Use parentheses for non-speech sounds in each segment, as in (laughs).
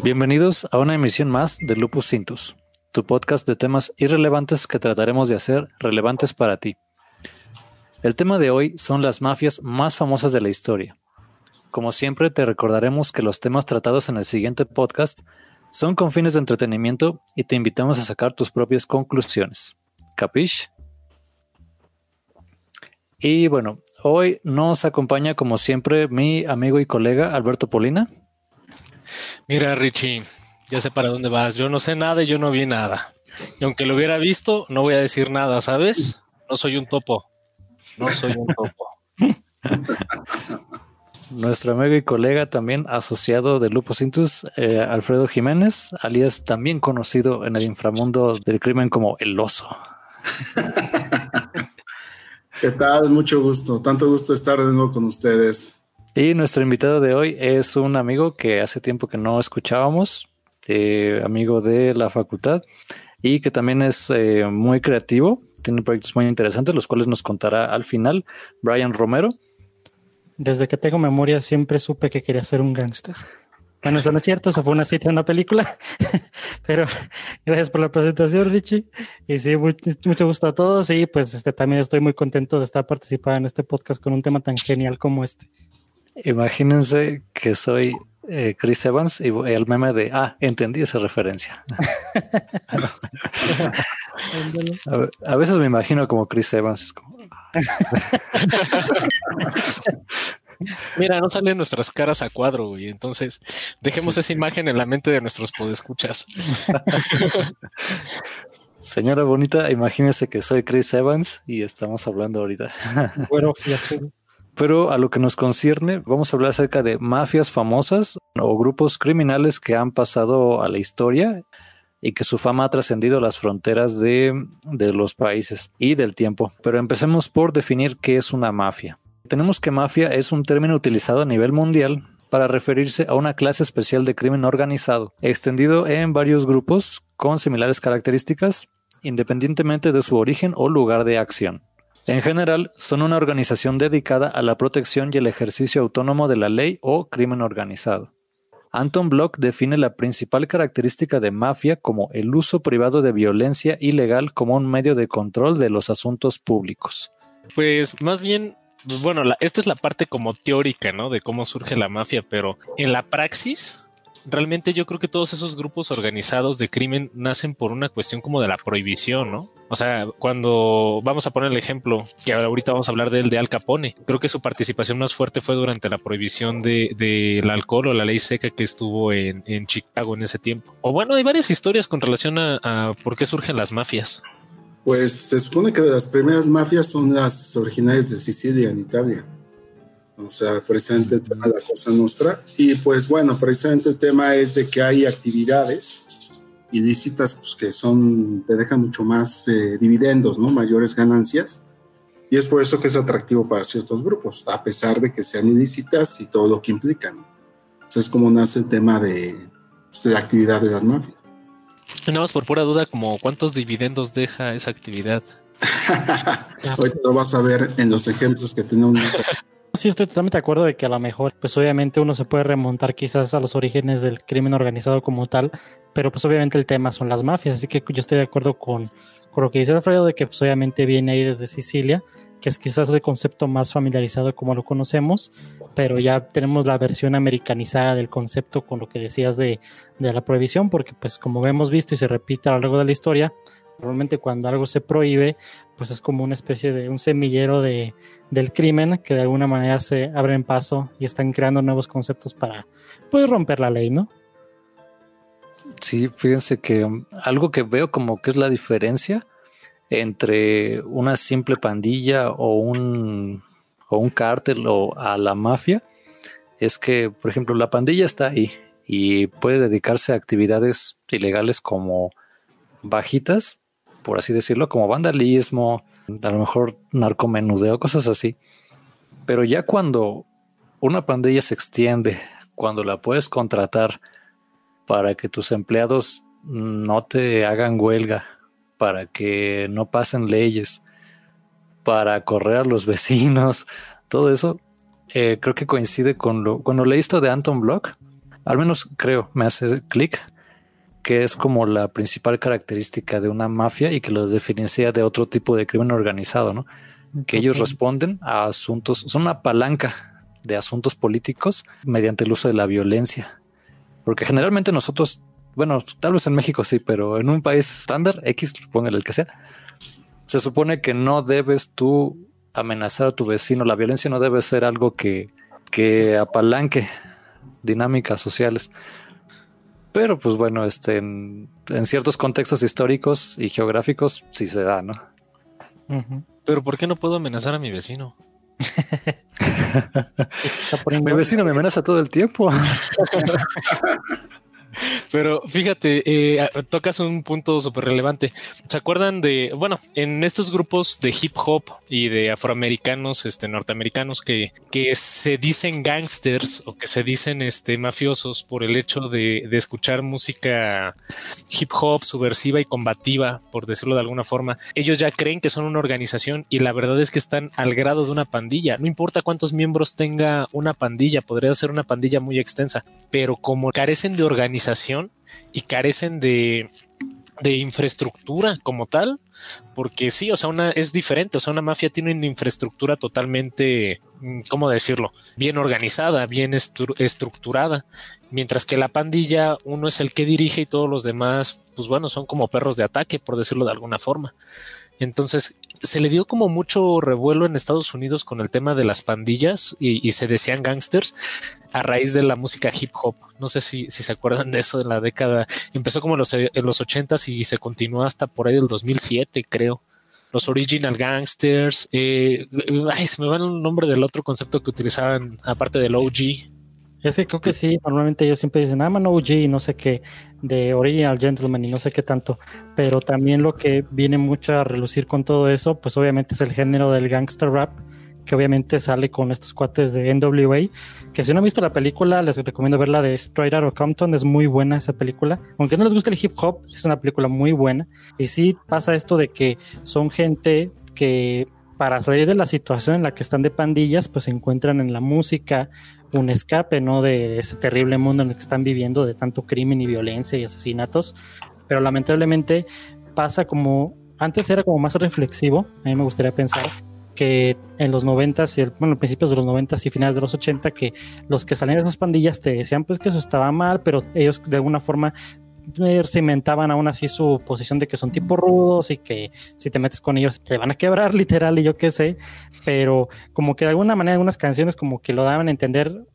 Bienvenidos a una emisión más de Lupus Cintus, tu podcast de temas irrelevantes que trataremos de hacer relevantes para ti. El tema de hoy son las mafias más famosas de la historia. Como siempre, te recordaremos que los temas tratados en el siguiente podcast son con fines de entretenimiento y te invitamos a sacar tus propias conclusiones. ¿Capish? Y bueno, hoy nos acompaña como siempre mi amigo y colega Alberto Polina. Mira, Richie, ya sé para dónde vas. Yo no sé nada y yo no vi nada. Y aunque lo hubiera visto, no voy a decir nada, ¿sabes? No soy un topo. No soy un topo. (laughs) Nuestro amigo y colega también asociado de Lupus Intus, eh, Alfredo Jiménez, alias también conocido en el inframundo del crimen como el oso. (laughs) ¿Qué tal? Mucho gusto. Tanto gusto estar de nuevo con ustedes. Y nuestro invitado de hoy es un amigo que hace tiempo que no escuchábamos, eh, amigo de la facultad y que también es eh, muy creativo. Tiene proyectos muy interesantes, los cuales nos contará al final Brian Romero. Desde que tengo memoria siempre supe que quería ser un gángster. Bueno, eso no es cierto, eso fue una cita en una película, (laughs) pero gracias por la presentación, Richie. Y sí, mucho gusto a todos y pues este, también estoy muy contento de estar participando en este podcast con un tema tan genial como este. Imagínense que soy eh, Chris Evans y el meme de, ah, entendí esa referencia. (laughs) a, veces me imagino como Chris Evans. (laughs) Mira, no salen nuestras caras a cuadro, y entonces dejemos esa imagen en la mente de nuestros podescuchas. (laughs) Señora bonita, imagínese que soy Chris Evans y estamos hablando ahorita. Bueno, y azul. Pero a lo que nos concierne, vamos a hablar acerca de mafias famosas o grupos criminales que han pasado a la historia y que su fama ha trascendido las fronteras de, de, los países y del tiempo. Pero empecemos por definir qué es una mafia. Tenemos que mafia es un término utilizado a nivel mundial para referirse a una clase especial de crimen organizado, extendido en varios grupos con similares características, independientemente de su origen o lugar de acción. En general, son una organización dedicada a la protección y el ejercicio autónomo de la ley o crimen organizado. Anton Block define la principal característica de mafia como el uso privado de violencia ilegal como un medio de control de los asuntos públicos. Pues más bien, bueno, esta es la parte como teórica, ¿no? De cómo surge la mafia, pero en la praxis, realmente yo creo que todos esos grupos organizados de crimen nacen por una cuestión como de la prohibición, ¿no? O sea, cuando vamos a poner el ejemplo, que ahorita vamos a hablar del de Al Capone, creo que su participación más fuerte fue durante la prohibición del de, alcohol o la ley seca que estuvo en, Chicago en ese tiempo. O bueno, hay varias historias con relación a, a por qué surgen las mafias. Pues se supone que las primeras mafias son las originales de Sicilia en Italia o sea, precisamente el tema de la Cosa Nostra. Y pues bueno, precisamente el tema es de que hay actividades ilícitas pues, que son, te dejan mucho más eh, dividendos, ¿no? Mayores ganancias. Y es por eso que es atractivo para ciertos grupos, a pesar de que sean ilícitas y todo lo que implican. Entonces es como nace el tema de, pues, de la actividad de las mafias. Nada más por pura duda, como cuántos dividendos deja esa actividad. (laughs) Hoy lo vas a ver en los ejemplos que tenemos Sí, estoy totalmente de acuerdo de que a lo mejor, pues obviamente uno se puede remontar quizás a los orígenes del crimen organizado como tal, pero pues obviamente el tema son las mafias, así que yo estoy de acuerdo con, con lo que dice Alfredo de que pues obviamente viene ahí desde Sicilia, que es quizás el concepto más familiarizado como lo conocemos, pero ya tenemos la versión americanizada del concepto con lo que decías de, de la prohibición, porque pues como hemos visto y se repite a lo largo de la historia, Normalmente cuando algo se prohíbe, pues es como una especie de un semillero de, del crimen que de alguna manera se abren paso y están creando nuevos conceptos para pues, romper la ley, ¿no? Sí, fíjense que um, algo que veo como que es la diferencia entre una simple pandilla o un, o un cártel o a la mafia es que, por ejemplo, la pandilla está ahí y puede dedicarse a actividades ilegales como bajitas, por así decirlo, como vandalismo, a lo mejor narcomenudeo, cosas así. Pero ya cuando una pandilla se extiende, cuando la puedes contratar para que tus empleados no te hagan huelga, para que no pasen leyes, para correr a los (laughs) vecinos, todo eso, eh, creo que coincide con lo, cuando leí esto de Anton Block, al menos creo, me hace clic, que es como la principal característica de una mafia y que los diferencia de otro tipo de crimen organizado, ¿no? Que ellos responden a asuntos, son una palanca de asuntos políticos mediante el uso de la violencia. Porque generalmente nosotros, bueno, tal vez en México sí, pero en un país estándar, X, póngale el que sea, se supone que no debes tú amenazar a tu vecino. La violencia no debe ser algo que, que apalanque dinámicas sociales. Pero pues bueno, este, en, ciertos contextos históricos y geográficos sí se da, ¿no? Pero ¿por qué no puedo amenazar a mi vecino? (laughs) mi vecino me amenaza todo el tiempo. (laughs) (laughs) Pero fíjate, eh, tocas un punto súper relevante. ¿Se acuerdan de, bueno, en estos grupos de hip hop y de afroamericanos, este, norteamericanos que, que se dicen gangsters o que se dicen este, mafiosos por el hecho de, de escuchar música hip hop subversiva y combativa, por decirlo de alguna forma, ellos ya creen que son una organización y la verdad es que están al grado de una pandilla. No importa cuántos miembros tenga una pandilla, podría ser una pandilla muy extensa, pero como carecen de organización y carecen de, infraestructura como tal, porque sí, o sea, una es diferente, o sea, una mafia tiene una infraestructura totalmente, mm, ¿cómo decirlo? Bien organizada, bien estructurada, mientras que la pandilla uno es el que dirige y todos los demás, pues bueno, son como perros de ataque, por decirlo de alguna forma. Entonces, se le dio como mucho revuelo en Estados Unidos con el tema de las pandillas y, se decían gangsters a raíz de la música hip hop. No sé si, se acuerdan de eso de la década. Empezó como en los, en los 80s y se continuó hasta por ahí del 2007, creo. Los original gangsters. Eh, ay, se me va el nombre del otro concepto que utilizaban, aparte del OG. Ese creo que sí, normalmente ellos siempre dicen, ah, man, OG y no sé qué, de Original Gentleman y no sé qué tanto, pero también lo que viene mucho a relucir con todo eso, pues obviamente es el género del gangster rap, que obviamente sale con estos cuates de NWA, que si no han visto la película, les recomiendo verla de Straight Outta Compton, es muy buena esa película, aunque no les guste el hip hop, es una película muy buena, y sí pasa esto de que son gente que para salir de la situación en la que están de pandillas, pues encuentran en la música un escape, ¿no? De ese terrible mundo en el que están viviendo, de tanto crimen y violencia y asesinatos. Pero lamentablemente pasa como, antes era como más reflexivo, a mí me gustaría pensar que en los 90 y bueno, principios de los 90 y finales de los 80 que los que salían de esas pandillas te decían pues que eso estaba mal, pero ellos de alguna forma cimentaban aún así su posición de que son tipos rudos y que si te metes con ellos te van a quebrar (laughs) literal y yo qué sé, pero como que de alguna manera algunas canciones como que lo daban a entender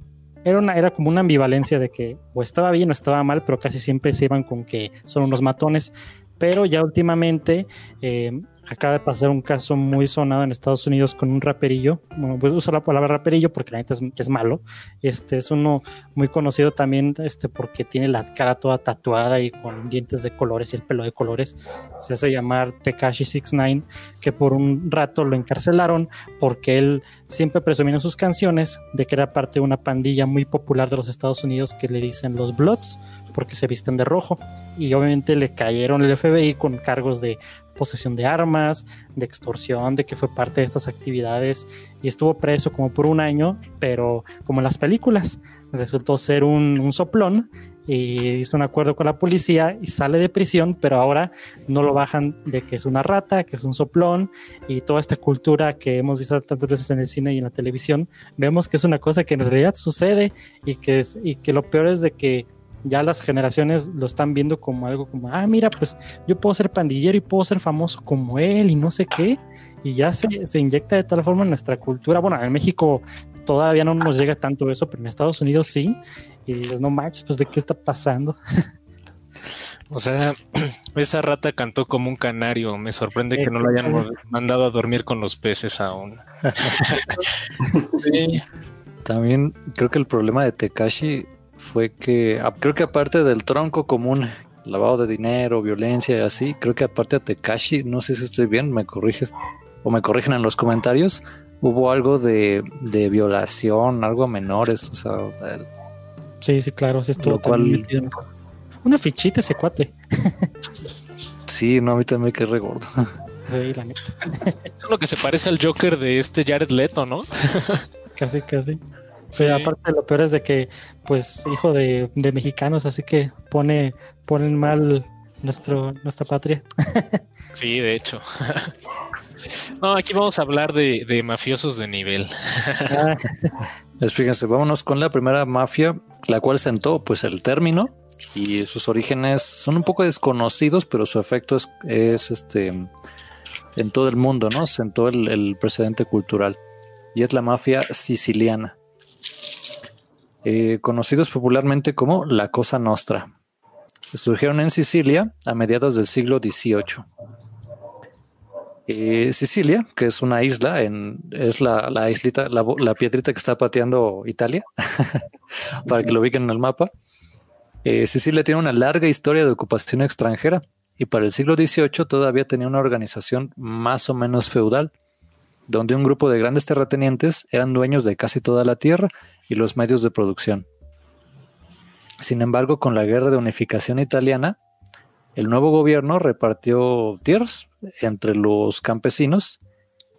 era, una, era como una ambivalencia de que o estaba bien o estaba mal, pero casi siempre se iban con que son unos matones. Pero ya últimamente eh, acaba de pasar un caso muy sonado en Estados Unidos con un raperillo. Bueno, pues uso la palabra raperillo porque la neta es, malo. Este es uno muy conocido también este, porque tiene la cara toda tatuada y con dientes de colores y el pelo de colores. Se hace llamar Tekashi 69, que por un rato lo encarcelaron porque él siempre presumía en sus canciones de que era parte de una pandilla muy popular de los Estados Unidos que le dicen los Bloods porque se visten de rojo. Y obviamente le cayeron el FBI con cargos de posesión de armas, de extorsión, de que fue parte de estas actividades y estuvo preso como por un año, pero como en las películas, resultó ser un, soplón y hizo un acuerdo con la policía y sale de prisión, pero ahora no lo bajan de que es una rata, que es un soplón y toda esta cultura que hemos visto tantas veces en el cine y en la televisión, vemos que es una cosa que en realidad sucede y que, es, y que lo peor es de que ya las generaciones lo están viendo como algo como, ah, mira, pues yo puedo ser pandillero y puedo ser famoso como él y no sé qué. Y ya se, se inyecta de tal forma en nuestra cultura. Bueno, en México todavía no nos llega tanto eso, pero en Estados Unidos sí. Y dices, no manches, pues de qué está pasando. O sea, (clears throat) esa rata cantó como un canario. Me sorprende que no lo hayan mandado a dormir con los peces aún. (laughs) También creo que el problema de Tekashi fue que ah, creo que aparte del tronco común, lavado de dinero, violencia y así, creo que aparte de Tekashi, no sé si estoy bien, me corriges o me corrigen en los comentarios, hubo algo de, violación, algo a menores, o sea, sí, sí, claro, sí estuvo cual... Una fichita ese cuate. sí, no, a mí también me quedé regordo. Sí, la neta. Es lo que se parece al Joker de este Jared Leto, ¿no? casi, casi. Sí. aparte lo peor es de que, pues, hijo de, mexicanos, así que pone, ponen mal nuestro, nuestra patria. (laughs) sí, de hecho. (laughs) no, aquí vamos a hablar de, mafiosos de nivel. Ah. (laughs) pues fíjense, vámonos con la primera mafia, la cual sentó pues el término y sus orígenes son un poco desconocidos, pero su efecto es, es este en todo el mundo, ¿no? Sentó el, el precedente cultural y es la mafia siciliana. Eh, conocidos popularmente como la Cosa Nostra. Surgieron en Sicilia a mediados del siglo XVIII. Eh, Sicilia, que es una isla, es la, la islita, la, piedrita que está pateando Italia, (laughs) para que lo ubiquen en el mapa. Eh, Sicilia tiene una larga historia de ocupación extranjera y para el siglo XVIII todavía tenía una organización más o menos feudal donde un grupo de grandes terratenientes eran dueños de casi toda la tierra y los medios de producción. Sin embargo, con la guerra de unificación italiana, el nuevo gobierno repartió tierras entre los campesinos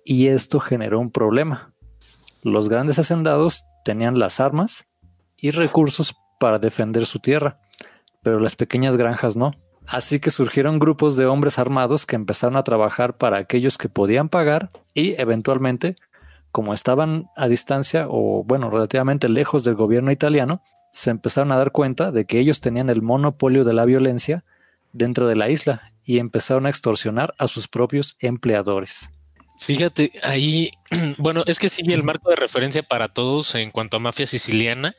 y esto generó un problema. Los grandes hacendados tenían las armas y recursos para defender su tierra, pero las pequeñas granjas no. Así que surgieron grupos de hombres armados que empezaron a trabajar para aquellos que podían pagar y eventualmente, como estaban a distancia o bueno, relativamente lejos del gobierno italiano, se empezaron a dar cuenta de que ellos tenían el monopolio de la violencia dentro de la isla y empezaron a extorsionar a sus propios empleadores. Fíjate, ahí, (clears throat) bueno, es que sí, el marco de referencia para todos en cuanto a mafia siciliana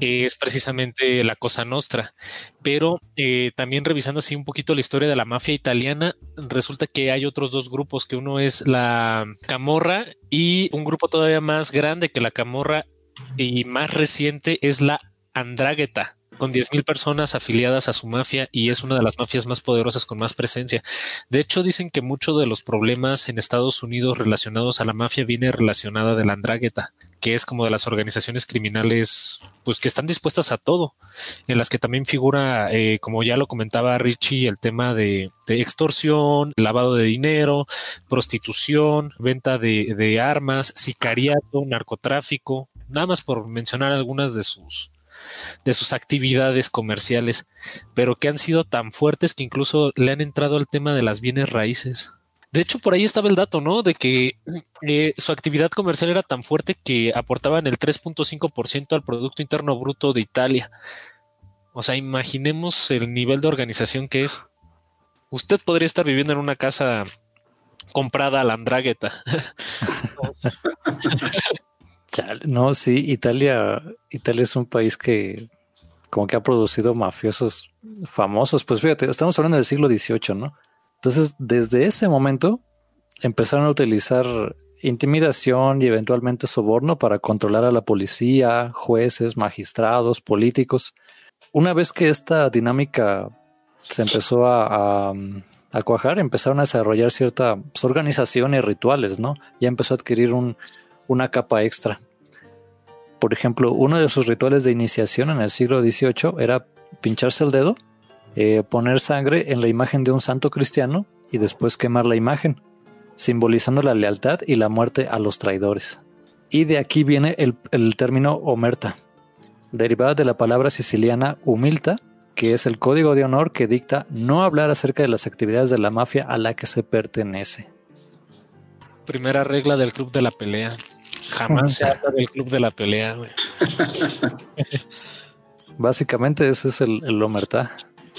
es precisamente la Cosa Nostra, pero eh, también revisando así un poquito la historia de la mafia italiana, resulta que hay otros dos grupos, que uno es la Camorra y un grupo todavía más grande que la Camorra y más reciente es la Andrágueta con 10.000 personas afiliadas a su mafia y es una de las mafias más poderosas con más presencia. De hecho, dicen que muchos de los problemas en Estados Unidos relacionados a la mafia viene relacionada de la andrágueta, que es como de las organizaciones criminales pues que están dispuestas a todo, en las que también figura, eh, como ya lo comentaba Richie, el tema de, extorsión, lavado de dinero, prostitución, venta de, de armas, sicariato, narcotráfico, nada más por mencionar algunas de sus de sus actividades comerciales, pero que han sido tan fuertes que incluso le han entrado al tema de las bienes raíces. De hecho, por ahí estaba el dato, ¿no? De que eh, su actividad comercial era tan fuerte que aportaban el 3.5% al Producto Interno Bruto de Italia. O sea, imaginemos el nivel de organización que es. Usted podría estar viviendo en una casa comprada a la Andrágueta. (laughs) no, sí, Italia, Italia es un país que como que ha producido mafiosos famosos. Pues fíjate, estamos hablando del siglo XVIII, ¿no? Entonces, desde ese momento empezaron a utilizar intimidación y eventualmente soborno para controlar a la policía, jueces, magistrados, políticos. Una vez que esta dinámica se empezó a, cuajar, empezaron a desarrollar cierta pues, organización y rituales, ¿no? Ya empezó a adquirir un, una capa extra. Por ejemplo, uno de sus rituales de iniciación en el siglo XVIII era pincharse el dedo, eh, poner sangre en la imagen de un santo cristiano y después quemar la imagen, simbolizando la lealtad y la muerte a los traidores. Y de aquí viene el, el término omerta, derivada de la palabra siciliana humilta, que es el código de honor que dicta no hablar acerca de las actividades de la mafia a la que se pertenece. Primera regla del club de la pelea. Jamás se habla del club de la pelea, (laughs) Básicamente ese es el, el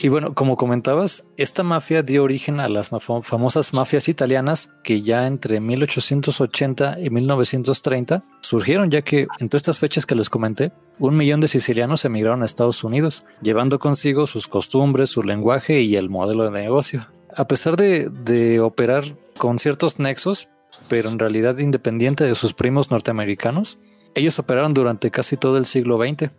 Y bueno, como comentabas, esta mafia dio origen a las famosas mafias italianas que ya entre 1880 y 1930 surgieron, ya que entre estas fechas que les comenté, un millón de sicilianos emigraron a Estados Unidos, llevando consigo sus costumbres, su lenguaje y el modelo de negocio. A pesar de, de operar con ciertos nexos, pero en realidad independiente de sus primos norteamericanos. Ellos operaron durante casi todo el siglo XX,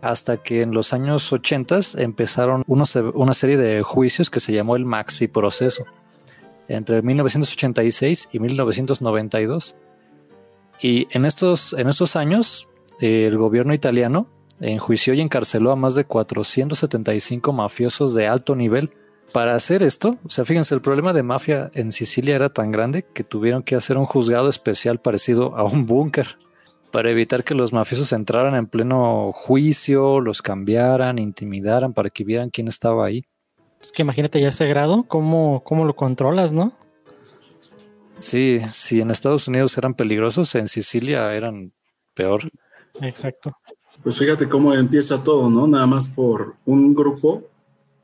hasta que en los años 80 empezaron una serie de juicios que se llamó el Maxi Proceso, entre 1986 y 1992. Y en estos, en estos años, el gobierno italiano enjuició y encarceló a más de 475 mafiosos de alto nivel para hacer esto, o sea, fíjense, el problema de mafia en Sicilia era tan grande que tuvieron que hacer un juzgado especial parecido a un búnker. para evitar que los mafiosos entraran en pleno juicio, los cambiaran, intimidaran para que vieran quién estaba ahí. Es que imagínate ya ese grado, ¿cómo, cómo lo controlas, no? Sí, si en Estados Unidos eran peligrosos, en Sicilia eran peor. Exacto. Pues fíjate cómo empieza todo, ¿no? Nada más por un grupo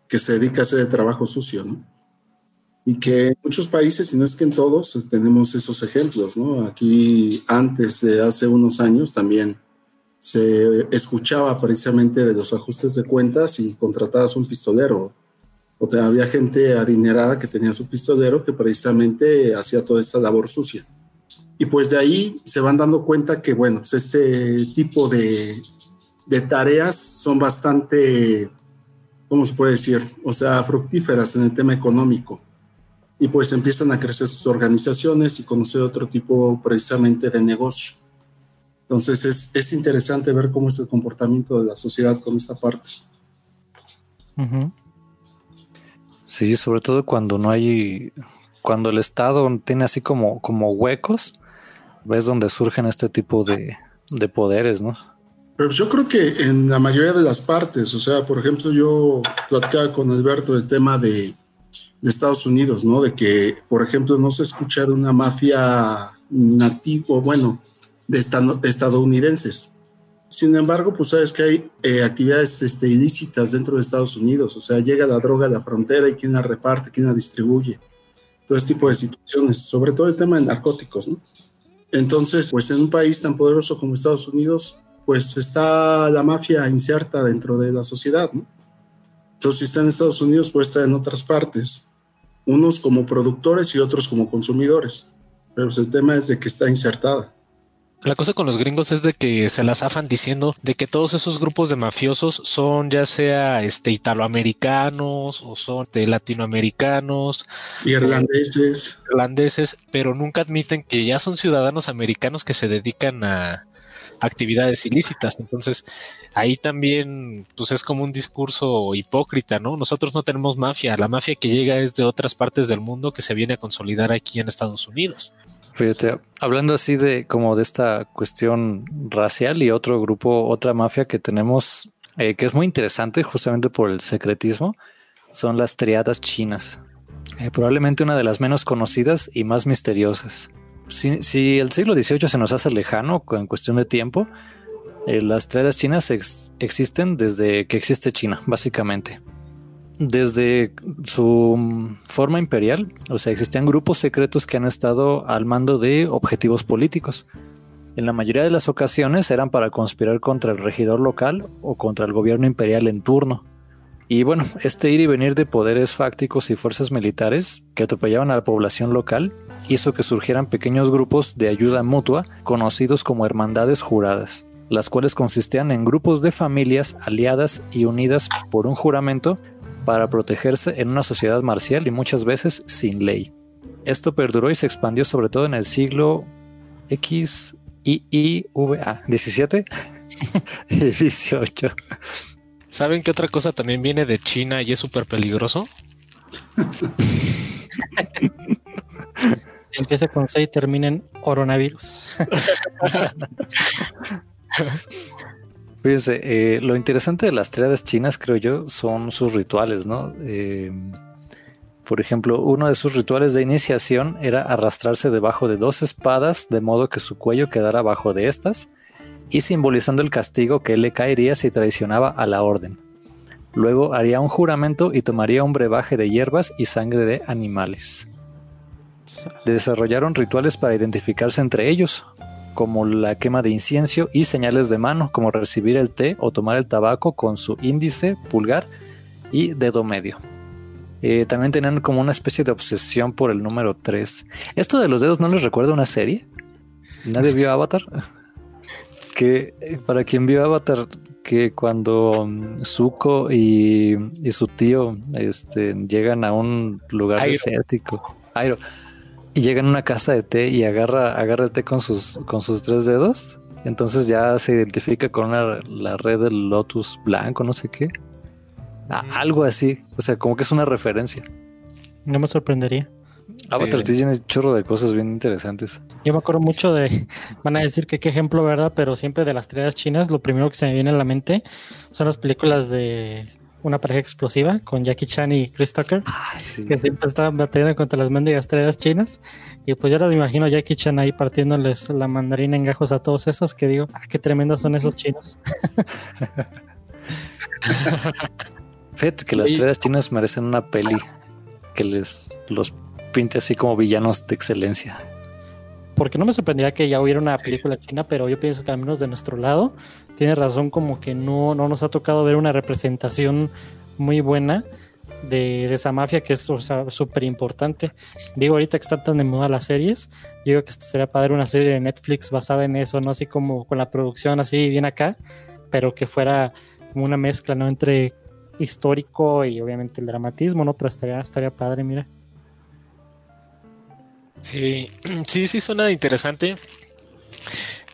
que se dedica a hacer trabajo sucio, ¿no? Y que en muchos países, y no es que en todos, tenemos esos ejemplos, ¿no? Aquí antes, hace unos años, también se escuchaba precisamente de los ajustes de cuentas y contratabas un pistolero. O te, había gente adinerada que tenía su pistolero que precisamente hacía toda esta labor sucia. Y pues de ahí se van dando cuenta que, bueno, pues este tipo de, de tareas son bastante, ¿cómo se puede decir? O sea, fructíferas en el tema económico. Y pues empiezan a crecer sus organizaciones y conocer otro tipo precisamente de negocio. Entonces es, es interesante ver cómo es el comportamiento de la sociedad con esta parte. Sí, sobre todo cuando no hay, cuando el Estado tiene así como, como huecos, ves donde surgen este tipo de, de poderes, ¿no? Pero yo creo que en la mayoría de las partes, o sea, por ejemplo, yo platicaba con Alberto del tema de, de Estados Unidos, ¿no? De que, por ejemplo, no se escucha de una mafia nativo, bueno, de estadounidenses. Sin embargo, pues sabes que hay eh, actividades este, ilícitas dentro de Estados Unidos, o sea, llega la droga a la frontera y quién la reparte, quién la distribuye, todo este tipo de situaciones, sobre todo el tema de narcóticos, ¿no? Entonces, pues en un país tan poderoso como Estados Unidos, pues está la mafia inserta dentro de la sociedad, ¿no? Entonces, si está en Estados Unidos, puede estar en otras partes, unos como productores y otros como consumidores, pero pues el tema es de que está insertada. La cosa con los gringos es de que se las afan diciendo de que todos esos grupos de mafiosos son ya sea este italoamericanos o son de latinoamericanos, irlandeses, irlandeses, pero nunca admiten que ya son ciudadanos americanos que se dedican a actividades ilícitas. Entonces, ahí también pues es como un discurso hipócrita, ¿no? Nosotros no tenemos mafia, la mafia que llega es de otras partes del mundo que se viene a consolidar aquí en Estados Unidos. Fíjate, hablando así de como de esta cuestión racial y otro grupo, otra mafia que tenemos eh, que es muy interesante justamente por el secretismo, son las triadas chinas. Eh, probablemente una de las menos conocidas y más misteriosas. Si, el siglo XVIII se nos hace lejano en cuestión de tiempo, eh, las triadas chinas existen desde que existe China, básicamente desde su forma imperial, o sea, existían grupos secretos que han estado al mando de objetivos políticos. En la mayoría de las ocasiones eran para conspirar contra el regidor local o contra el gobierno imperial en turno. Y bueno, este ir y venir de poderes fácticos y fuerzas militares que atropellaban a la población local hizo que surgieran pequeños grupos de ayuda mutua conocidos como hermandades juradas, las cuales consistían en grupos de familias aliadas y unidas por un juramento para protegerse en una sociedad marcial y muchas veces sin ley. Esto perduró y se expandió sobre todo en el siglo X, I, I, V, A, 17 y 18. ¿Saben qué otra cosa también viene de China y es súper peligroso? (laughs) Empieza con C y termina en coronavirus. (laughs) Fíjense, eh, lo interesante de las triadas chinas, creo yo, son sus rituales, ¿no? Eh, por ejemplo, uno de sus rituales de iniciación era arrastrarse debajo de dos espadas de modo que su cuello quedara bajo de estas y simbolizando el castigo que le caería si traicionaba a la orden. Luego haría un juramento y tomaría un brebaje de hierbas y sangre de animales. Desarrollaron rituales para identificarse entre ellos, como la quema de incienso y señales de mano, como recibir el té o tomar el tabaco con su índice, pulgar y dedo medio. Eh, también tenían como una especie de obsesión por el número 3. Esto de los dedos no les recuerda una serie. ¿Nadie vio Avatar? Que eh, para quien vio Avatar, que cuando mm, Zuko y, su tío este, llegan a un lugar desértico, Airo, y llega en una casa de té y agarra, agarra el té con sus, con sus tres dedos. Entonces ya se identifica con la red del lotus blanco, no sé qué. algo así. O sea, como que es una referencia. No me sorprendería. Avatar sí. tiene un chorro de cosas bien interesantes. Yo me acuerdo mucho de, (laughs) van a decir que qué ejemplo, ¿verdad? Pero siempre de las triadas chinas, lo primero que se me viene a la mente son las películas de una pareja explosiva con Jackie Chan y Chris Tucker, ah, que siempre estaban batallando contra las mendigas triadas chinas. Y pues yo ahora me imagino a Jackie Chan ahí partiéndoles la mandarina en gajos a todos esos que digo, ah, qué tremendos son esos chinos. (laughs) Fíjate que las triadas chinas merecen una peli que les los pinte así como villanos de excelencia. Porque no me sorprendía que ya hubiera una película china, pero yo pienso que al menos de nuestro lado tiene razón como que no, no nos ha tocado ver una representación muy buena de, esa mafia que es súper importante. Digo, ahorita que están tan de moda las series, digo que sería padre una serie de Netflix basada en eso, ¿no? Así como con la producción así bien acá, pero que fuera como una mezcla, ¿no? Entre histórico y obviamente el dramatismo, ¿no? Pero estaría, estaría padre, mira. Sí, (clears throat) sí, sí suena interesante.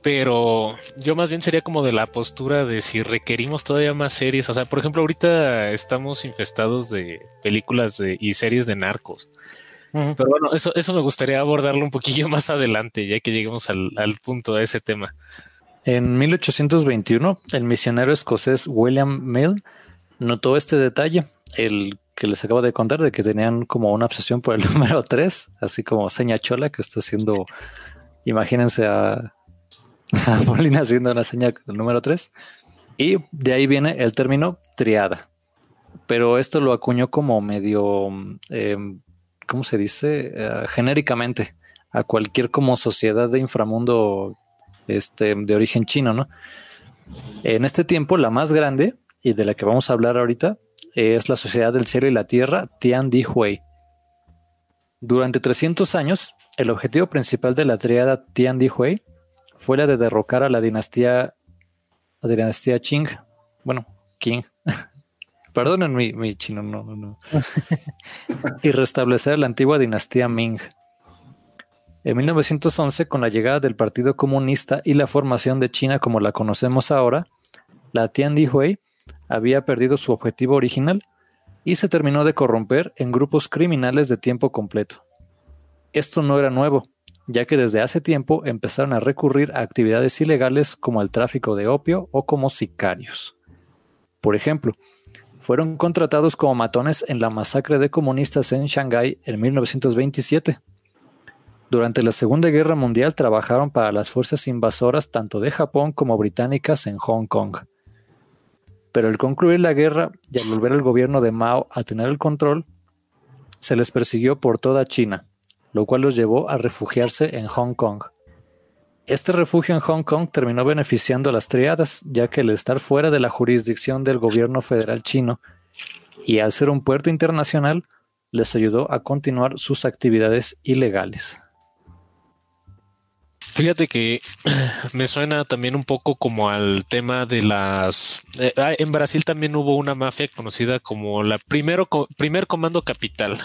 Pero yo más bien sería como de la postura de si requerimos todavía más series. O sea, por ejemplo, ahorita estamos infestados de películas y series de narcos. Pero bueno, eso, eso me gustaría abordarlo un poquillo (laughs) más adelante, ya que lleguemos al, al punto de ese tema. En 1821, el misionero escocés William Mill notó este detalle. El que les acabo de contar de que tenían como una obsesión por el (laughs) número 3, así como seña chola que está haciendo, imagínense a, (laughs) a Paulina haciendo una seña del número 3. Y de ahí viene el término triada. Pero esto lo acuñó como medio, eh, ¿cómo se dice? Uh, genéricamente a cualquier como sociedad de inframundo este, de origen chino, ¿no? En este tiempo, la más grande y de la que vamos a hablar ahorita es la Sociedad del Cielo y la Tierra, Tian Di Hui. Durante 300 años, el objetivo principal de la triada Tian Di Hui fue la de derrocar a la dinastía, la dinastía Qing, bueno, Qing, (laughs) perdonen mi, mi, chino, no, no, (laughs) y restablecer la antigua dinastía Ming. En 1911, con la llegada del Partido Comunista y la formación de China como la conocemos ahora, la Tian Di Hui había perdido su objetivo original y se terminó de corromper en grupos criminales de tiempo completo. Esto no era nuevo, ya que desde hace tiempo empezaron a recurrir a actividades ilegales como el tráfico de opio o como sicarios. Por ejemplo, fueron contratados como matones en la masacre de comunistas en Shanghái en 1927. Durante la Segunda Guerra Mundial trabajaron para las fuerzas invasoras tanto de Japón como británicas en Hong Kong. Pero al concluir la guerra y al volver el gobierno de Mao a tener el control, se les persiguió por toda China, lo cual los llevó a refugiarse en Hong Kong. Este refugio en Hong Kong terminó beneficiando a las triadas, ya que al estar fuera de la jurisdicción del gobierno federal chino y al ser un puerto internacional, les ayudó a continuar sus actividades ilegales. Fíjate que (clears throat) me suena también un poco como al tema de las... Eh, ah, en Brasil también hubo una mafia conocida como la primero, primer comando capital.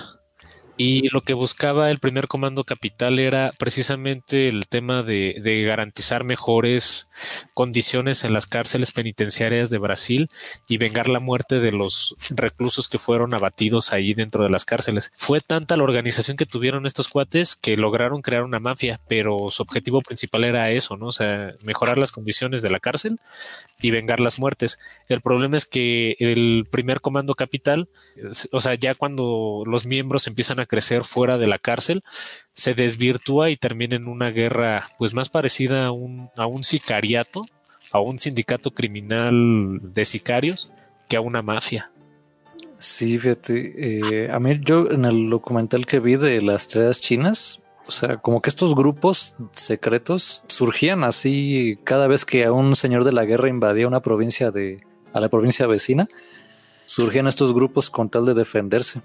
Y lo que buscaba el primer comando capital era precisamente el tema de, garantizar mejores condiciones en las cárceles penitenciarias de Brasil y vengar la muerte de los reclusos que fueron abatidos ahí dentro de las cárceles. Fue tanta la organización que tuvieron estos cuates que lograron crear una mafia, pero su objetivo principal era eso, ¿no? O sea, mejorar las condiciones de la cárcel y vengar las muertes. El problema es que el primer comando capital, o sea, ya cuando los miembros empiezan a crecer fuera de la cárcel, se desvirtúa y termina en una guerra pues más parecida a un, a un sicariato, a un sindicato criminal de sicarios que a una mafia. Sí, fíjate, eh, a mí yo en el documental que vi de las estrellas chinas, o sea, como que estos grupos secretos surgían así cada vez que un señor de la guerra invadía una provincia de a la provincia vecina, surgían estos grupos con tal de defenderse.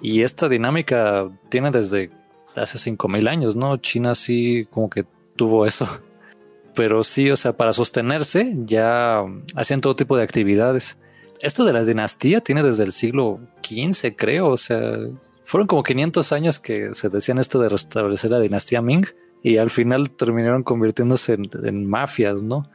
Y esta dinámica tiene desde hace 5000 años, ¿no? China sí como que tuvo eso. (laughs) Pero sí, o sea, para sostenerse ya hacían todo tipo de actividades. Esto de la dinastía tiene desde el siglo XV, creo, o sea, fueron como 500 años que se decían esto de restablecer la dinastía Ming y al final terminaron convirtiéndose en, mafias, ¿no?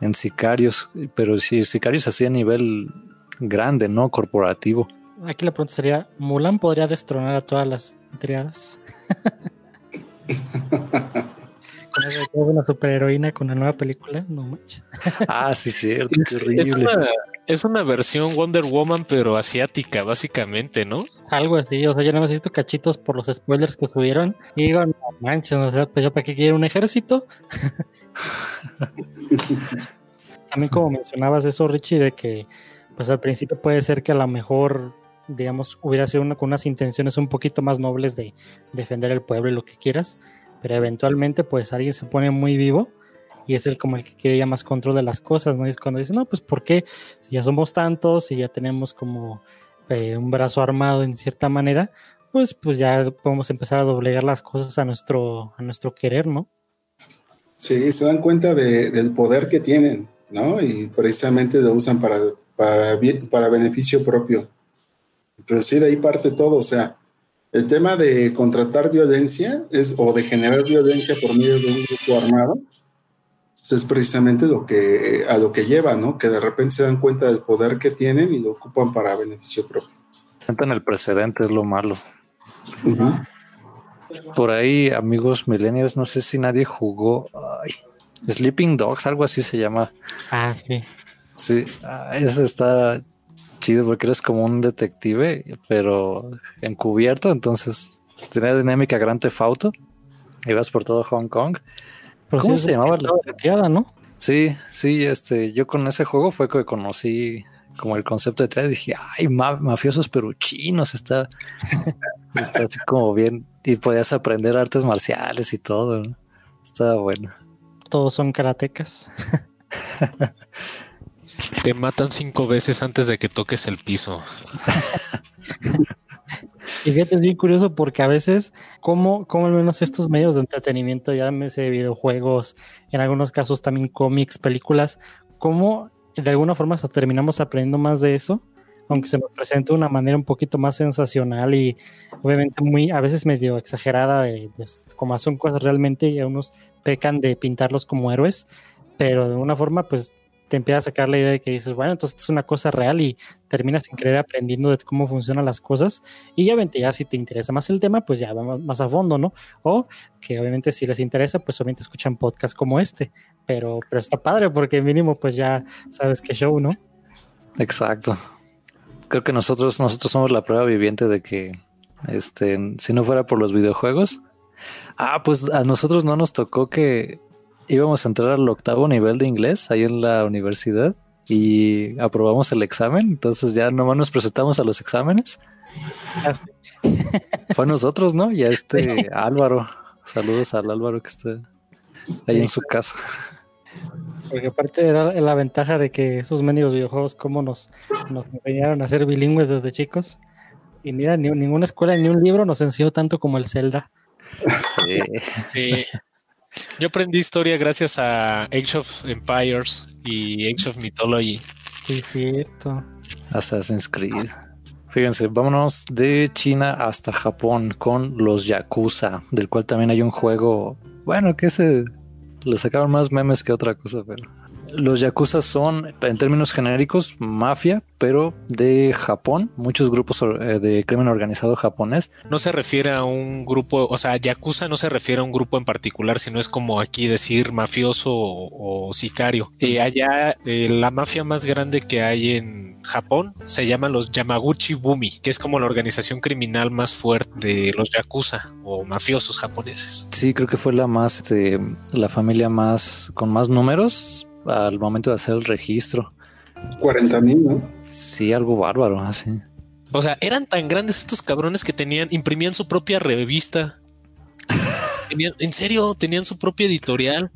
En sicarios, pero sí, sicarios así a nivel grande, ¿no? Corporativo. Aquí la pregunta sería, ¿Mulan podría destronar a todas las triadas. (laughs) con eso de una superheroína con la nueva película, no manches. Ah, sí, cierto, Es, qué es horrible. una, es una versión Wonder Woman, pero asiática, básicamente, ¿no? Algo así, o sea, yo no he visto cachitos por los spoilers que subieron y digo, no manches, o sea, pues yo para qué quiero un ejército. (laughs) También como mencionabas eso, Richie, de que pues al principio puede ser que a lo mejor, digamos, hubiera sido una, con unas intenciones un poquito más nobles de defender el pueblo y lo que quieras, pero eventualmente pues alguien se pone muy vivo y es el como el que quiere ya más control de las cosas, ¿no? Y es cuando dice, no, pues ¿por qué? Si ya somos tantos y ya tenemos como eh, un brazo armado en cierta manera, pues, pues ya podemos empezar a doblegar las cosas a nuestro, a nuestro querer, ¿no? Sí, se dan cuenta de- del poder que tienen, ¿no? Y precisamente lo usan para, para beneficio propio. Pero sí, de ahí parte todo. O sea, el tema de contratar violencia es, o de generar violencia por medio de un grupo armado eso es precisamente lo que, a lo que lleva, ¿no? Que de repente se dan cuenta del poder que tienen y lo ocupan para beneficio propio. Sientan el precedente, es lo malo. Por ahí, amigos millennials, no sé si nadie jugó ay, Sleeping Dogs, algo así se llama. Ah, sí. Sí, ah, ese está chido porque eres como un detective, pero encubierto, entonces tenía dinámica Grand Theft Auto. Ibas por todo Hong Kong. Pero ¿Cómo sí se llamaba? una retirada, ¿no? Sí, sí, este, yo con ese juego fue que conocí como el concepto de detrás. Dije, ay, ma- mafiosos pero chinos, está, (laughs) está así como bien. Y podías aprender artes marciales y todo. ¿no? Estaba bueno. Todos son karatecas. (laughs) Te matan cinco veces antes de que toques el piso. (laughs) Y fíjate, es bien curioso porque a veces, como, como al menos estos medios de entretenimiento, llámese videojuegos, en algunos casos también cómics, películas, cómo de alguna forma terminamos aprendiendo más de eso, aunque se nos presente de una manera un poquito más sensacional y obviamente muy, a veces medio exagerada de, pues, como son cosas realmente y a unos pecan de pintarlos como héroes, pero de una forma pues te empieza a sacar la idea de que dices, bueno, entonces es una cosa real y terminas sin querer aprendiendo de cómo funcionan las cosas y ya obviamente ya si te interesa más el tema, pues ya vamos más a fondo, ¿no? O que obviamente si les interesa, pues obviamente escuchan podcasts como este, pero, pero está padre porque mínimo pues ya sabes qué show, ¿no? Exacto. Creo que nosotros, nosotros somos la prueba viviente de que este, si no fuera por los videojuegos, ah, pues a nosotros no nos tocó que íbamos a entrar al octavo nivel de inglés ahí en la universidad y aprobamos el examen. Entonces ya nomás nos presentamos a los exámenes. (laughs) Fue a nosotros, ¿no? Y a este Álvaro. Saludos al Álvaro que está ahí en su casa. Porque aparte era la ventaja de que esos mendigos videojuegos como nos, nos enseñaron a ser bilingües desde chicos. Y mira, ni, ninguna escuela ni un libro nos enseñó tanto como el Zelda. Sí. Sí. Yo aprendí historia gracias a Age of Empires y Age of Mythology. Sí, es cierto. Assassin's Creed. Fíjense, vámonos de China hasta Japón con los Yakuza, del cual también hay un juego, bueno, que se le sacaron más memes que otra cosa, pero los Yakuza son, en términos genéricos, mafia, pero de Japón, muchos grupos eh, de crimen organizado japonés. No se refiere a un grupo, o sea, Yakuza no se refiere a un grupo en particular, sino es como aquí decir mafioso o, o sicario. Eh, allá eh, la mafia más grande que hay en Japón se llama los Yamaguchi Bumi, que es como la organización criminal más fuerte de los Yakuza o mafiosos japoneses. Sí, creo que fue la más, eh, la familia más, con más números al momento de hacer el registro. 40 mil, ¿no? Sí, algo bárbaro, así. O sea, eran tan grandes estos cabrones que tenían, imprimían su propia revista. (laughs) Tenían- en serio, tenían su propia editorial.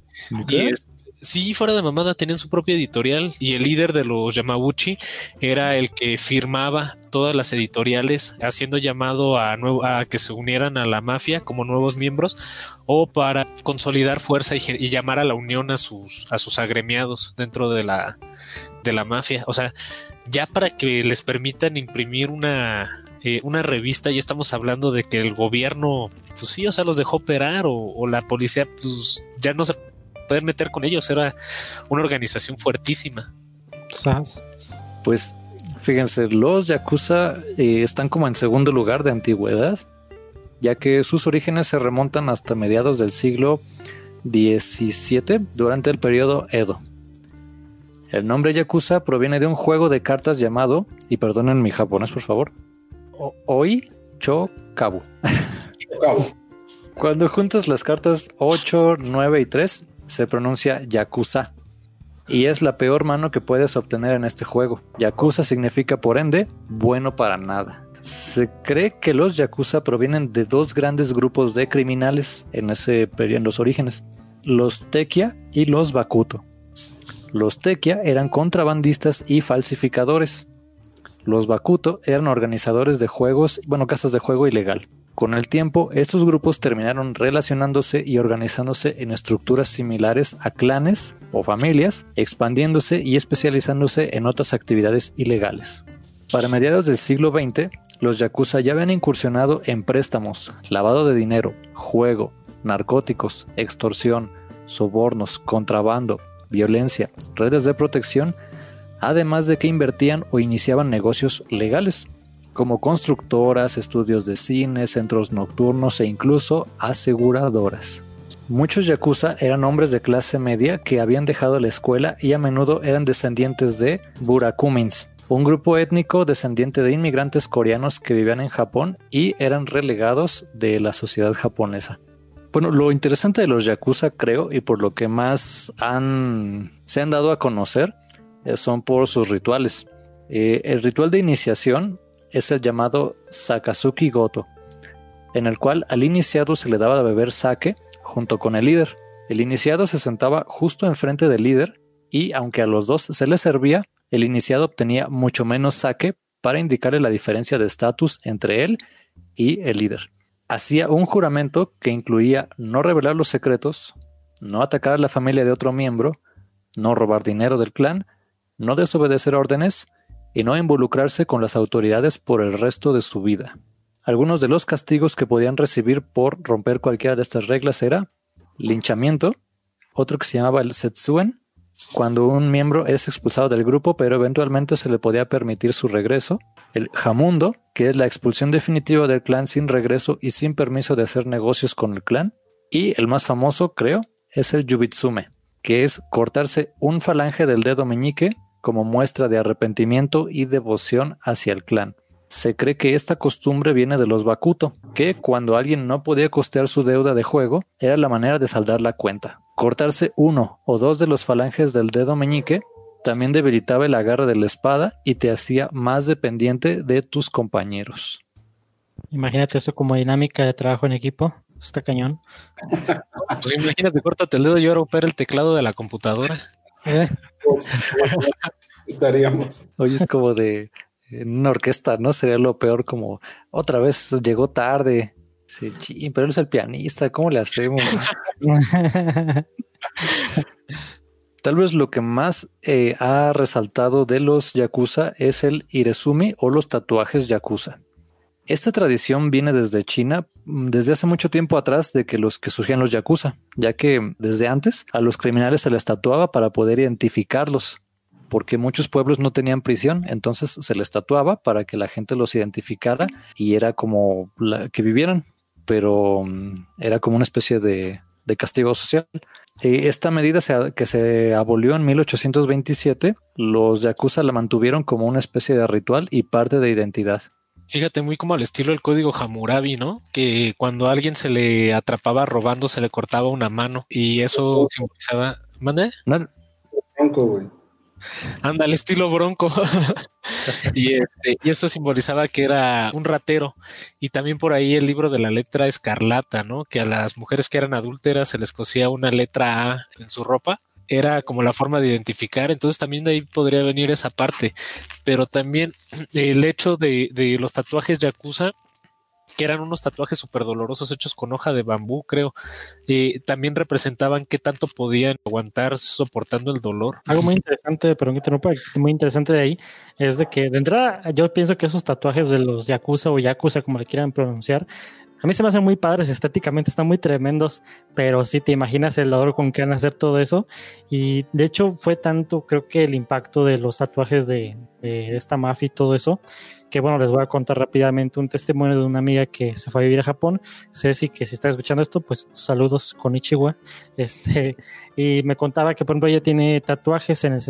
Y es- sí, fuera de mamada, tenían su propia editorial. Y el líder de los Yamaguchi era el que firmaba todas las editoriales, haciendo llamado a, que se unieran a la mafia como nuevos miembros o para consolidar fuerza y llamar a la unión a sus, a sus agremiados dentro de la, de la mafia. O sea, ya para que les permitan imprimir una, eh, una revista, ya estamos hablando de que el gobierno, pues sí, o sea, los dejó operar o, o la policía, pues ya no se puede meter con ellos. Era una organización fuertísima. ¿Sabes? Pues fíjense, los Yakuza eh, están como en segundo lugar de antigüedad. ya que sus orígenes se remontan hasta mediados del siglo XVII durante el periodo Edo. El nombre Yakuza proviene de un juego de cartas llamado, y perdonen mi japonés por favor, Oi Chokabu. Cuando juntas las cartas 8, 9 y 3, se pronuncia Yakuza. Y es la peor mano que puedes obtener en este juego. Yakuza significa por ende bueno para nada. Se cree que los Yakuza provienen de dos grandes grupos de criminales en ese en los orígenes, los Tekia y los Bakuto. Los Tekia eran contrabandistas y falsificadores. Los Bakuto eran organizadores de juegos, bueno, casas de juego ilegal. Con el tiempo, estos grupos terminaron relacionándose y organizándose en estructuras similares a clanes o familias, expandiéndose y especializándose en otras actividades ilegales. Para mediados del siglo XX, los yakuza ya habían incursionado en préstamos, lavado de dinero, juego, narcóticos, extorsión, sobornos, contrabando, violencia, redes de protección, además de que invertían o iniciaban negocios legales, como constructoras, estudios de cine, centros nocturnos e incluso aseguradoras. Muchos yakuza eran hombres de clase media que habían dejado la escuela y a menudo eran descendientes de burakumins, un grupo étnico descendiente de inmigrantes coreanos que vivían en Japón y eran relegados de la sociedad japonesa. Bueno, lo interesante de los Yakuza, creo, y por lo que más han, se han dado a conocer, eh, son por sus rituales. Eh, el ritual de iniciación es el llamado Sakazuki Goto, en el cual al iniciado se le daba de beber sake junto con el líder. El iniciado se sentaba justo enfrente del líder y aunque a los dos se les servía, el iniciado obtenía mucho menos sake para indicarle la diferencia de estatus entre él y el líder hacía un juramento que incluía no revelar los secretos, no atacar a la familia de otro miembro, no robar dinero del clan, no desobedecer órdenes y no involucrarse con las autoridades por el resto de su vida. Algunos de los castigos que podían recibir por romper cualquiera de estas reglas era linchamiento, otro que se llamaba el setsuen, cuando un miembro es expulsado del grupo pero eventualmente se le podía permitir su regreso, el Jamundo, que es la expulsión definitiva del clan sin regreso y sin permiso de hacer negocios con el clan. Y el más famoso, creo, es el Yubitsume, que es cortarse un falange del dedo meñique como muestra de arrepentimiento y devoción hacia el clan. Se cree que esta costumbre viene de los Bakuto, que cuando alguien no podía costear su deuda de juego, era la manera de saldar la cuenta. Cortarse uno o dos de los falanges del dedo meñique también debilitaba el agarre de la espada y te hacía más dependiente de tus compañeros. Imagínate eso como dinámica de trabajo en equipo. Está cañón. (laughs) Pues imagínate, córtate el dedo y ahora opera el teclado de la computadora. ¿Eh? (laughs) Estaríamos. Oye, es como de en una orquesta, ¿no? Sería lo peor como otra vez llegó tarde. Sí, pero él es el pianista, ¿cómo le hacemos? (laughs) Tal vez lo que más eh, ha resaltado de los yakuza es el irezumi o los tatuajes yakuza. Esta tradición viene desde China mm, desde hace mucho tiempo atrás de que los que surgían los yakuza, ya que desde antes a los criminales se les tatuaba para poder identificarlos, porque muchos pueblos no tenían prisión, entonces se les tatuaba para que la gente los identificara y era como que vivieran, pero mm, era como una especie de castigo social esta medida que se abolió en 1827, los yakuza la mantuvieron como una especie de ritual y parte de identidad. Fíjate, muy como al estilo del código Hammurabi, ¿no? Que cuando a alguien se le atrapaba robando, se le cortaba una mano y eso simbolizaba. ¿Mande? No. güey. Anda, al estilo bronco. (laughs) y, este, y eso simbolizaba que era un ratero. Y también por ahí el libro de la letra escarlata, ¿no? Que a las mujeres que eran adúlteras se les cosía una letra A en su ropa. Era como la forma de identificar. Entonces también de ahí podría venir esa parte. Pero también (clears throat) el hecho de, los tatuajes yakuza que eran unos tatuajes súper dolorosos hechos con hoja de bambú, creo. y también representaban qué tanto podían aguantar soportando el dolor. Algo muy interesante, pero muy interesante de ahí es de que de entrada yo pienso que esos tatuajes de los yakuza o yakuza, como le quieran pronunciar, A mí se me hacen muy padres estéticamente, están muy tremendos, pero sí te imaginas el dolor con que van a hacer todo eso. Y de hecho fue tanto, creo que el impacto de los tatuajes de, esta mafia y todo eso, que bueno, les voy a contar rápidamente un testimonio de una amiga que se fue a vivir a Japón, Ceci, que si está escuchando esto, pues saludos con Ichiwa, (laughs) este, y me contaba que por ejemplo ella tiene tatuajes en el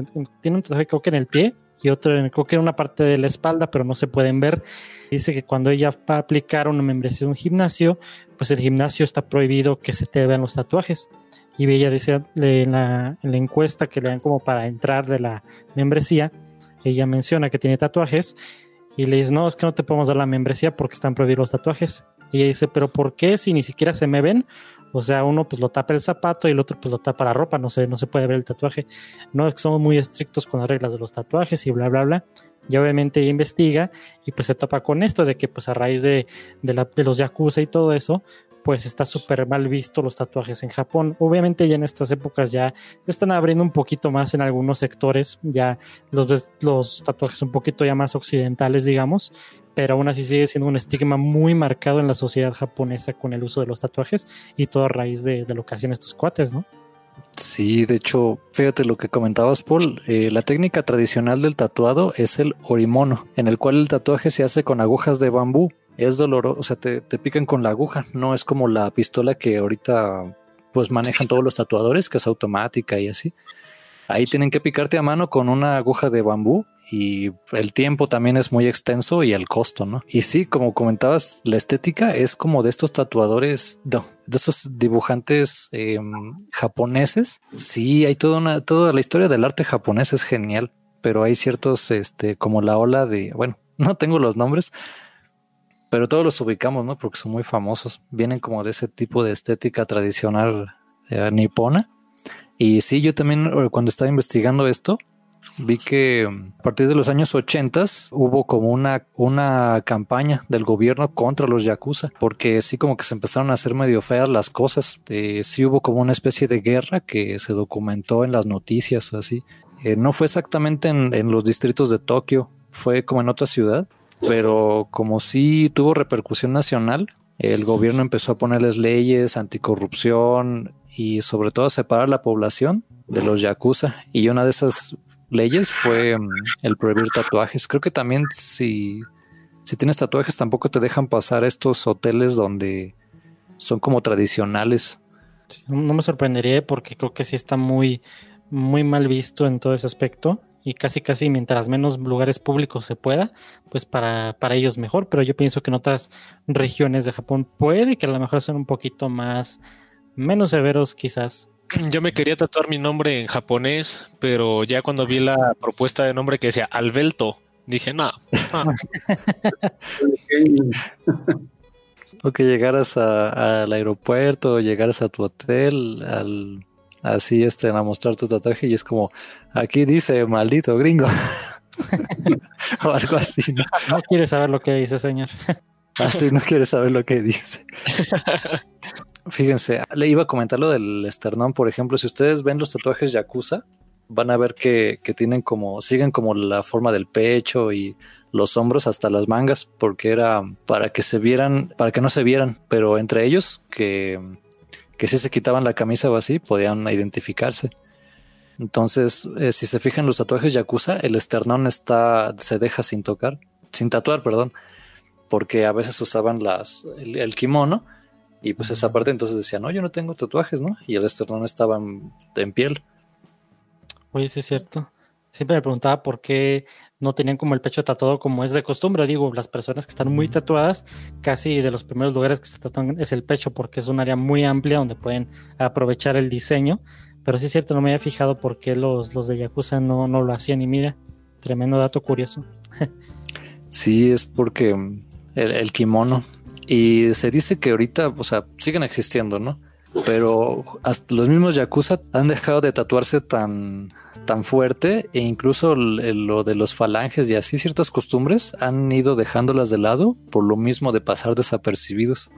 tiene un tatuaje creo que en el pie y otro creo que en una parte de la espalda, pero no se pueden ver. Dice que cuando ella va a aplicar una membresía en un gimnasio, pues el gimnasio está prohibido que se te vean los tatuajes. Y ella dice en la, en la encuesta que le dan como para entrar de la membresía, ella menciona que tiene tatuajes y le dice, no, es que no te podemos dar la membresía porque están prohibidos los tatuajes. Y ella dice, pero ¿por qué si ni siquiera se me ven? O sea, uno pues lo tapa el zapato y el otro pues lo tapa la ropa, no se, no se puede ver el tatuaje. No somos muy estrictos con las reglas de los tatuajes y bla, bla, bla. Y obviamente investiga y pues se topa con esto de que pues a raíz de, de, la, de los yakuza y todo eso, pues está súper mal visto los tatuajes en Japón. Obviamente ya en estas épocas ya se están abriendo un poquito más en algunos sectores, ya los, los tatuajes un poquito ya más occidentales, digamos, pero aún así sigue siendo un estigma muy marcado en la sociedad japonesa con el uso de los tatuajes y todo a raíz de, de lo que hacían estos cuates, ¿no? Sí, de hecho, fíjate lo que comentabas, Paul. Eh, la técnica tradicional del tatuado es el orimono, en el cual el tatuaje se hace con agujas de bambú. Es doloroso, o sea, te, te pican con la aguja, no es como la pistola que ahorita pues manejan todos los tatuadores, que es automática y así. Ahí tienen que picarte a mano con una aguja de bambú y el tiempo también es muy extenso y el costo, ¿no? Y sí, como comentabas, la estética es como de estos tatuadores, no, de esos dibujantes eh, japoneses. Sí, hay toda una, toda la historia del arte japonés es genial, pero hay ciertos, este, como la ola de, bueno, (laughs) no tengo los nombres, pero todos los ubicamos, ¿no? Porque son muy famosos. Vienen como de ese tipo de estética tradicional eh, nipona y sí, yo también eh, cuando estaba investigando esto, vi que mm, a partir de los años 80 hubo como una, una campaña del gobierno contra los yakuza, porque sí como que se empezaron a hacer medio feas las cosas. Eh, sí hubo como una especie de guerra que se documentó en las noticias así. Eh, no fue exactamente en, en los distritos de Tokio, fue como en otra ciudad, pero como sí tuvo repercusión nacional, el gobierno empezó a ponerles leyes anticorrupción y sobre todo a separar la población de los yakuza. Y una de esas leyes fue mm, el prohibir tatuajes. Creo que también si, si tienes tatuajes tampoco te dejan pasar estos hoteles donde son como tradicionales. no me sorprendería porque creo que sí está muy, muy mal visto en todo ese aspecto y casi casi mientras menos lugares públicos se pueda, pues para, para ellos mejor, pero yo pienso que en otras regiones de Japón puede que a lo mejor sean un poquito más, menos severos quizás. Yo me quería tatuar mi nombre en japonés, pero ya cuando vi la propuesta de nombre que decía Alberto, dije, no. o que (laughs) llegaras al aeropuerto, llegaras a tu hotel, al así este, a mostrar tu tatuaje y es como, aquí dice maldito gringo. (laughs) o algo así. ¿no? no quiere saber lo que dice, señor. así no quiere saber lo que dice. (laughs) Fíjense, le iba a comentar lo del esternón, por ejemplo, si ustedes ven los tatuajes Yakuza, van a ver que, que, tienen como, siguen como la forma del pecho y los hombros hasta las mangas, porque era para que se vieran, para que no se vieran, pero entre ellos que que si se quitaban la camisa o así, podían identificarse. Entonces, eh, si se fijan los tatuajes yakuza, el esternón está, se deja sin tocar, sin tatuar, perdón, porque a veces usaban las, el, kimono y pues esa parte entonces decían, no, yo no tengo tatuajes, ¿no? Y el esternón estaba en, en piel. Oye, sí es cierto. Siempre me preguntaba por qué no tenían como el pecho tatuado como es de costumbre. Digo, las personas que están muy tatuadas, casi de los primeros lugares que se tatúan es el pecho porque es un área muy amplia donde pueden aprovechar el diseño. Pero sí es cierto, no me había fijado por qué los, los de Yakuza no, no lo hacían. Y mira, tremendo dato curioso. sí, es porque el, el kimono. Y se dice que ahorita, o sea, siguen existiendo, ¿no? Pero hasta los mismos Yakuza han dejado de tatuarse tan tan fuerte e incluso lo de los falanges y así ciertas costumbres han ido dejándolas de lado por lo mismo de pasar desapercibidos.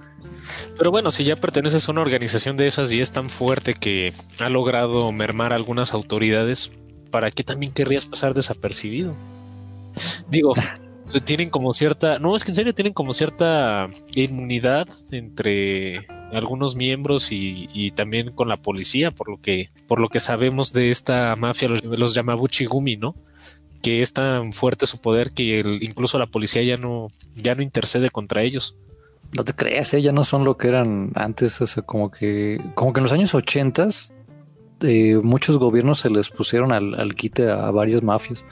Pero bueno, si ya perteneces a una organización de esas y es tan fuerte que ha logrado mermar algunas autoridades, ¿para qué también querrías pasar desapercibido? Digo, tienen como cierta, no es que en serio tienen como cierta inmunidad entre algunos miembros y, también con la policía, por lo que, por lo que sabemos de esta mafia, los, los Yamabuchi Gumi, ¿no? Que es tan fuerte su poder que incluso la policía ya no, ya no intercede contra ellos. No te creas, ¿eh? ya no son lo que eran antes, o sea, como que, como que en los años 80 eh, muchos gobiernos se les pusieron al, quite a, varias mafias,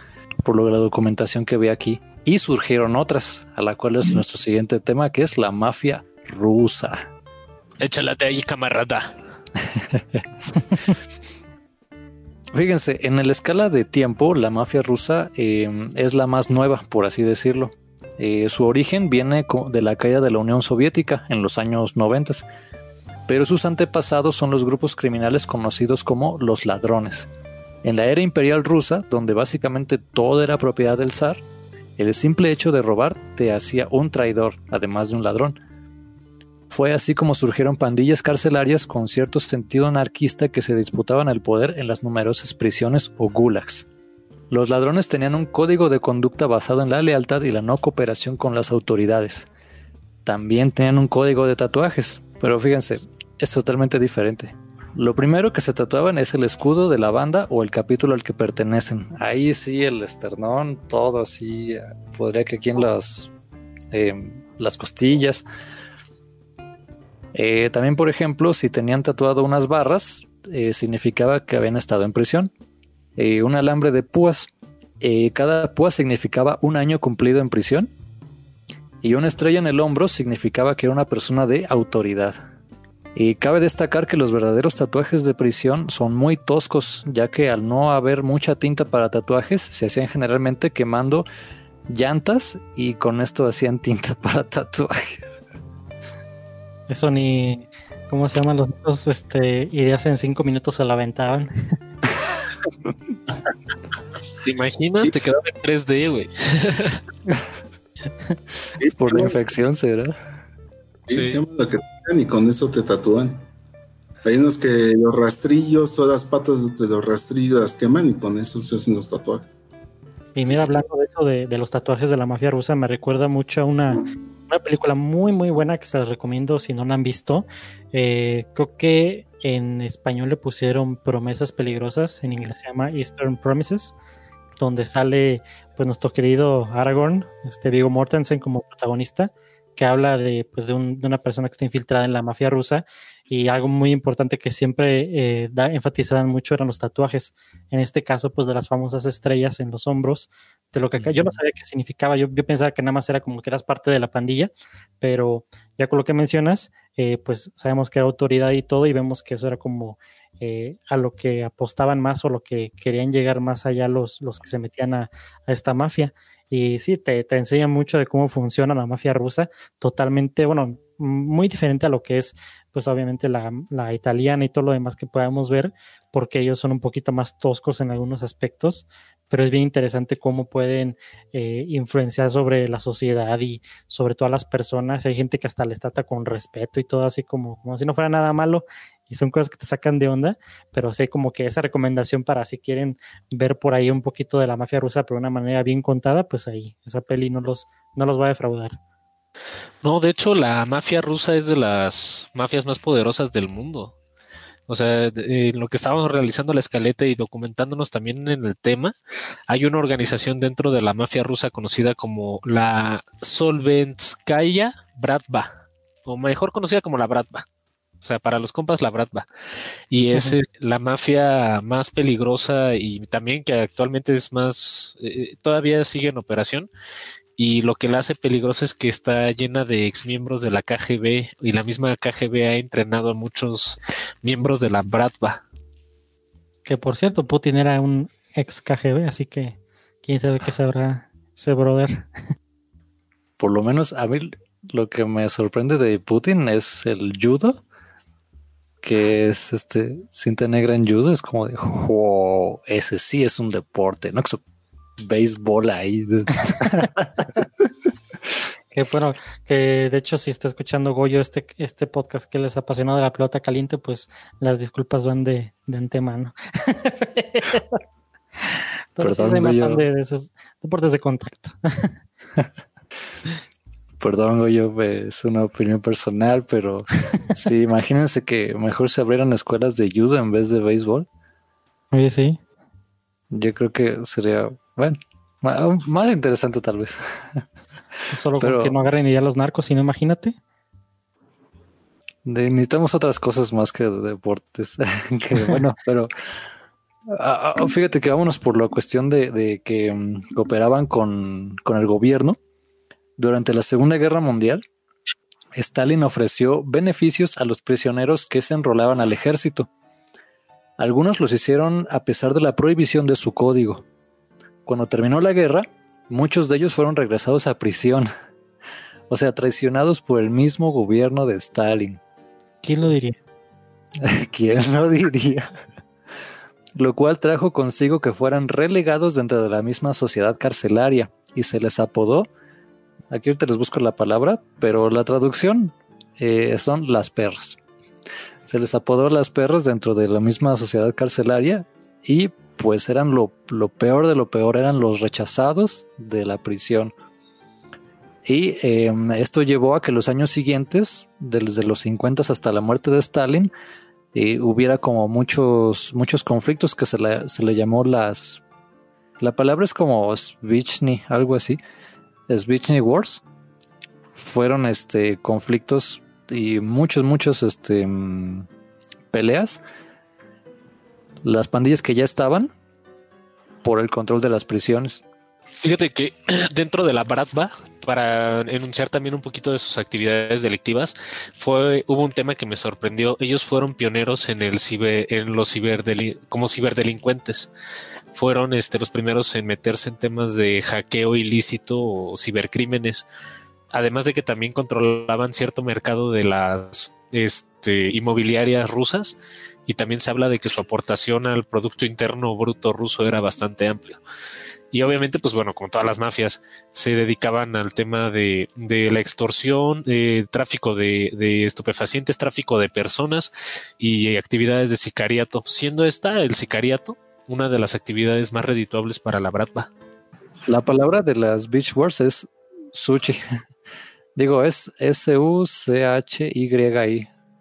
por lo de la documentación que ve aquí. Y surgieron otras, a la cual es nuestro siguiente tema, que es la mafia rusa. Échala de ahí, camarada. (laughs) Fíjense, en la escala de tiempo, la mafia rusa eh, es la más nueva, por así decirlo. Eh, su origen viene de la caída de la Unión Soviética en los años 90, pero sus antepasados son los grupos criminales conocidos como los ladrones. En la era imperial rusa, donde básicamente todo era propiedad del zar, el simple hecho de robar te hacía un traidor, además de un ladrón. Fue así como surgieron pandillas carcelarias con cierto sentido anarquista que se disputaban el poder en las numerosas prisiones o gulags. Los ladrones tenían un código de conducta basado en la lealtad y la no cooperación con las autoridades. También tenían un código de tatuajes, pero fíjense, es totalmente diferente. Lo primero que se tatuaban es el escudo de la banda o el capítulo al que pertenecen. Ahí sí, el esternón, todo así. Podría que aquí en las, em, las costillas. Eh, también, por ejemplo, si tenían tatuado unas barras, eh, significaba que habían estado en prisión. Eh, un alambre de púas. Eh, cada púa significaba un año cumplido en prisión. Y una estrella en el hombro significaba que era una persona de autoridad. Y cabe destacar que los verdaderos tatuajes de prisión son muy toscos, ya que al no haber mucha tinta para tatuajes, se hacían generalmente quemando llantas y con esto hacían tinta (laughs) para tatuajes. Eso ni, ¿cómo se llaman los dos? Este, ideas en cinco minutos se la aventaban. ¿Te imaginas? Te quedaba en 3D, güey. (laughs) Por la infección será. Sí. y con eso te tatúan. Hay unos que los rastrillos, todas las patas de los rastrillos las queman y con eso se hacen los tatuajes. Y mira, hablando de eso de, los tatuajes de la mafia rusa, me recuerda mucho a una, película muy, muy buena que se las recomiendo si no la han visto. Eh, creo que en español le pusieron Promesas Peligrosas, en inglés se llama Eastern Promises, donde sale pues nuestro querido Aragorn, este Vigo Mortensen como protagonista, que habla de, pues, de, una persona que está infiltrada en la mafia rusa y algo muy importante que siempre eh, da, enfatizaban mucho eran los tatuajes. En este caso, pues de las famosas estrellas en los hombros, de lo que acá, yo no sabía qué significaba, yo, yo pensaba que nada más era como que eras parte de la pandilla, pero ya con lo que mencionas, eh, pues sabemos que era autoridad y todo, y vemos que eso era como eh, a lo que apostaban más o lo que querían llegar más allá los, los que se metían a, esta mafia. Y sí, te, te enseña mucho de cómo funciona la mafia rusa, totalmente, bueno, muy diferente a lo que es, pues obviamente la, la, italiana y todo lo demás que podamos ver, porque ellos son un poquito más toscos en algunos aspectos, pero es bien interesante cómo pueden eh, influenciar sobre la sociedad y sobre todas las personas. Hay gente que hasta les trata con respeto y todo así como, como si no fuera nada malo y son cosas que te sacan de onda, pero sé como que esa recomendación para si quieren ver por ahí un poquito de la mafia rusa, pero de una manera bien contada, pues ahí, esa peli no los, no los va a defraudar. No, de hecho, la mafia rusa es de las mafias más poderosas del mundo. O sea, en lo que estábamos realizando la escaleta y documentándonos también en el tema, hay una organización dentro de la mafia rusa conocida como la Solvenskaya Bratva, o mejor conocida como la Bratva. O sea, para los compas, la Bratva. Y es la mafia más peligrosa y también que actualmente es más, eh, todavía sigue en operación y lo que la hace peligrosa es que está llena de exmiembros de la KGB y la misma KGB ha entrenado a muchos miembros de la Bratva. Que por cierto, Putin era un ex KGB, así que quién sabe qué sabrá ese brother. Por lo menos a mí lo que me sorprende de Putin es el judo, que es este cinta negra en judo, es como de, wow, ese sí es un deporte, ¿no? béisbol ahí. (laughs) que bueno, que de hecho si está escuchando Goyo este, este podcast que les apasiona de la pelota caliente, pues las disculpas van de, de antemano. (laughs) Pero Perdón, de, de esos deportes de contacto. (laughs) Perdón, yo es una opinión personal, pero (laughs) sí, imagínense que mejor se abrieran escuelas de judo en vez de béisbol. Oye, sí. Yo creo que sería, bueno, más interesante tal vez. Solo pero, que no agarren ya los narcos, sino imagínate. necesitamos otras cosas más que deportes. (laughs) que bueno, (laughs) pero ah, ah, fíjate que vámonos por la cuestión de, que mm, cooperaban con, con el gobierno durante la Segunda Guerra Mundial, Stalin ofreció beneficios a los prisioneros que se enrolaban al ejército. Algunos los hicieron a pesar de la prohibición de su código. Cuando terminó la guerra, muchos de ellos fueron regresados a prisión, (laughs) o sea, traicionados por el mismo gobierno de Stalin. ¿Quién lo diría? (laughs) ¿Quién lo diría? Lo cual trajo consigo que fueran relegados dentro de la misma sociedad carcelaria y se les apodó Aquí ahorita les busco la palabra, pero la traducción eh, son las perras. Se les apodó las perras dentro de la misma sociedad carcelaria y pues eran lo, peor de lo peor, eran los rechazados de la prisión. Y em, esto llevó a que los años siguientes, desde los 50 hasta la muerte de Stalin, eh, hubiera como muchos, muchos conflictos que se le, se le llamó las... La palabra es como Svichny, algo así, Svitny Wars fueron este conflictos y muchos, muchos este, mm, peleas. Las pandillas que ya estaban por el control de las prisiones. Fíjate que (clears throat) dentro de la Bratva, para enunciar también un poquito de sus actividades delictivas, fue, hubo un tema que me sorprendió. Ellos fueron pioneros en el ciber, en los como ciberdelincuentes fueron este, los primeros en meterse en temas de hackeo ilícito o cibercrímenes, además de que también controlaban cierto mercado de las este, inmobiliarias rusas y también se habla de que su aportación al Producto Interno Bruto ruso era bastante amplio. Y obviamente, pues bueno, como todas las mafias, se dedicaban al tema de, la extorsión, de tráfico de, de, estupefacientes, tráfico de personas y actividades de sicariato. Siendo esta el sicariato una de las actividades más redituables para la Bratva. La palabra de las Beach Wars es sushi. (laughs) Digo, es S-U-C-H-Y-I.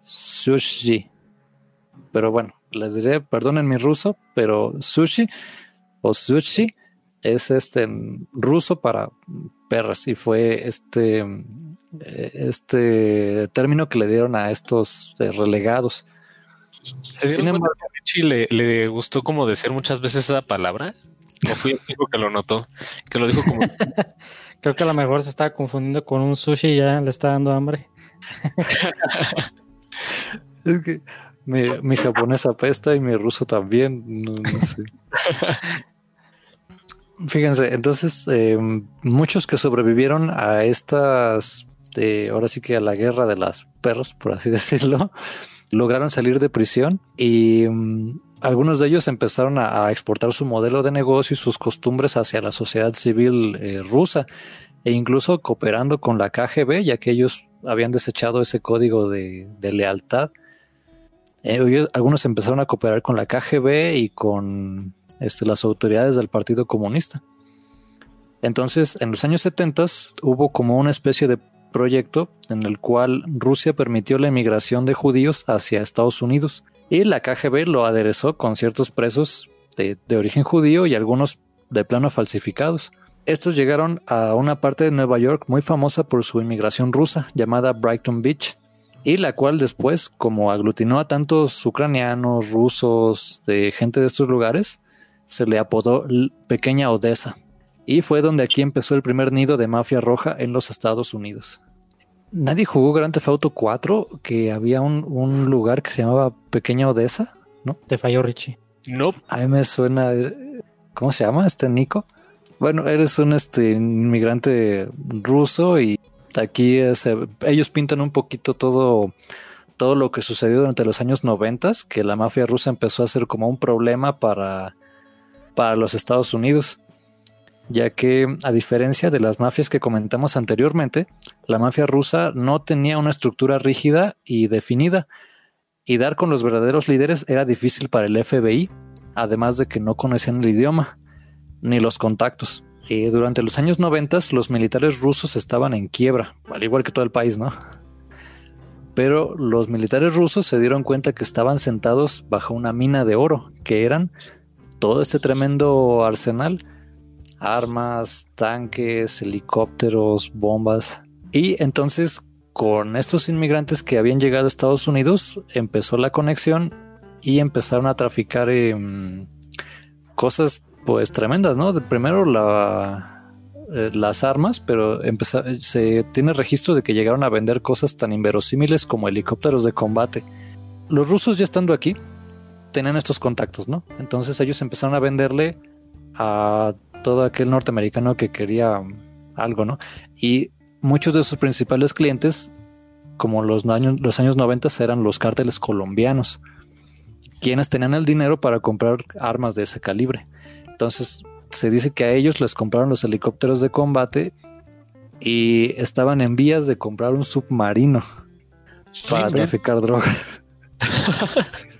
Sushi. Pero bueno, les diré, perdonen mi ruso, pero sushi o sushi es este ruso para perras y fue este, este término que le dieron a estos eh, relegados. Sin embargo, le, le gustó como decir muchas veces esa palabra? ¿O fui el único que lo notó? Que lo dijo como. (laughs) Creo que a lo mejor se estaba confundiendo con un sushi y ya le está dando hambre. (laughs) es que mi, japonés apesta y mi ruso también. No, sé. (laughs) Fíjense, entonces, eh, muchos que sobrevivieron a estas, de, ahora sí que a la guerra de las perros, por así (laughs) decirlo, lograron salir de prisión y mm, algunos de ellos empezaron a, exportar su modelo de negocio y sus costumbres hacia la sociedad civil eh, rusa e incluso cooperando con la KGB, ya que ellos habían desechado ese código de, lealtad. Eh, algunos empezaron a cooperar con la KGB y con este, las autoridades del Partido Comunista. Entonces, en los años 70 hubo como una especie de proyecto en el cual Rusia permitió la emigración de judíos hacia Estados Unidos y la KGB lo aderezó con ciertos presos de, origen judío y algunos de plano falsificados. Estos llegaron a una parte de Nueva York muy famosa por su inmigración rusa llamada Brighton Beach y la cual después, como aglutinó a tantos ucranianos, rusos, de gente de estos lugares, se le apodó Pequeña Odessa. Y fue donde aquí empezó el primer nido de mafia roja en los Estados Unidos. Nadie jugó Grand Theft Auto 4, que había un, lugar que se llamaba Pequeña Odessa, ¿no? Te falló Richie. No. A mí me suena. ¿Cómo se llama este Nico? Bueno, eres un este, inmigrante ruso y aquí ellos pintan un poquito todo, todo lo que sucedió durante los años 90, que la mafia rusa empezó a ser como un problema para, para los Estados Unidos ya que a diferencia de las mafias que comentamos anteriormente, la mafia rusa no tenía una estructura rígida y definida, y dar con los verdaderos líderes era difícil para el FBI, además de que no conocían el idioma ni los contactos. eh, durante los años 90 los militares rusos estaban en quiebra, al igual que todo el país, ¿no? Pero los militares rusos se dieron cuenta que estaban sentados bajo una mina de oro, que eran todo este tremendo arsenal, armas, tanques, helicópteros, bombas. Y entonces con estos inmigrantes que habían llegado a Estados Unidos empezó la conexión y empezaron a traficar em, cosas pues tremendas, ¿no? primero la, eh, las armas, pero se tiene registro de que llegaron a vender cosas tan inverosímiles como helicópteros de combate. Los rusos ya estando aquí tenían estos contactos, ¿no? Entonces ellos empezaron a venderle a todo aquel norteamericano que quería algo, ¿no? Y muchos de sus principales clientes, como los años, los años 90, eran los cárteles colombianos, quienes tenían el dinero para comprar armas de ese calibre. Entonces se dice que a ellos les compraron los helicópteros de combate y estaban en vías de comprar un submarino para traficar drogas. (laughs)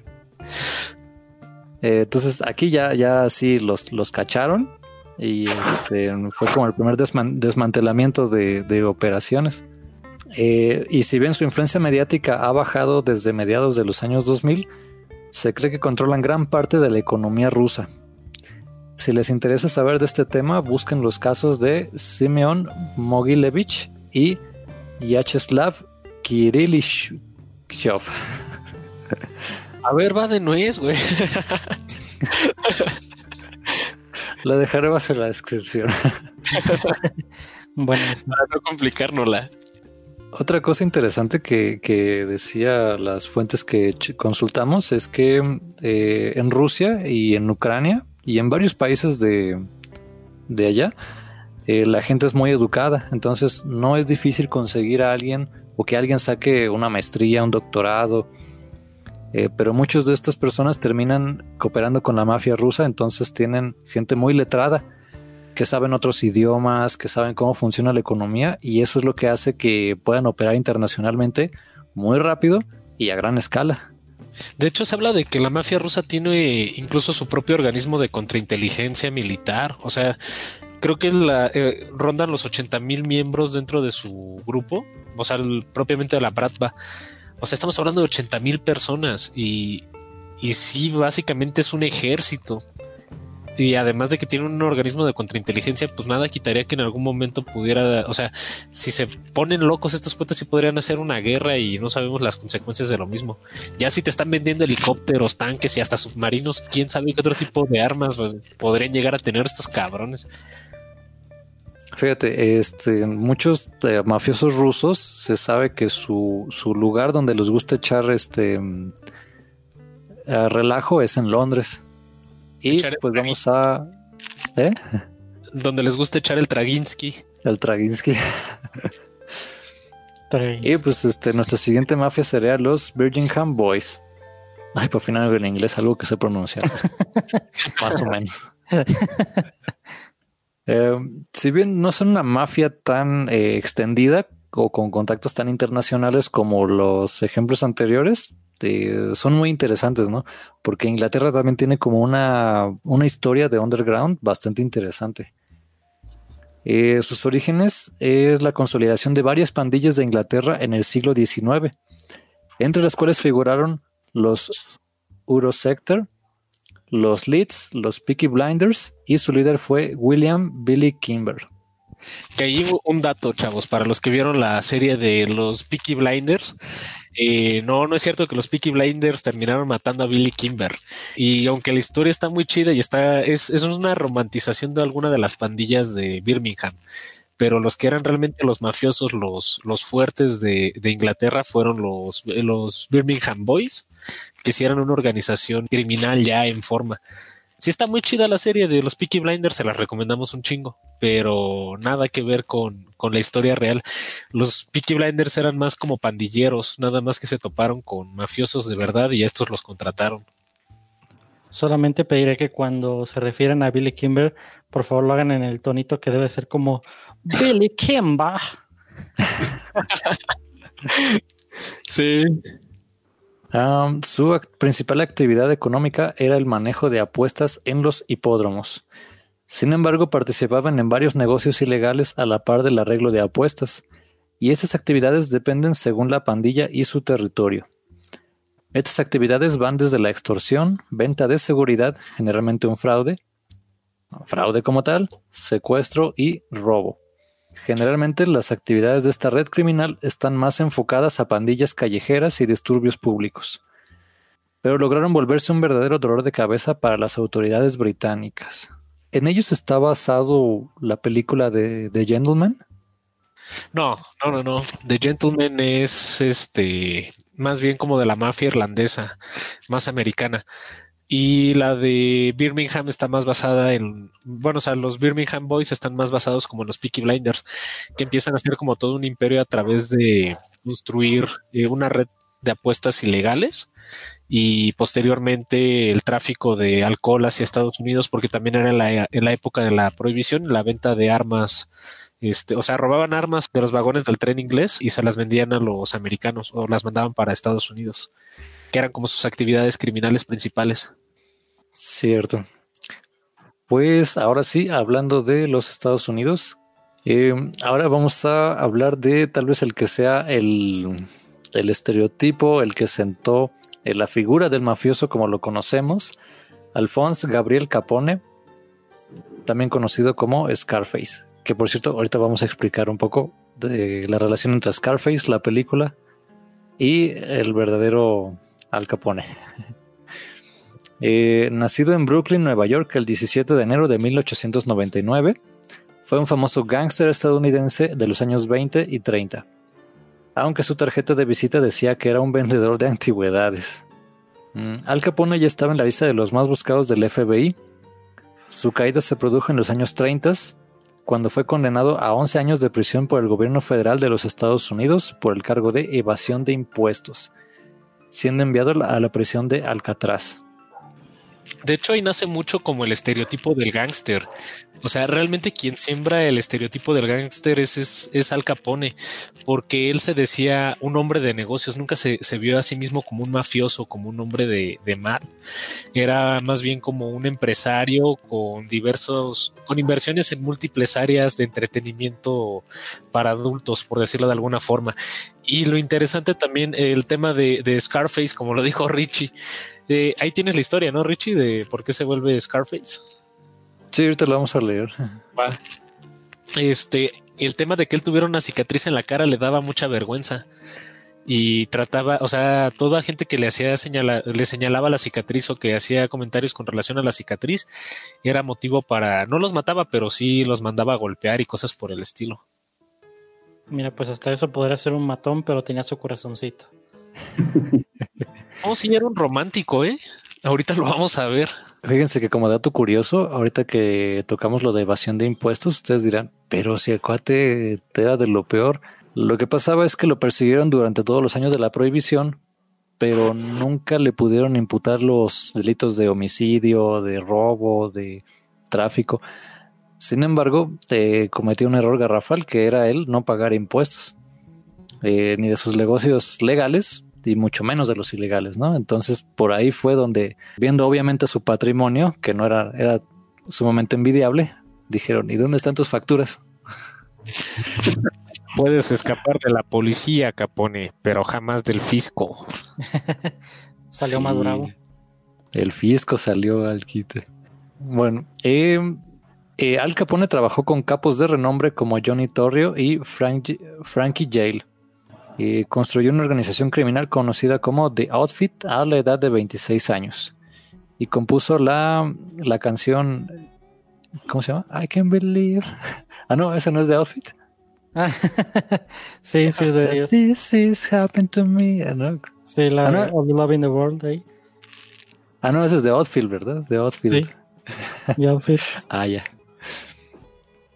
Eh, entonces aquí ya, ya sí los, los cacharon y este, fue como el primer desmantelamiento de, operaciones. Eh, y si bien su influencia mediática ha bajado desde mediados de los años 2000, se cree que controlan gran parte de la economía rusa. Si les interesa saber de este tema, busquen los casos de Simeon Mogilevich y Yacheslav Kirillishov. A ver, va de nuez, güey. (laughs) La dejaremos en la descripción. (laughs) bueno, para no complicárnosla. Otra cosa interesante que, decía las fuentes que consultamos es que eh, en Rusia y en Ucrania y en varios países de, allá, eh, la gente es muy educada, entonces no es difícil conseguir a alguien o que alguien saque una maestría, un doctorado, eh, pero muchas de estas personas terminan cooperando con la mafia rusa, entonces tienen gente muy letrada que saben otros idiomas, que saben cómo funciona la economía y eso es lo que hace que puedan operar internacionalmente muy rápido y a gran escala. De hecho, se habla de que la mafia rusa tiene incluso su propio organismo de contrainteligencia militar. O sea, creo que la, eh, rondan los 80 mil miembros dentro de su grupo, o sea, propiamente de la Bratva. O sea, estamos hablando de 80 mil personas y, y sí, básicamente es un ejército. Y además de que tiene un organismo de contrainteligencia, pues nada quitaría que en algún momento pudiera, o sea, si se ponen locos estos puentes sí podrían hacer una guerra y no sabemos las consecuencias de lo mismo. Ya si te están vendiendo helicópteros, tanques y hasta submarinos, quién sabe qué otro tipo de armas podrían llegar a tener estos cabrones. Fíjate, este, muchos eh, mafiosos rusos se sabe que su, lugar donde les gusta echar este mm, relajo es en Londres. Y pues vamos a. ¿Eh? Donde les gusta echar el Traginsky. El Traginsky. y pues este, nuestra siguiente mafia sería los Birmingham Boys. Ay, por fin algo en inglés, algo que se pronuncia. (laughs) Más o menos. (laughs) Eh, si bien no son una mafia tan eh, extendida o con contactos tan internacionales como los ejemplos anteriores, eh, son muy interesantes, ¿no? Porque Inglaterra también tiene como una, una historia de underground bastante interesante. sus orígenes es la consolidación de varias pandillas de Inglaterra en el siglo XIX, entre las cuales figuraron los Eurosector, los Leeds, los Peaky Blinders y su líder fue William Billy Kimber. Que ahí un dato, chavos, para los que vieron la serie de los Peaky Blinders. Eh, no, no es cierto que los Peaky Blinders terminaron matando a Billy Kimber. Y aunque la historia está muy chida y está, es, es una romantización de alguna de las pandillas de Birmingham. Pero los que eran realmente los mafiosos, los, los fuertes de, de Inglaterra fueron los, los Birmingham Boys que si eran una organización criminal ya en forma. Sí está muy chida la serie de los Peaky Blinders, se la recomendamos un chingo, pero nada que ver con, la historia real. Los Peaky Blinders eran más como pandilleros, nada más que se toparon con mafiosos de verdad y estos los contrataron. Solamente pediré que cuando se refieren a Billy Kimber, por favor lo hagan en el tonito que debe ser como Billy Kimber. (laughs) sí su principal actividad económica era el manejo de apuestas en los hipódromos. Sin embargo, participaban en varios negocios ilegales a la par del arreglo de apuestas, y esas actividades dependen según la pandilla y su territorio. Estas actividades van desde la extorsión, venta de seguridad, generalmente un fraude, fraude como tal, secuestro y robo. Generalmente las actividades de esta red criminal están más enfocadas a pandillas callejeras y disturbios públicos, pero lograron volverse un verdadero dolor de cabeza para las autoridades británicas. ¿En ellos está basado la película de The Gentleman? No, no, no, no. The Gentleman es este más bien como de la mafia irlandesa, más americana. Y la de Birmingham está más basada en, bueno, o sea, los Birmingham Boys están más basados como en los Peaky Blinders, que empiezan a ser como todo un imperio a través de construir eh, una red de apuestas ilegales y posteriormente el tráfico de alcohol hacia Estados Unidos, porque también era en la, en la época de la prohibición, la venta de armas este, o sea, robaban armas de los vagones del tren inglés y se las vendían a los americanos o las mandaban para Estados Unidos, que eran como sus actividades criminales principales. Cierto. Pues ahora sí, hablando de los Estados Unidos, eh, ahora vamos a hablar de tal vez el que sea el, el estereotipo, el que sentó en la figura del mafioso como lo conocemos, Alphonse Gabriel Capone, también conocido como Scarface que por cierto, ahorita vamos a explicar un poco de la relación entre Scarface, la película, y el verdadero Al Capone. (laughs) Eh, nacido en Brooklyn, Nueva York, el 17 de enero de 1899, fue un famoso gángster estadounidense de los años 20 y 30, aunque su tarjeta de visita decía que era un vendedor de antigüedades. Mm, Al Capone ya estaba en la lista de los más buscados del FBI. Su caída se produjo en los años 30 cuando fue condenado a 11 años de prisión por el gobierno federal de los Estados Unidos por el cargo de evasión de impuestos, siendo enviado a la prisión de Alcatraz. De hecho, ahí nace mucho como el estereotipo del gángster. O sea, realmente quien siembra el estereotipo del gángster es, es, Al Capone, porque él se decía un hombre de negocios, nunca se, vio a sí mismo como un mafioso, como un hombre de, de. Era más bien como un empresario con diversos, con inversiones en múltiples áreas de entretenimiento para adultos, por decirlo de alguna forma. Y lo interesante también, el tema de, de Scarface, como lo dijo Richie, eh, ahí tienes la historia, ¿no, Richie? De por qué se vuelve Scarface. Sí, ahorita lo vamos a leer. Va. Este, el tema de que él tuviera una cicatriz en la cara le daba mucha vergüenza. Y trataba, o sea, toda gente que le hacía señala, le señalaba la cicatriz o que hacía comentarios con relación a la cicatriz, era motivo para, no los mataba, pero sí los mandaba a golpear y cosas por el estilo. Mira, pues hasta eso podría ser un matón, pero tenía su corazoncito. (laughs) Oh, sí, era un romántico, ¿eh? Ahorita lo vamos a ver. Fíjense que como dato curioso, ahorita que tocamos lo de evasión de impuestos, ustedes dirán, pero si el cuate era de lo peor, lo que pasaba es que lo persiguieron durante todos los años de la prohibición, pero nunca le pudieron imputar los delitos de homicidio, de robo, de tráfico. Sin embargo, eh, cometió un error garrafal que era él no pagar impuestos, eh, ni de sus negocios legales, y mucho menos de los ilegales, ¿no? Entonces por ahí fue donde, viendo obviamente su patrimonio, que no era, era sumamente envidiable, dijeron, ¿y dónde están tus facturas? (laughs) Puedes escapar de la policía, Capone, pero jamás del fisco. (laughs) salió más bravo. El fisco salió al quite. Bueno, eh, eh, Al Capone trabajó con capos de renombre como Johnny Torrio y Frankie Jail y construyó una organización criminal conocida como The Outfit a la edad de 26 años. Y compuso la, la canción ¿cómo se llama? I can't believe. (laughs) Ah no, esa no es The Outfit. (laughs) Sí, sí es de ellos. This is happened to me. Ah, sí, la ah, of Love in the World ahí. Ah no, ese es The Outfield, ¿verdad? The Outfield. Sí. (laughs) The Outfit. Ah ya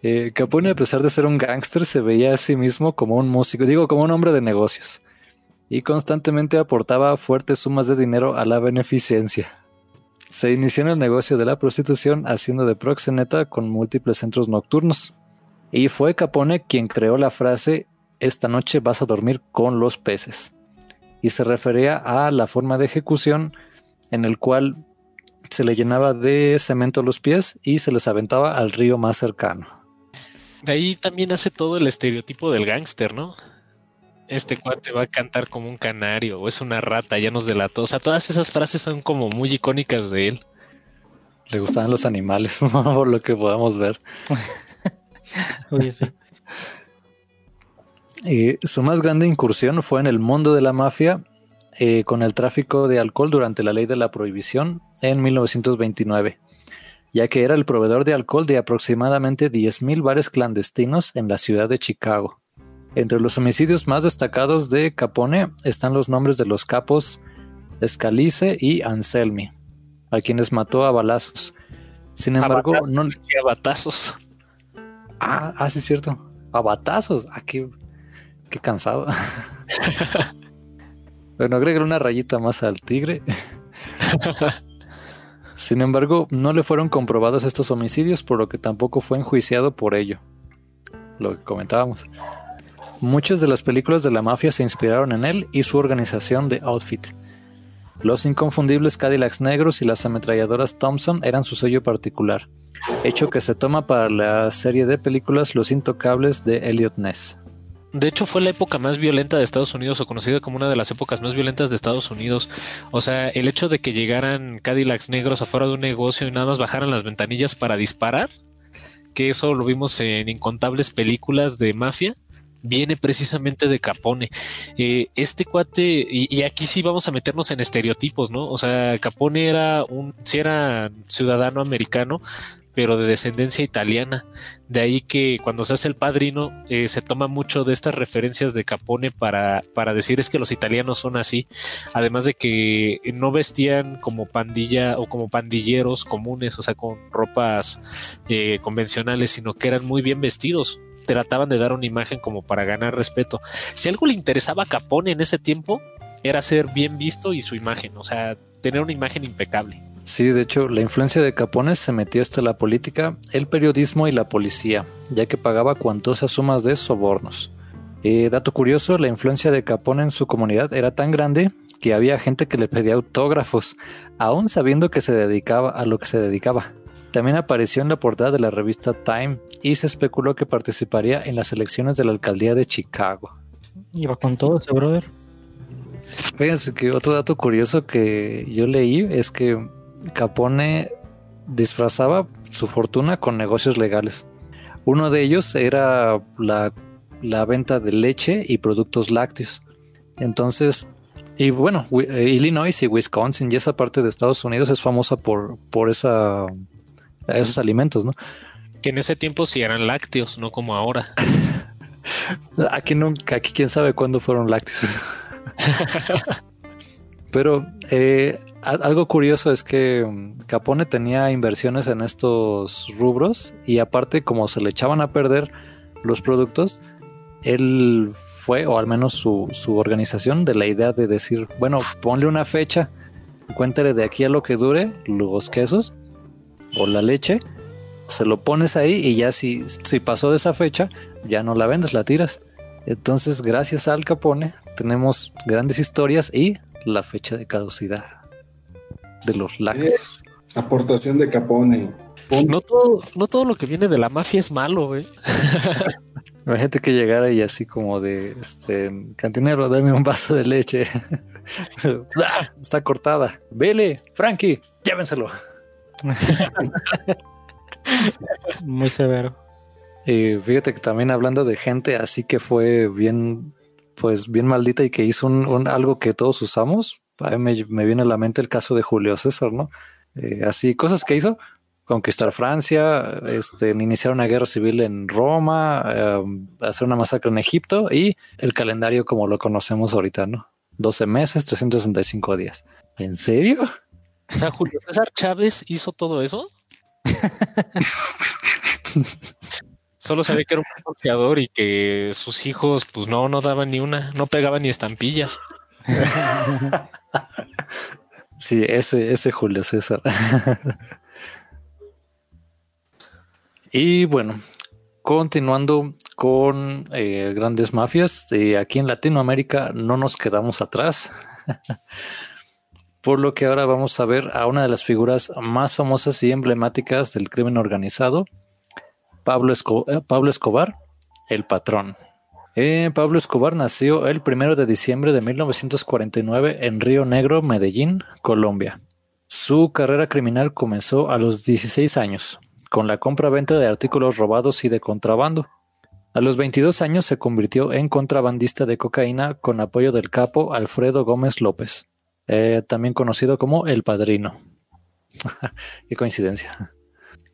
eh, Capone, a pesar de ser un gángster, se veía a sí mismo como un músico, digo, como un hombre de negocios, y constantemente aportaba fuertes sumas de dinero a la beneficencia. Se inició en el negocio de la prostitución haciendo de proxeneta con múltiples centros nocturnos. Y fue Capone quien creó la frase esta noche vas a dormir con los peces. Y se refería a la forma de ejecución en el cual se le llenaba de cemento los pies y se les aventaba al río más cercano. De ahí también hace todo el estereotipo del gángster, ¿no? Este cuate va a cantar como un canario o es una rata, ya nos delató. O sea, todas esas frases son como muy icónicas de él. Le gustaban los animales, (laughs) por lo que podamos ver. (laughs) Oye, sí. Eh, su más grande incursión fue en el mundo de la mafia eh, con el tráfico de alcohol durante la ley de la prohibición en 1929, ya que era el proveedor de alcohol de aproximadamente 10.000 bares clandestinos en la ciudad de Chicago. Entre los homicidios más destacados de Capone están los nombres de los capos Scalise y Anselmi, a quienes mató a balazos. Sin embargo, batazos, no. a batazos. Ah, ah, sí, es cierto. A batazos. Ah, qué, qué cansado. (laughs) bueno, agrega una rayita más al tigre. (laughs) Sin embargo, no le fueron comprobados estos homicidios, por lo que tampoco fue enjuiciado por ello. Lo que comentábamos. Muchas de las películas de la mafia se inspiraron en él y su organización de Outfit. Los inconfundibles Cadillacs negros y las ametralladoras Thompson eran su sello particular, hecho que se toma para la serie de películas Los Intocables de Elliot Ness. De hecho, fue la época más violenta de Estados Unidos o conocida como una de las épocas más violentas de Estados Unidos. O sea, el hecho de que llegaran Cadillacs negros afuera de un negocio y nada más bajaran las ventanillas para disparar, que eso lo vimos en incontables películas de mafia, viene precisamente de Capone. Eh, este cuate, y, y, aquí sí vamos a meternos en estereotipos, ¿no? O sea, Capone era un, sí era ciudadano americano, pero de descendencia italiana. De ahí que cuando se hace el padrino eh, se toma mucho de estas referencias de Capone para, para decir es que los italianos son así. Además de que no vestían como pandilla o como pandilleros comunes, o sea, con ropas eh, convencionales, sino que eran muy bien vestidos. Trataban de dar una imagen como para ganar respeto. Si algo le interesaba a Capone en ese tiempo, era ser bien visto y su imagen, o sea, tener una imagen impecable. Sí, de hecho, la influencia de Capone se metió hasta la política, el periodismo y la policía, ya que pagaba cuantosas sumas de sobornos. Eh, dato curioso, la influencia de Capone en su comunidad era tan grande que había gente que le pedía autógrafos, aún sabiendo que se dedicaba a lo que se dedicaba. También apareció en la portada de la revista Time y se especuló que participaría en las elecciones de la alcaldía de Chicago. Iba con todo ese brother. Fíjense que otro dato curioso que yo leí es que Capone disfrazaba su fortuna con negocios legales. Uno de ellos era la, la, venta de leche y productos lácteos. Entonces, y bueno, Illinois y Wisconsin y esa parte de Estados Unidos es famosa por, por esa, esos alimentos, ¿no? Que en ese tiempo sí eran lácteos, no como ahora. (laughs) aquí nunca, aquí quién sabe cuándo fueron lácteos. (laughs) Pero eh, algo curioso es que Capone tenía inversiones en estos rubros y aparte como se le echaban a perder los productos, él fue, o al menos su, su organización, de la idea de decir, bueno, ponle una fecha, cuéntale de aquí a lo que dure los quesos o la leche, se lo pones ahí y ya si, si pasó de esa fecha, ya no la vendes, la tiras. Entonces, gracias al Capone, tenemos grandes historias y la fecha de caducidad de los lácteos. Eh, aportación de Capone. No todo, no todo lo que viene de la mafia es malo, güey. (laughs) Imagínate que llegara y así como de este cantinero, dame un vaso de leche. (laughs) ah, está cortada. Vele, Frankie, llévenselo. (laughs) Muy severo. Y fíjate que también hablando de gente así que fue bien, pues bien maldita y que hizo un, un algo que todos usamos, me, me, viene a la mente el caso de Julio César, ¿no? Eh, así, cosas que hizo, conquistar Francia, este, iniciar una guerra civil en Roma, eh, hacer una masacre en Egipto y el calendario como lo conocemos ahorita, ¿no? 12 meses, 365 días. ¿En serio? O sea, Julio César Chávez hizo todo eso. (laughs) Solo sabía que era un boxeador y que sus hijos, pues no, no daban ni una, no pegaban ni estampillas. (laughs) sí, ese, ese Julio César. (laughs) y bueno, continuando con eh, grandes mafias, eh, aquí en Latinoamérica no nos quedamos atrás. (laughs) por lo que ahora vamos a ver a una de las figuras más famosas y emblemáticas del crimen organizado, Pablo, eh, Pablo Escobar, el patrón. Eh, Pablo Escobar nació el 1 de diciembre de 1949 en Río Negro, Medellín, Colombia. Su carrera criminal comenzó a los 16 años, con la compra-venta de artículos robados y de contrabando. A los 22 años se convirtió en contrabandista de cocaína con apoyo del capo Alfredo Gómez López, eh, también conocido como El Padrino. (laughs) Qué coincidencia.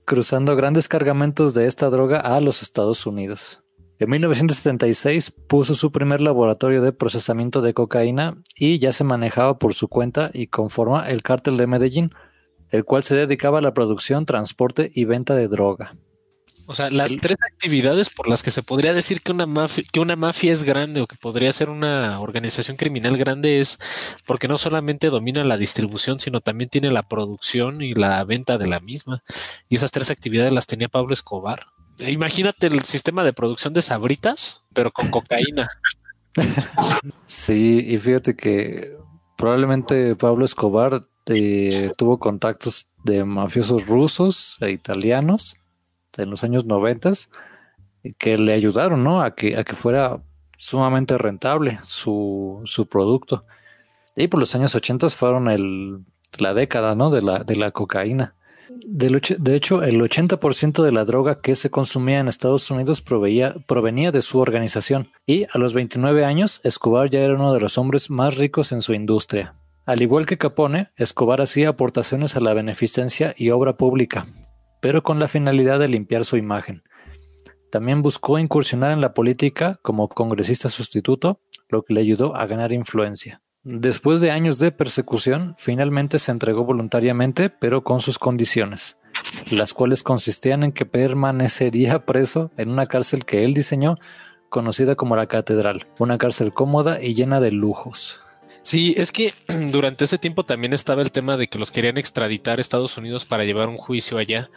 Cruzando grandes cargamentos de esta droga a los Estados Unidos. En 1976 puso su primer laboratorio de procesamiento de cocaína y ya se manejaba por su cuenta y conforma el cártel de Medellín, el cual se dedicaba a la producción, transporte y venta de droga. O sea, las tres actividades por las que se podría decir que una, mafia, que una mafia es grande o que podría ser una organización criminal grande es porque no solamente domina la distribución, sino también tiene la producción y la venta de la misma. Y esas tres actividades las tenía Pablo Escobar. Imagínate el sistema de producción de sabritas, pero con cocaína. Sí, y fíjate que probablemente Pablo Escobar eh, tuvo contactos de mafiosos rusos e italianos en los años noventas que le ayudaron, ¿no? A que, a que fuera sumamente rentable su, su producto. Y por los años 80 fueron el, la década, ¿no? De la, de la cocaína. De, hecho, el 80% de la droga que se consumía en Estados Unidos provenía de su organización. Y a los 29 años, Escobar ya era uno de los hombres más ricos en su industria. Al igual que Capone, Escobar hacía aportaciones a la beneficencia y obra pública, pero con la finalidad de limpiar su imagen. También buscó incursionar en la política como congresista sustituto, lo que le ayudó a ganar influencia. Después de años de persecución, finalmente se entregó voluntariamente, pero con sus condiciones, las cuales consistían en que permanecería (laughs) preso en una cárcel que él diseñó, conocida como la Catedral, una cárcel cómoda y llena de lujos. Sí, es que (clears throat) durante ese tiempo también estaba el tema de que los querían extraditar a Estados Unidos para llevar un juicio allá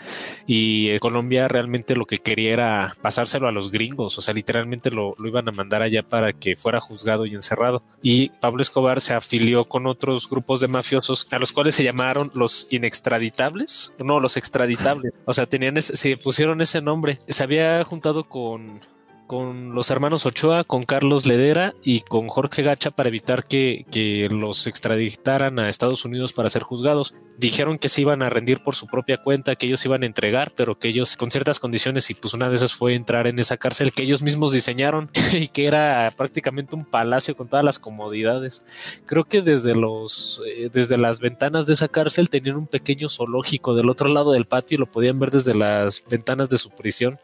y eh, Colombia realmente lo que quería era pasárselo a los gringos, o sea, literalmente lo, iban a mandar allá para que fuera juzgado y encerrado. Y Pablo Escobar se afilió con otros grupos de mafiosos a los cuales se llamaron los inextraditables, no, los extraditables, o sea, tenían se pusieron ese nombre. Se había juntado con con los hermanos Ochoa, con Carlos Ledera y con Jorge Gacha para evitar que, los extraditaran a Estados Unidos para ser juzgados. Dijeron que se iban a rendir por su propia cuenta, que ellos iban a entregar, pero que ellos con ciertas condiciones y pues una de esas fue entrar en esa cárcel que ellos mismos diseñaron (laughs) y que era prácticamente un palacio con todas las comodidades. Creo que desde los eh, desde las ventanas de esa cárcel tenían un pequeño zoológico del otro lado del patio y lo podían ver desde las ventanas de su prisión.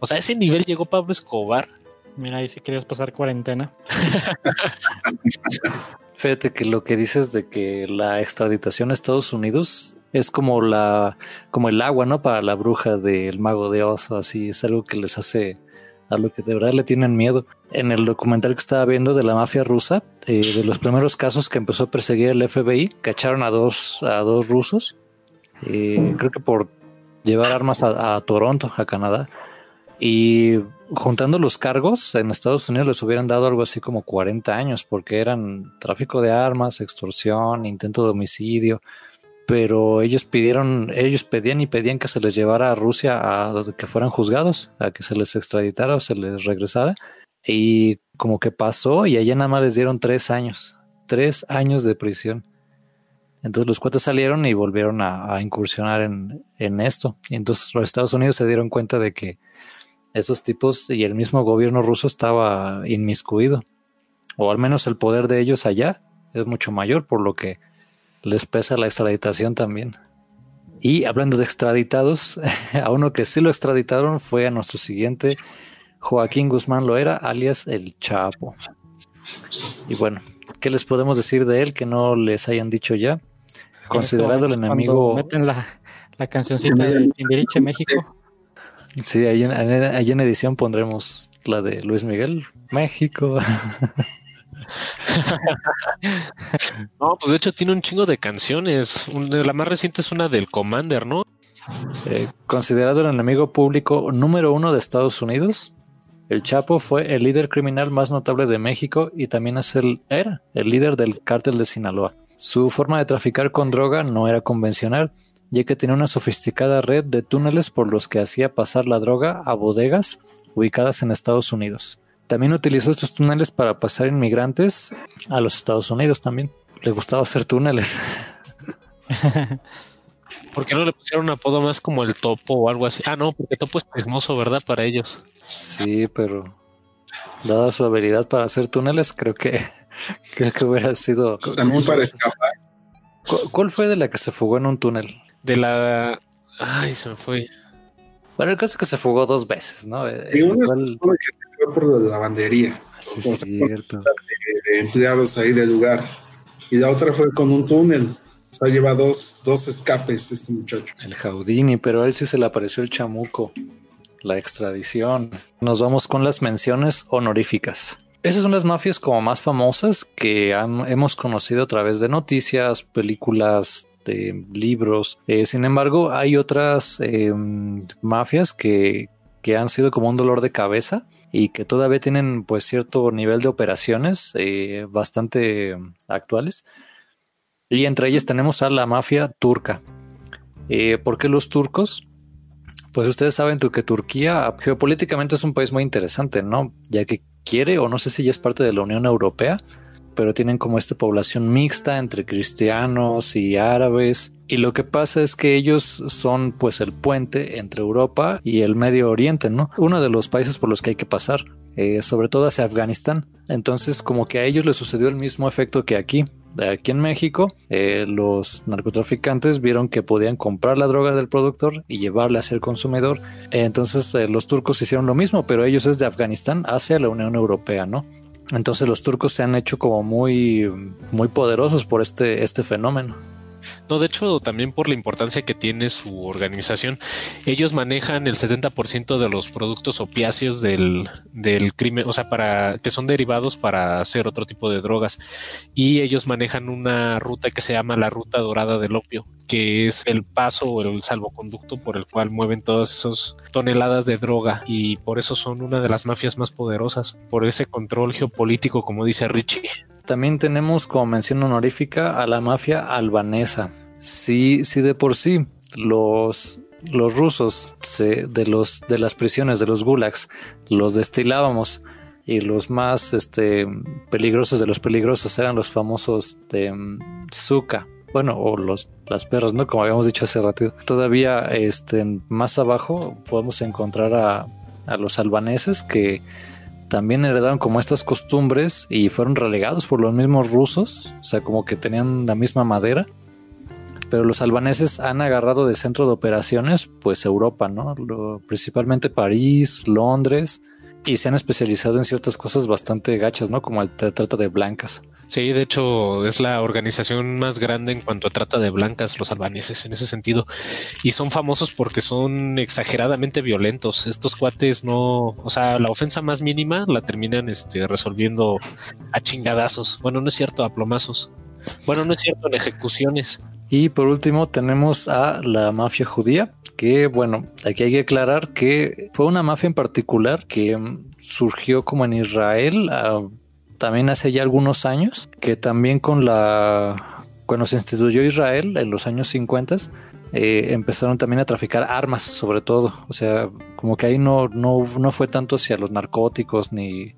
O sea, ese nivel llegó Pablo Escobar. Mira, ahí si querías pasar cuarentena. (laughs) Fíjate que lo que dices de que la extraditación a Estados Unidos es como la, como el agua, ¿no? Para la bruja del mago de Oz, así es algo que les hace a lo que de verdad le tienen miedo. En el documental que estaba viendo de la mafia rusa, eh, de los primeros casos que empezó a perseguir el FBI, cacharon a dos, a dos rusos, eh, creo que por llevar armas a Toronto, a Canadá. Y juntando los cargos, en Estados Unidos les hubieran dado algo así como 40 años, porque eran tráfico de armas, extorsión, intento de homicidio. Pero ellos pidieron, ellos pedían y pedían que se les llevara a Rusia a que fueran juzgados, a que se les extraditara o se les regresara. Y como que pasó y allá nada más les dieron tres años, tres años de prisión. Entonces los cuates salieron y volvieron a, incursionar en, en, esto. Y entonces los Estados Unidos se dieron cuenta de que esos tipos y el mismo gobierno ruso estaba inmiscuido, o al menos el poder de ellos allá es mucho mayor, por lo que les pesa la extraditación también. Y hablando de extraditados, (laughs) a uno que sí lo extraditaron fue a nuestro siguiente, Joaquín Guzmán Loera, alias el Chapo. Y bueno, ¿qué les podemos decir de él que no les hayan dicho ya? Considerado el enemigo. Meten la, la cancioncita de Timbiriche México. Sí, ahí en, en, edición pondremos la de Luis Miguel, México. (laughs) no, pues de hecho tiene un chingo de canciones. La más reciente es una del Commander, ¿no? Eh, considerado el enemigo público número uno de Estados Unidos, el Chapo fue el líder criminal más notable de México y también es el, era el líder del cártel de Sinaloa. Su forma de traficar con droga no era convencional, ya que tenía una sofisticada red de túneles por los que hacía pasar la droga a bodegas ubicadas en Estados Unidos. También utilizó estos túneles para pasar inmigrantes a los Estados Unidos también. Le gustaba hacer túneles. (laughs) ¿Por qué no le pusieron un apodo más como el topo o algo así? Ah, no, porque topo es chismoso, ¿verdad? Para ellos. Sí, pero dada su habilidad para hacer túneles, creo que creo que hubiera sido. También para (laughs) escapar. ¿Cuál fue de la que se fugó en un túnel? De la. Ay, se me fue. Bueno, el caso es que se fugó dos veces, ¿no? Y una se supone que se fue por la lavandería. Sí, O sea, es cierto. de, de empleados ahí del lugar. Y la otra fue con un túnel. O sea, lleva dos, dos escapes este muchacho. El Jaudini, pero a él sí se le apareció el chamuco. La extradición. Nos vamos con las menciones honoríficas. Esas son las mafias como más famosas que han- hemos conocido a través de noticias, películas, libros. Eh, sin embargo, hay otras eh, mafias que, que han sido como un dolor de cabeza y que todavía tienen pues cierto nivel de operaciones eh, bastante actuales. Y entre ellas tenemos a la mafia turca. ¿Por qué los turcos? Pues ustedes saben que Turquía geopolíticamente es un país muy interesante, ¿no? Ya que quiere, o no sé si ya es parte de la Unión Europea, pero tienen como esta población mixta entre cristianos y árabes. Y lo que pasa es que ellos son pues el puente entre Europa y el Medio Oriente, ¿no? Uno de los países por los que hay que pasar, eh, sobre todo hacia Afganistán. Entonces como que a ellos les sucedió el mismo efecto que aquí. Aquí en México, eh, los narcotraficantes vieron que podían comprar la droga del productor y llevarla hacia el consumidor. Entonces eh, los turcos hicieron lo mismo, pero ellos es de Afganistán hacia la Unión Europea, ¿no? Entonces los turcos se han hecho como muy, muy poderosos por este, este fenómeno. No, de hecho, también por la importancia que tiene su organización. Ellos manejan el 70% de los productos opiáceos del, del crimen, o sea, para que son derivados para hacer otro tipo de drogas. Y ellos manejan una ruta que se llama la ruta dorada del opio, que es el paso o el salvoconducto por el cual mueven todas esas toneladas de droga. Y por eso son una de las mafias más poderosas, por ese control geopolítico, como dice Richie. También tenemos como mención honorífica a la mafia albanesa. Sí, sí de por sí los, los rusos de, los, de las prisiones, de los gulags, los destilábamos y los más este, peligrosos de los peligrosos eran los famosos de mm, Zuka. Bueno, o los, las perras, ¿no? Como habíamos dicho hace rato. Todavía este, más abajo podemos encontrar a, a los albaneses que también heredaron como estas costumbres y fueron relegados por los mismos rusos, o sea, como que tenían la misma madera. Pero los albaneses han agarrado de centro de operaciones, pues Europa, ¿no? Lo- principalmente París, Londres, y se han especializado en ciertas cosas bastante gachas, ¿no? Como el tra- trata de blancas. Sí, de hecho es la organización más grande en cuanto a trata de blancas, los albaneses en ese sentido. Y son famosos porque son exageradamente violentos. Estos cuates no, o sea, la ofensa más mínima la terminan este, resolviendo a chingadazos. Bueno, no es cierto, a plomazos. Bueno, no es cierto, en ejecuciones. Y por último tenemos a la mafia judía, que bueno, aquí hay que aclarar que fue una mafia en particular que mm, surgió como en Israel ah, también hace ya algunos años, que también con la... Cuando se instituyó Israel en los años 50, eh, empezaron también a traficar armas sobre todo. O sea, como que ahí no, no, no fue tanto hacia los narcóticos ni...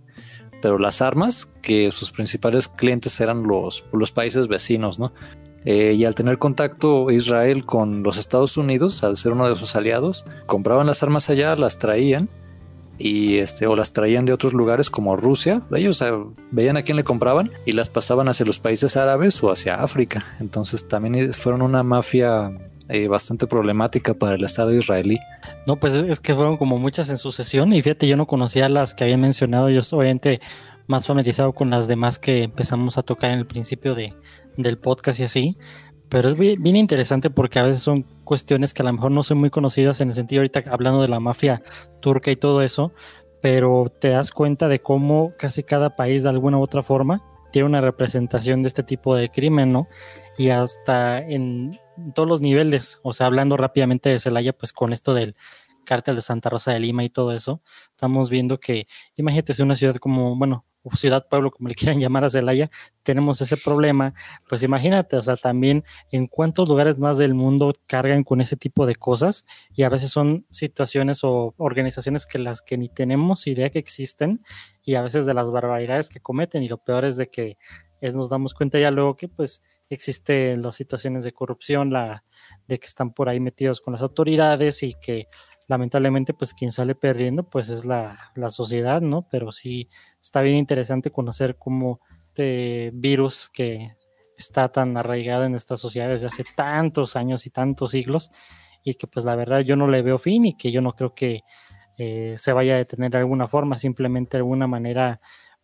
Pero las armas, que sus principales clientes eran los, los países vecinos, ¿no? Eh, y al tener contacto Israel con los Estados Unidos, al ser uno de sus aliados, compraban las armas allá, las traían y este o las traían de otros lugares como Rusia. Ellos eh, veían a quién le compraban y las pasaban hacia los países árabes o hacia África. Entonces también fueron una mafia eh, bastante problemática para el Estado israelí. No, pues es que fueron como muchas en sucesión y fíjate, yo no conocía las que habían mencionado, yo obviamente más familiarizado con las demás que empezamos a tocar en el principio de, del podcast y así, pero es bien, interesante porque a veces son cuestiones que a lo mejor no son muy conocidas en el sentido ahorita hablando de la mafia turca y todo eso, pero te das cuenta de cómo casi cada país de alguna u otra forma tiene una representación de este tipo de crimen, ¿no? Y hasta en todos los niveles, o sea, hablando rápidamente de Celaya, pues con esto del cártel de Santa Rosa de Lima y todo eso, estamos viendo que, imagínate, si una ciudad como, bueno, o ciudad, pueblo, como le (laughs) quieran llamar a Celaya, tenemos ese problema, pues imagínate, o sea, también en cuántos lugares más del mundo cargan con ese tipo de cosas y a veces son situaciones o organizaciones que las que ni tenemos idea que existen y a veces de las barbaridades que cometen y lo peor es de que es, nos damos cuenta ya luego que pues existen las situaciones de corrupción, la, de que están por ahí metidos con las autoridades y que lamentablemente pues quien sale perdiendo pues es la, la sociedad, ¿no? Pero sí está bien interesante conocer cómo este virus que está tan arraigado en nuestra sociedad desde hace tantos años y tantos siglos y que pues la verdad yo no le veo fin y que yo no creo que eh, se vaya a detener de alguna forma, simplemente de alguna manera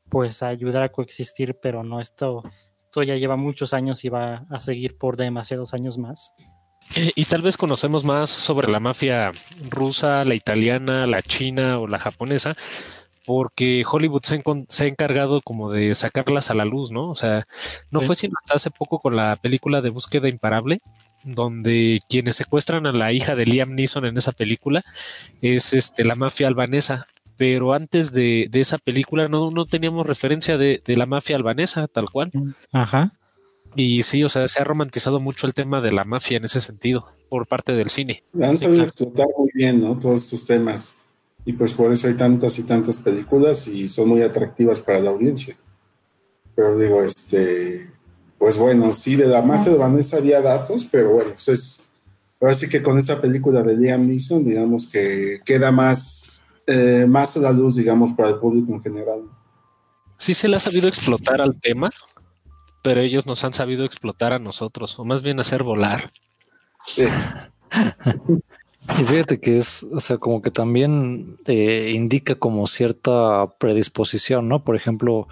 pues ayudar a coexistir, pero no esto, esto ya lleva muchos años y va a seguir por demasiados años más. Eh, y tal vez conocemos más sobre la mafia rusa, la italiana, la china o la japonesa, porque Hollywood se, ha encargado como de sacarlas a la luz, ¿no? O sea, no fue sino hasta hace poco con la película de Búsqueda Imparable, donde quienes secuestran a la hija de Liam Neeson en esa película es este, la mafia albanesa. Pero antes de, esa película no, no teníamos referencia de, de, la mafia albanesa, tal cual. Ajá. Y sí, o sea, se ha romantizado mucho el tema de la mafia en ese sentido por parte del cine. Han sabido explotar muy bien, ¿no? Todos estos temas. Y pues por eso hay tantas y tantas películas y son muy atractivas para la audiencia. Pero digo, este, pues bueno, sí, de la mafia de Vanessa había datos, pero bueno, pues es, ahora sí que con esa película de Liam Neeson, digamos que queda más, eh, más a la luz, digamos, para el público en general. Sí se le ha sabido explotar al tema, pero ellos nos han sabido explotar a nosotros, o más bien hacer volar. Sí. y fíjate que es, o sea, como que también eh, indica como cierta predisposición, ¿no? Por ejemplo,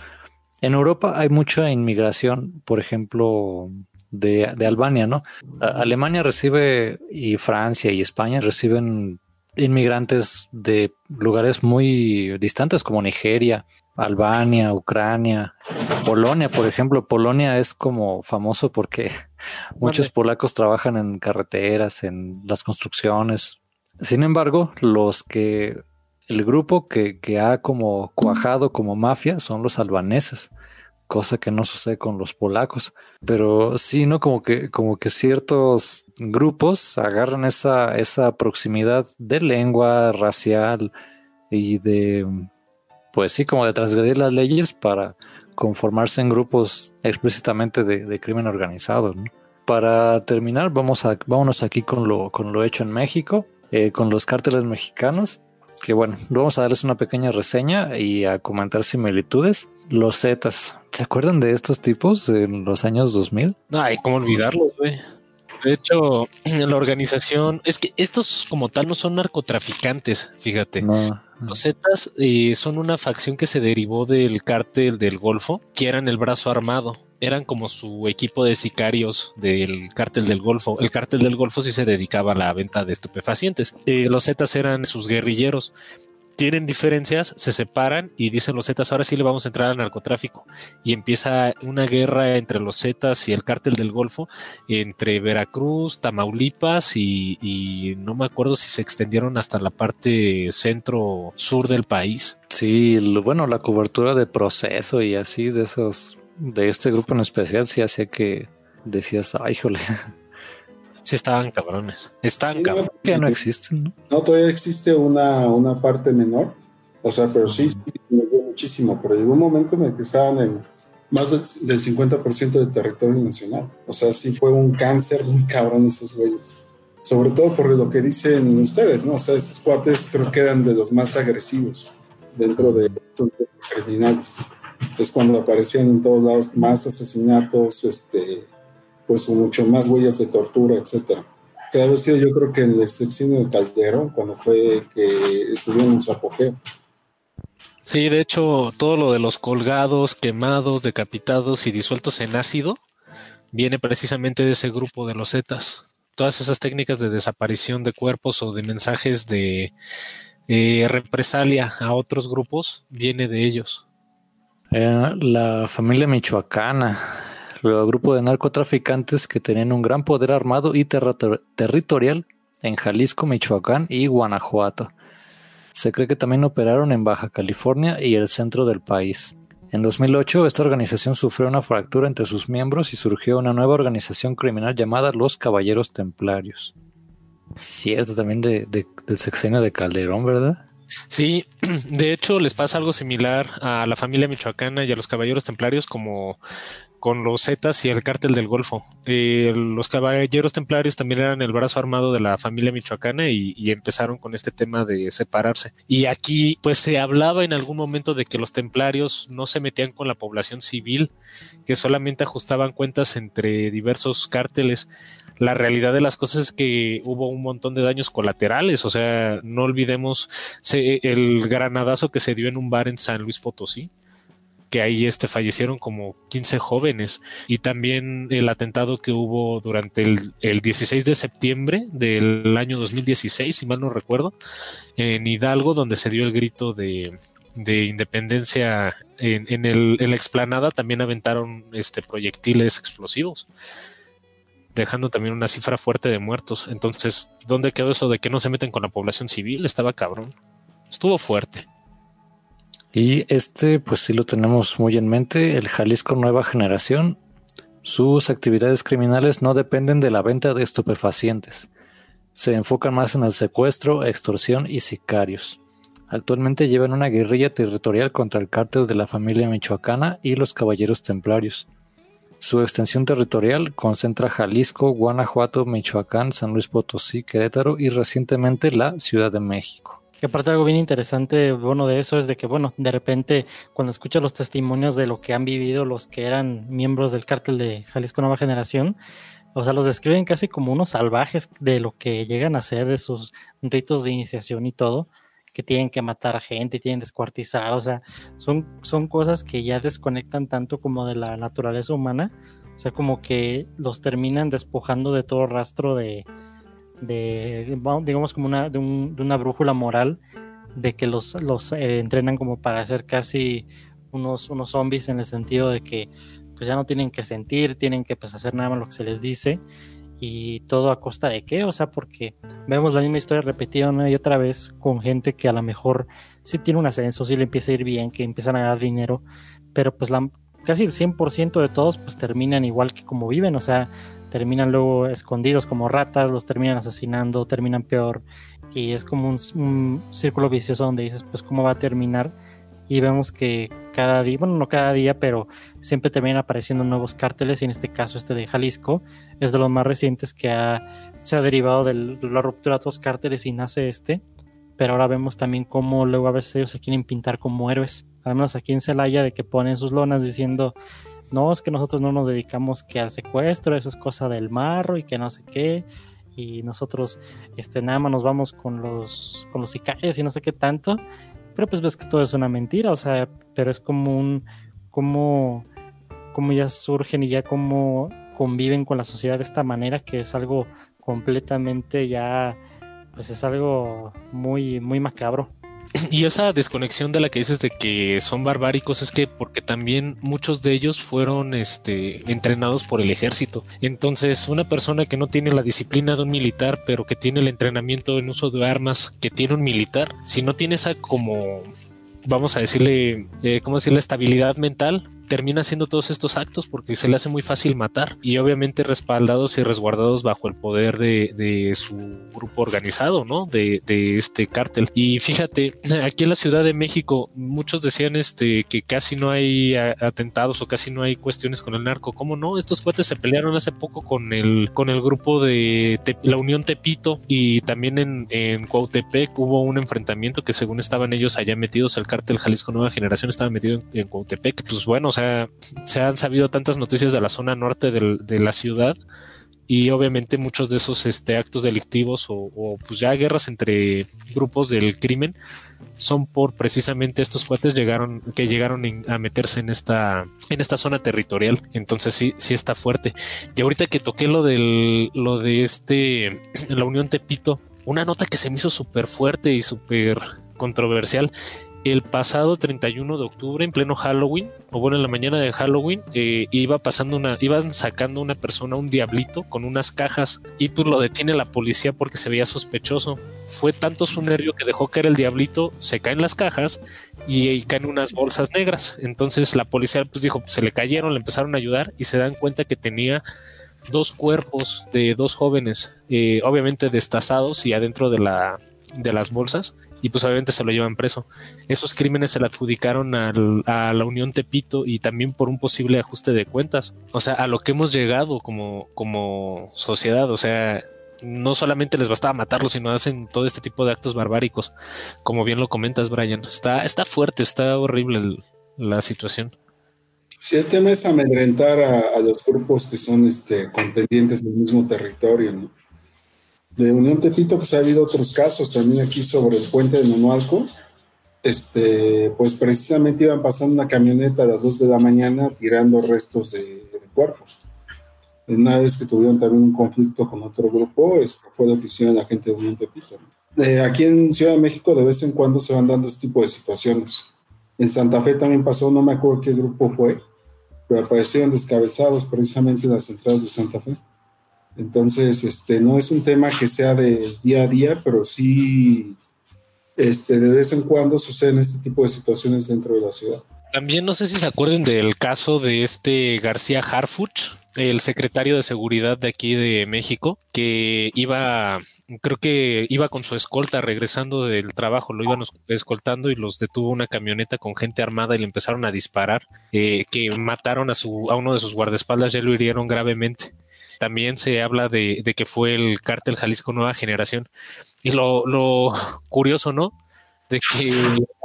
en Europa hay mucha inmigración, por ejemplo, de, de Albania, ¿no? Alemania recibe y Francia y España reciben inmigrantes de lugares muy distantes como Nigeria, Albania, Ucrania, Polonia, por ejemplo. Polonia es como famoso porque (laughs) muchos polacos trabajan en carreteras, en las construcciones. Sin embargo, los que el grupo que, que ha como cuajado como mafia son los albaneses cosa que no sucede con los polacos. Pero sí, ¿no? Como que, como que ciertos grupos agarran esa, esa proximidad de lengua racial y de, pues sí, como de transgredir las leyes para conformarse en grupos explícitamente de, crimen organizado. Para terminar, vamos a, vámonos aquí con lo, con lo hecho en México, eh, con los cárteles mexicanos que bueno, vamos a darles una pequeña reseña y a comentar similitudes. Los Zetas, ¿se acuerdan de estos tipos en los años 2000? Ay, ¿cómo olvidarlos, güey? De hecho, (clears throat) la organización, es que estos como tal no son narcotraficantes, fíjate. Los Zetas eh, son una facción que se derivó del cártel del Golfo, que eran el brazo armado. Eran como su equipo de sicarios del cártel del Golfo. El cártel del Golfo sí se dedicaba a la venta de estupefacientes. Eh, los Zetas eran sus guerrilleros tienen diferencias, se separan y dicen los Zetas, ahora sí le vamos a entrar al narcotráfico. Y empieza una guerra entre los Zetas y el cártel del Golfo, entre Veracruz, Tamaulipas y, no me acuerdo si se extendieron hasta la parte centro-sur del país. Sí, bueno, la cobertura de proceso y así de esos, de este grupo en especial, sí hacía que decías, ay, jole. Sí, estaban cabrones. Están cabrones. Ya no existen, ¿no? No, todavía existe una, una parte menor. O sea, pero sí, sí, muchísimo. Pero llegó un momento en el que estaban en más del, 50% del territorio nacional. O sea, sí fue un cáncer muy cabrón esos güeyes. Sobre todo por lo que dicen ustedes, ¿no? O sea, esos cuates creo que eran de los más agresivos dentro de los criminales. Es cuando aparecían en todos lados más asesinatos, este, pues mucho más huellas de tortura, etcétera. Cada vez yo creo que en el sexenio de Calderón, cuando fue que estuvieron en su apogeo. Sí, de hecho, todo lo de los colgados, quemados, decapitados y disueltos en ácido viene precisamente de ese grupo de los Zetas. Todas esas técnicas de desaparición de cuerpos o de mensajes de eh, represalia a otros grupos viene de ellos. Eh, la familia michoacana grupo de narcotraficantes que tenían un gran poder armado y territorial en Jalisco, Michoacán y Guanajuato. Se cree que también operaron en Baja California y el centro del país. En 2008, esta organización sufrió una fractura entre sus miembros y surgió una nueva organización criminal llamada los Caballeros Templarios. Cierto, también de, del sexenio de Calderón, ¿verdad? Sí, (clears throat) de hecho les pasa algo similar a la familia michoacana y a los Caballeros Templarios como con los Zetas y el cártel del Golfo. Eh, los caballeros templarios también eran el brazo armado de la familia michoacana y, empezaron con este tema de separarse. Y aquí pues se hablaba en algún momento de que los templarios no se metían con la población civil, que solamente ajustaban cuentas entre diversos cárteles. La realidad de las cosas es que hubo un montón de daños colaterales, o sea, no olvidemos el granadazo que se dio en un bar en San Luis Potosí que ahí este, fallecieron como 15 jóvenes y también el atentado que hubo durante el, 16 de septiembre del año 2016, si mal no recuerdo, en Hidalgo, donde se dio el grito de, independencia en, el, la explanada, también aventaron este, proyectiles explosivos dejando también una cifra fuerte de muertos. Entonces, ¿dónde quedó eso de que no se meten con la población civil? Estaba cabrón. Estuvo fuerte. Y este, pues sí lo tenemos muy en mente, el Jalisco Nueva Generación. Sus actividades criminales no dependen de la venta de estupefacientes. Se enfocan más en el secuestro, extorsión y sicarios. Actualmente llevan una guerrilla territorial contra el cártel de la familia michoacana y los caballeros templarios. Su extensión territorial concentra Jalisco, Guanajuato, Michoacán, San Luis Potosí, Querétaro y recientemente la Ciudad de México. Que aparte algo bien interesante, bueno, de eso es de que, bueno, de repente cuando escuchas los testimonios de lo que han vivido los que eran miembros del cártel de Jalisco Nueva Generación, o sea, los describen casi como unos salvajes de lo que llegan a hacer, de sus ritos de iniciación y todo, que tienen que matar a gente, tienen descuartizar, o sea, son, son cosas que ya desconectan tanto como de la naturaleza humana, o sea, como que los terminan despojando de todo rastro de, de, digamos, como una, de, una brújula moral de que los, los eh, entrenan como para ser casi unos, unos zombies en el sentido de que pues ya no tienen que sentir, tienen que pues, hacer nada más lo que se les dice. Y todo a costa de qué, o sea, porque vemos la misma historia repetida una y otra vez con gente que a lo mejor sí tiene un ascenso, sí le empieza a ir bien, que empiezan a ganar dinero, pero pues la, casi el 100% de todos pues terminan igual que como viven, o sea, terminan luego escondidos como ratas, los terminan asesinando, terminan peor y es como un, círculo vicioso donde dices pues cómo va a terminar y vemos que cada día, bueno no cada día, pero siempre terminan apareciendo nuevos cárteles y en este caso este de Jalisco es de los más recientes que se ha derivado de la ruptura de otros cárteles y nace este, pero ahora vemos también cómo luego a veces ellos se quieren pintar como héroes, al menos aquí en Celaya de que ponen sus lonas diciendo no, es que nosotros no nos dedicamos que al secuestro, eso es cosa del marro y que no sé qué, y nosotros este, nada más nos vamos con los, con los sicarios y no sé qué tanto, pero pues ves que todo es una mentira, o sea, pero es como un, como, como ya surgen y ya como conviven con la sociedad de esta manera, que es algo completamente ya, pues es algo muy, muy macabro. Y esa desconexión de la que dices de que son barbáricos es que porque también muchos de ellos fueron este, entrenados por el ejército. Entonces, una persona que no tiene la disciplina de un militar, pero que tiene el entrenamiento en uso de armas que tiene un militar, si no tiene esa como vamos a decirle, eh, ¿cómo decirle? Estabilidad mental, termina haciendo todos estos actos porque se le hace muy fácil matar y obviamente respaldados y resguardados bajo el poder de, su grupo organizado, ¿no? De, este cártel. Y fíjate, (laughs) aquí en la Ciudad de México muchos decían este, que casi no hay atentados o casi no hay cuestiones con el narco. ¿Cómo no? Estos cuates se pelearon hace poco con el, con el grupo de la Unión Tepito y también en, en Cuautepec hubo un enfrentamiento que según estaban ellos allá metidos, el cártel Jalisco Nueva Generación estaba metido en, en Cuautepec. Pues bueno, sea, se han sabido tantas noticias de la zona norte de la ciudad y obviamente muchos de esos este, actos delictivos o, pues ya guerras entre grupos del crimen son por precisamente estos cuates llegaron que llegaron a meterse en esta en esta zona territorial. Entonces sí sí está fuerte. Y ahorita que toqué lo del lo de este (clears throat) la Unión Tepito una nota que se me hizo súper fuerte y súper controversial el pasado 31 de octubre, en pleno Halloween, o bueno, en la mañana de Halloween, eh, iba pasando una, iban sacando una persona, un diablito, con unas cajas, y pues lo detiene la policía porque se veía sospechoso. Fue tanto su nervio que dejó caer el diablito, se caen las cajas, y, caen unas bolsas negras. Entonces la policía pues dijo, se le cayeron, le empezaron a ayudar y se dan cuenta que tenía dos cuerpos de dos jóvenes, eh, obviamente destazados y adentro de, la, de las bolsas, y pues obviamente se lo llevan preso. Esos crímenes se le adjudicaron a la Unión Tepito y también por un posible ajuste de cuentas. O sea, a lo que hemos llegado como, como sociedad, o sea, no solamente les bastaba matarlos, sino hacen todo este tipo de actos barbáricos, como bien lo comentas, Brian. Está, está fuerte, está horrible la situación. Sí, el tema es amedrentar a, los grupos que son este, contendientes del mismo territorio, ¿no? De Unión Tepito, pues ha habido otros casos también aquí sobre el puente de Nonualco. Este, pues precisamente iban pasando una camioneta a las 2 de la mañana tirando restos de, cuerpos. Una vez que tuvieron también un conflicto con otro grupo, esto fue lo que hicieron la gente de Unión Tepito. Eh, aquí en Ciudad de México de vez en cuando se van dando este tipo de situaciones. En Santa Fe también pasó, no me acuerdo qué grupo fue, pero aparecieron descabezados precisamente en las entradas de Santa Fe. Entonces, este, no es un tema que sea de día a día, pero sí este, de vez en cuando suceden este tipo de situaciones dentro de la ciudad. También no sé si se acuerden del caso de este García Harfuch, el secretario de seguridad de aquí de México, que iba, creo que iba con su escolta regresando del trabajo, lo iban escoltando y los detuvo una camioneta con gente armada y le empezaron a disparar, eh, que mataron a, su, a uno de sus guardaespaldas, ya lo hirieron gravemente. También se habla de, que fue el cártel Jalisco Nueva Generación. Y lo, lo (laughs) curioso, ¿no? De que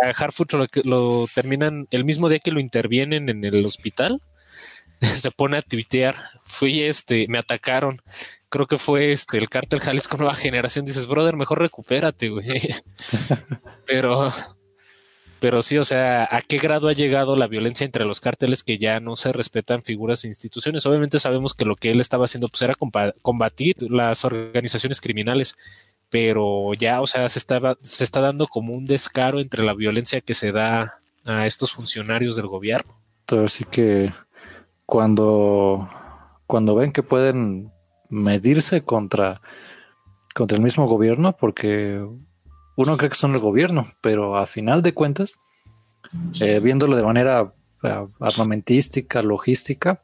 a Harfoot lo, lo terminan el mismo día que lo intervienen en el hospital (laughs) se pone a tuitear, fui este, me atacaron, creo que fue este el cártel Jalisco Nueva Generación, dices, brother, mejor recupérate, güey. (laughs) pero, pero sí, o sea, ¿a qué grado ha llegado la violencia entre los cárteles que ya no se respetan figuras e instituciones? Obviamente sabemos que lo que él estaba haciendo pues era combatir las organizaciones criminales, pero ya, o sea, se, estaba, se está dando como un descaro entre la violencia que se da a estos funcionarios del gobierno. Así que cuando, cuando ven que pueden medirse contra, contra el mismo gobierno, porque uno cree que son el gobierno, pero a final de cuentas, eh, viéndolo de manera eh, armamentística, logística,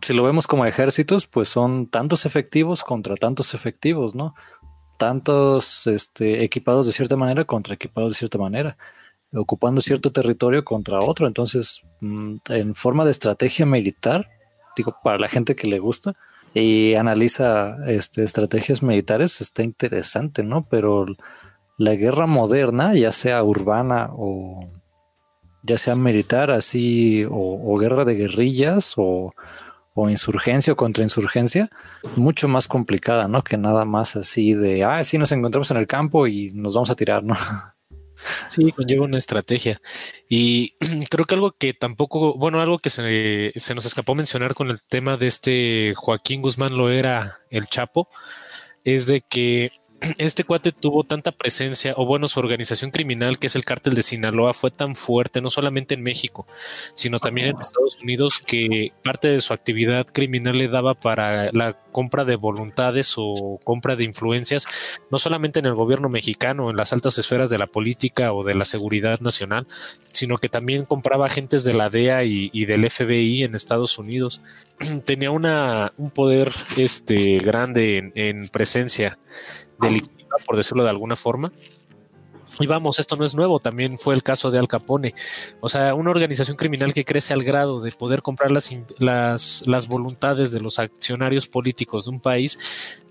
si lo vemos como ejércitos, pues son tantos efectivos contra tantos efectivos, ¿no? Tantos este, equipados de cierta manera contra equipados de cierta manera ocupando cierto territorio contra otro. Entonces, mm, en forma de estrategia militar, digo, para la gente que le gusta y analiza este, estrategias militares, está interesante, ¿no? Pero la guerra moderna, ya sea urbana o ya sea militar, así, o, guerra de guerrillas, o, o insurgencia o contrainsurgencia, mucho más complicada, ¿no? Que nada más así de, ah, sí, nos encontramos en el campo y nos vamos a tirar, ¿no? Sí, conlleva una estrategia. Y (clears throat) creo que algo que tampoco, bueno, algo que se, se, nos escapó mencionar con el tema de este Joaquín Guzmán lo era el Chapo, es de que (clears throat) este cuate tuvo tanta presencia, o bueno, su organización criminal, que es el cártel de Sinaloa, fue tan fuerte, no solamente en México, sino también en Estados Unidos, que parte de su actividad criminal le daba para la compra de voluntades o compra de influencias, no solamente en el gobierno mexicano, en las altas esferas de la política o de la seguridad nacional, sino que también compraba agentes de la DEA y, del FBI en Estados Unidos. (clears throat) Tenía una, un poder este, grande en, en presencia delictiva, por decirlo de alguna forma. Y vamos, esto no es nuevo, también fue el caso de Al Capone. O sea, una organización criminal que crece al grado de poder comprar las, las, las voluntades de los accionarios políticos de un país,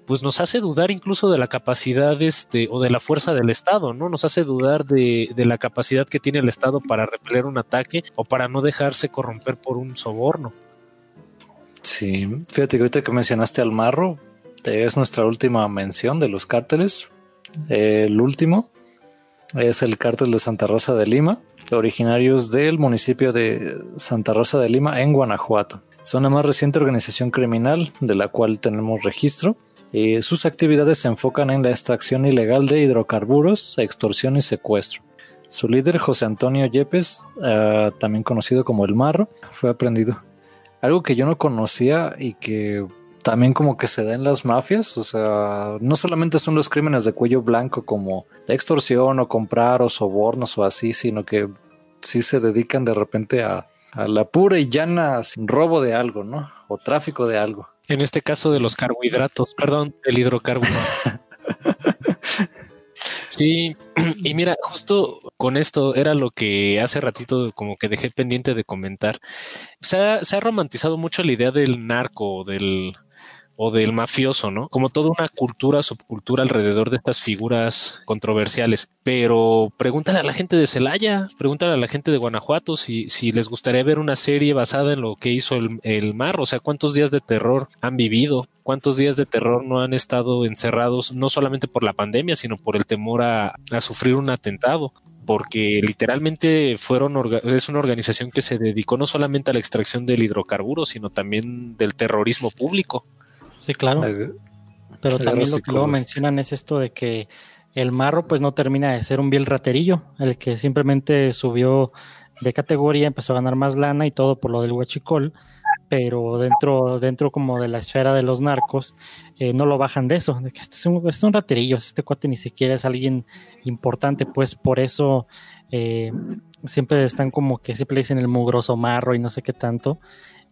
pues nos hace dudar incluso de la capacidad este, o de la fuerza del Estado, ¿no? Nos hace dudar de, de, la capacidad que tiene el Estado para repeler un ataque o para no dejarse corromper por un soborno. Sí, fíjate que ahorita que mencionaste al marro, es nuestra última mención de los cárteles. El último es el cártel de Santa Rosa de Lima, originarios del municipio de Santa Rosa de Lima en Guanajuato. Son la más reciente organización criminal de la cual tenemos registro. y sus actividades se enfocan en la extracción ilegal de hidrocarburos, extorsión y secuestro. Su líder, José Antonio Yepes, ah, también conocido como el Marro, fue aprendido. Algo que yo no conocía y que también como que se da en las mafias, o sea, no solamente son los crímenes de cuello blanco como extorsión o comprar o sobornos o así, sino que sí se dedican de repente a, a la pura y llana robo de algo, ¿no? O tráfico de algo. En este caso de los carbohidratos, perdón, el hidrocarburo. (laughs) Sí, y mira, justo con esto era lo que hace ratito como que dejé pendiente de comentar. Se ha, se ha romantizado mucho la idea del narco, del, o del mafioso, ¿no? Como toda una cultura, subcultura alrededor de estas figuras controversiales. Pero pregúntale a la gente de Celaya, pregúntale a la gente de Guanajuato si, si les gustaría ver una serie basada en lo que hizo el, el mar, o sea, cuántos días de terror han vivido, cuántos días de terror no han estado encerrados, no solamente por la pandemia, sino por el temor a, a sufrir un atentado porque literalmente fueron es una organización que se dedicó no solamente a la extracción del hidrocarburo, sino también del terrorismo público. Sí, claro. Pero también lo que luego mencionan es esto de que el marro pues no termina de ser un vil raterillo, el que simplemente subió de categoría, empezó a ganar más lana y todo por lo del huachicol, pero dentro, dentro como de la esfera de los narcos, eh, no lo bajan de eso, de que este es un, es un raterillo, este cuate ni siquiera es alguien importante, pues por eso eh, siempre están como que siempre dicen el mugroso marro y no sé qué tanto,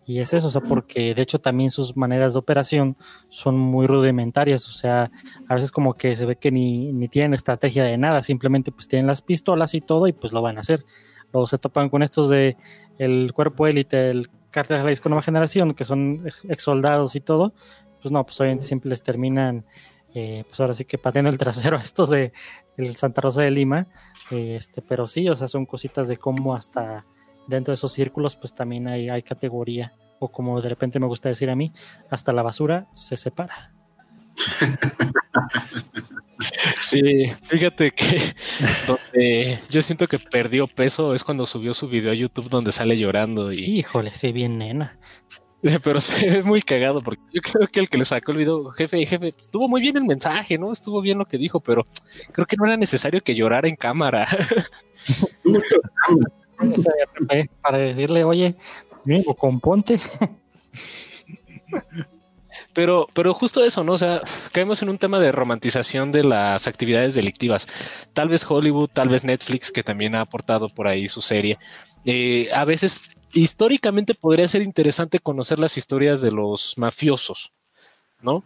y es eso, o sea, porque de hecho también sus maneras de operación son muy rudimentarias, o sea, a veces como que se ve que ni, ni tienen estrategia de nada, simplemente pues tienen las pistolas y todo y pues lo van a hacer. Luego se topan con estos de el cuerpo élite, el cártel de la nueva generación, que son ex soldados y todo, pues no, pues obviamente siempre les terminan, eh, pues ahora sí que pateando el trasero a estos de el Santa Rosa de Lima, este, pero sí, o sea, son cositas de cómo hasta dentro de esos círculos pues también hay, hay categoría o como de repente me gusta decir a mí, hasta la basura se separa. (laughs) Sí, fíjate que (laughs) donde yo siento que perdió peso es cuando subió su video a YouTube donde sale llorando y híjole, sí, bien nena. (laughs) Pero se ve muy cagado porque yo creo que el que le sacó el video, jefe, jefe, pues, estuvo muy bien el mensaje, ¿no? Estuvo bien lo que dijo, pero creo que no era necesario que llorara en cámara. Para decirle, oye, pues componte. Pero, pero justo eso, ¿no? O sea, caemos en un tema de romantización de las actividades delictivas. Tal vez Hollywood, tal vez Netflix, que también ha aportado por ahí su serie. Eh, a veces, históricamente podría ser interesante conocer las historias de los mafiosos, ¿no?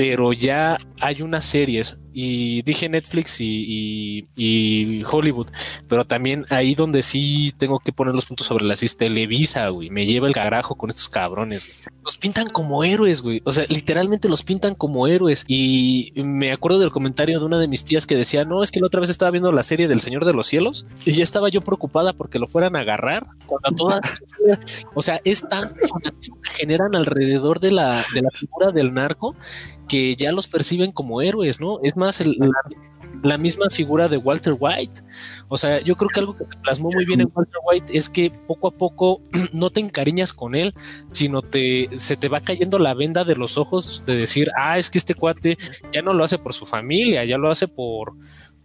Pero ya hay unas series y dije Netflix y, Hollywood, pero también ahí donde sí tengo que poner los puntos sobre las Televisa, güey, me lleva el carajo con estos cabrones. Los pintan como héroes, güey. O sea, literalmente los pintan como héroes. Y me acuerdo del comentario de una de mis tías que decía, no, es que la otra vez estaba viendo la serie del Señor de los Cielos y ya estaba yo preocupada porque lo fueran a agarrar cuando todas, (laughs) o sea, es tan generan alrededor de la, de la figura del narco que ya los perciben como héroes, ¿no? Es más, la, misma figura de Walter White. O sea, yo creo que algo que se plasmó muy bien en Walter White es que poco a poco (clears throat) no te encariñas con él, sino te, se te va cayendo la venda de los ojos de decir, ah, es que este cuate ya no lo hace por su familia, ya lo hace por,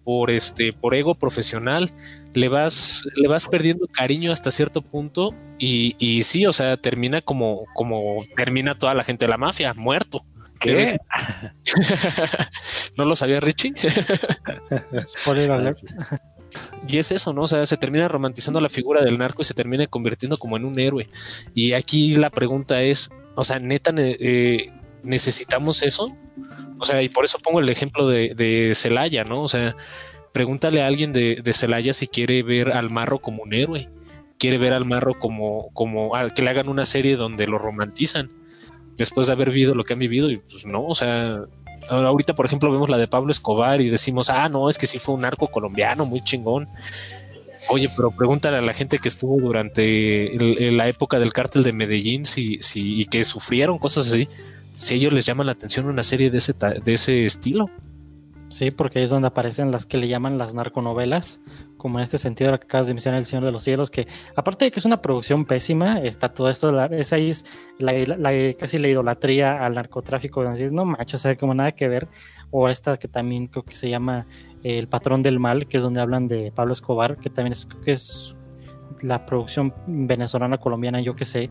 por este por ego profesional le vas le vas perdiendo cariño hasta cierto punto y, y sí o sea termina como como termina toda la gente de la mafia muerto (laughs) ¿No lo sabía Richie? Spoiler alert. Y es eso, ¿no? O sea, se termina romantizando la figura del narco y se termina convirtiendo como en un héroe. Y aquí la pregunta es, o sea, neta, eh, ¿necesitamos eso? O sea, y por eso pongo el ejemplo de, Celaya, ¿no? O sea, pregúntale a alguien de, de Celaya si quiere ver al marro como un héroe, quiere ver al marro como, como que le hagan una serie donde lo romantizan después de haber vivido lo que han vivido y pues no, o sea, ahorita por ejemplo vemos la de Pablo Escobar y decimos, ah, no, es que sí fue un narco colombiano muy chingón. Oye, pero pregúntale a la gente que estuvo durante la época del cártel de Medellín si, si, y que sufrieron cosas así, si ellos les llaman la atención una serie de ese, de ese estilo. Sí, porque ahí es donde aparecen las que le llaman las narconovelas, como en este sentido lo que acabas de mencionar El Señor de los Cielos, que aparte de que es una producción pésima, está todo esto, es ahí la, casi la idolatría al narcotráfico, donde no manches, sea, como nada que ver, o esta que también creo que se llama El Patrón del Mal, que es donde hablan de Pablo Escobar, que también es, que es la producción venezolana, colombiana, yo que sé,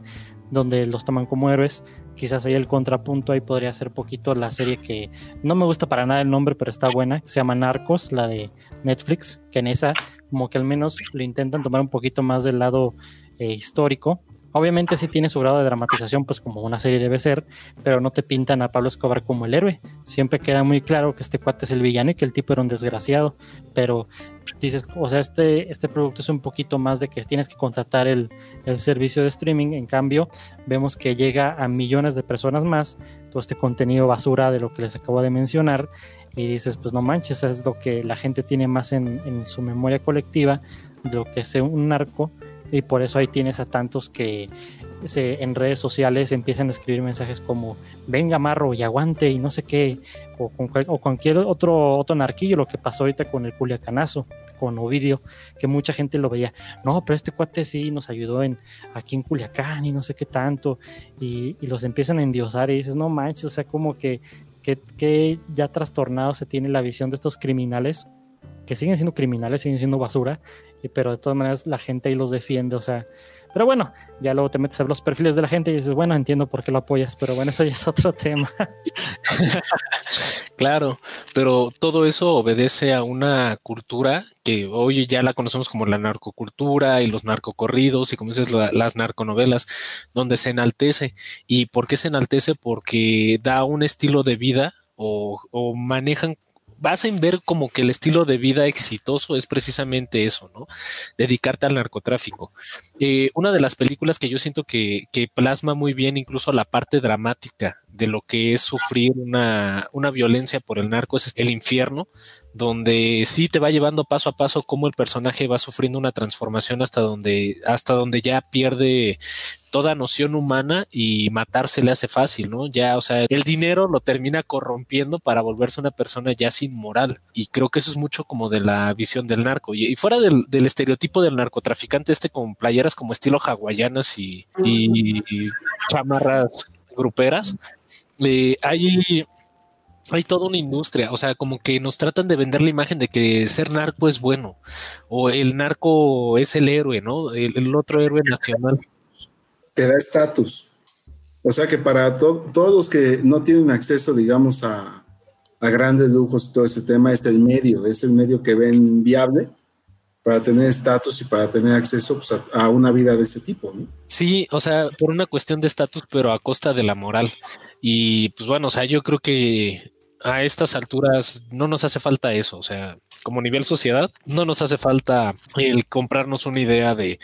donde los toman como héroes. Quizás ahí el contrapunto ahí podría ser poquito la serie que no me gusta para nada el nombre, pero está buena, que se llama Narcos, la de Netflix, que en esa como que al menos lo intentan tomar un poquito más del lado eh, histórico Obviamente sí tiene su grado de dramatización, pues como una serie debe ser, pero no te pintan a Pablo Escobar como el héroe. Siempre queda muy claro que este cuate es el villano y que el tipo era un desgraciado, pero dices, o sea, este, este producto es un poquito más de que tienes que contratar el, el servicio de streaming, en cambio vemos que llega a millones de personas más, todo este contenido basura de lo que les acabo de mencionar, y dices, pues no manches, es lo que la gente tiene más en, en su memoria colectiva, lo que es un narco y por eso ahí tienes a tantos que en redes sociales empiezan a escribir mensajes como venga marro y aguante y no sé qué, o, cualquier otro, otro narquillo, lo que pasó ahorita con el Culiacanazo, con Ovidio, que mucha gente lo veía, no, pero este cuate sí nos ayudó en, aquí en Culiacán y no sé qué tanto, y, los empiezan a endiosar y dices, no manches, o sea, como que, que ya trastornado se tiene la visión de estos criminales que siguen siendo criminales, siguen siendo basura, pero de todas maneras la gente ahí los defiende, o sea, pero bueno, ya luego te metes a ver los perfiles de la gente y dices, bueno, entiendo por qué lo apoyas, pero bueno, eso ya es otro tema. (laughs) claro, pero todo eso obedece a una cultura que hoy ya la conocemos como la narcocultura y los narcocorridos y como dices, las narconovelas, donde se enaltece. ¿Y por qué se enaltece? Porque da un estilo de vida o, o manejan vas a ver como que el estilo de vida exitoso es precisamente eso, ¿no? Dedicarte al narcotráfico. Eh, una de las películas que yo siento que, que, plasma muy bien incluso la parte dramática de lo que es sufrir una, una violencia por el narco es El Infierno, donde sí te va llevando paso a paso cómo el personaje va sufriendo una transformación hasta donde, hasta donde ya pierde toda noción humana y matarse le hace fácil, ¿no? Ya, o sea, el dinero lo termina corrompiendo para volverse una persona ya sin moral. Y creo que eso es mucho como de la visión del narco. Y, fuera del, estereotipo del narcotraficante, este con playeras como estilo hawaianas y, chamarras gruperas, eh, hay hay toda una industria, o sea, como que nos tratan de vender la imagen de que ser narco es bueno, o el narco es el héroe, ¿no? El, otro héroe nacional. Te da estatus. O sea que para todos los que no tienen acceso, digamos, a, a grandes lujos y todo ese tema, es el medio, es el medio que ven viable para tener estatus y para tener acceso pues, a, a, una vida de ese tipo, ¿no? Sí, o sea, por una cuestión de estatus, pero a costa de la moral. Y pues bueno, o sea, yo creo que a estas alturas no nos hace falta eso, o sea, como nivel sociedad, no nos hace falta el comprarnos una idea de,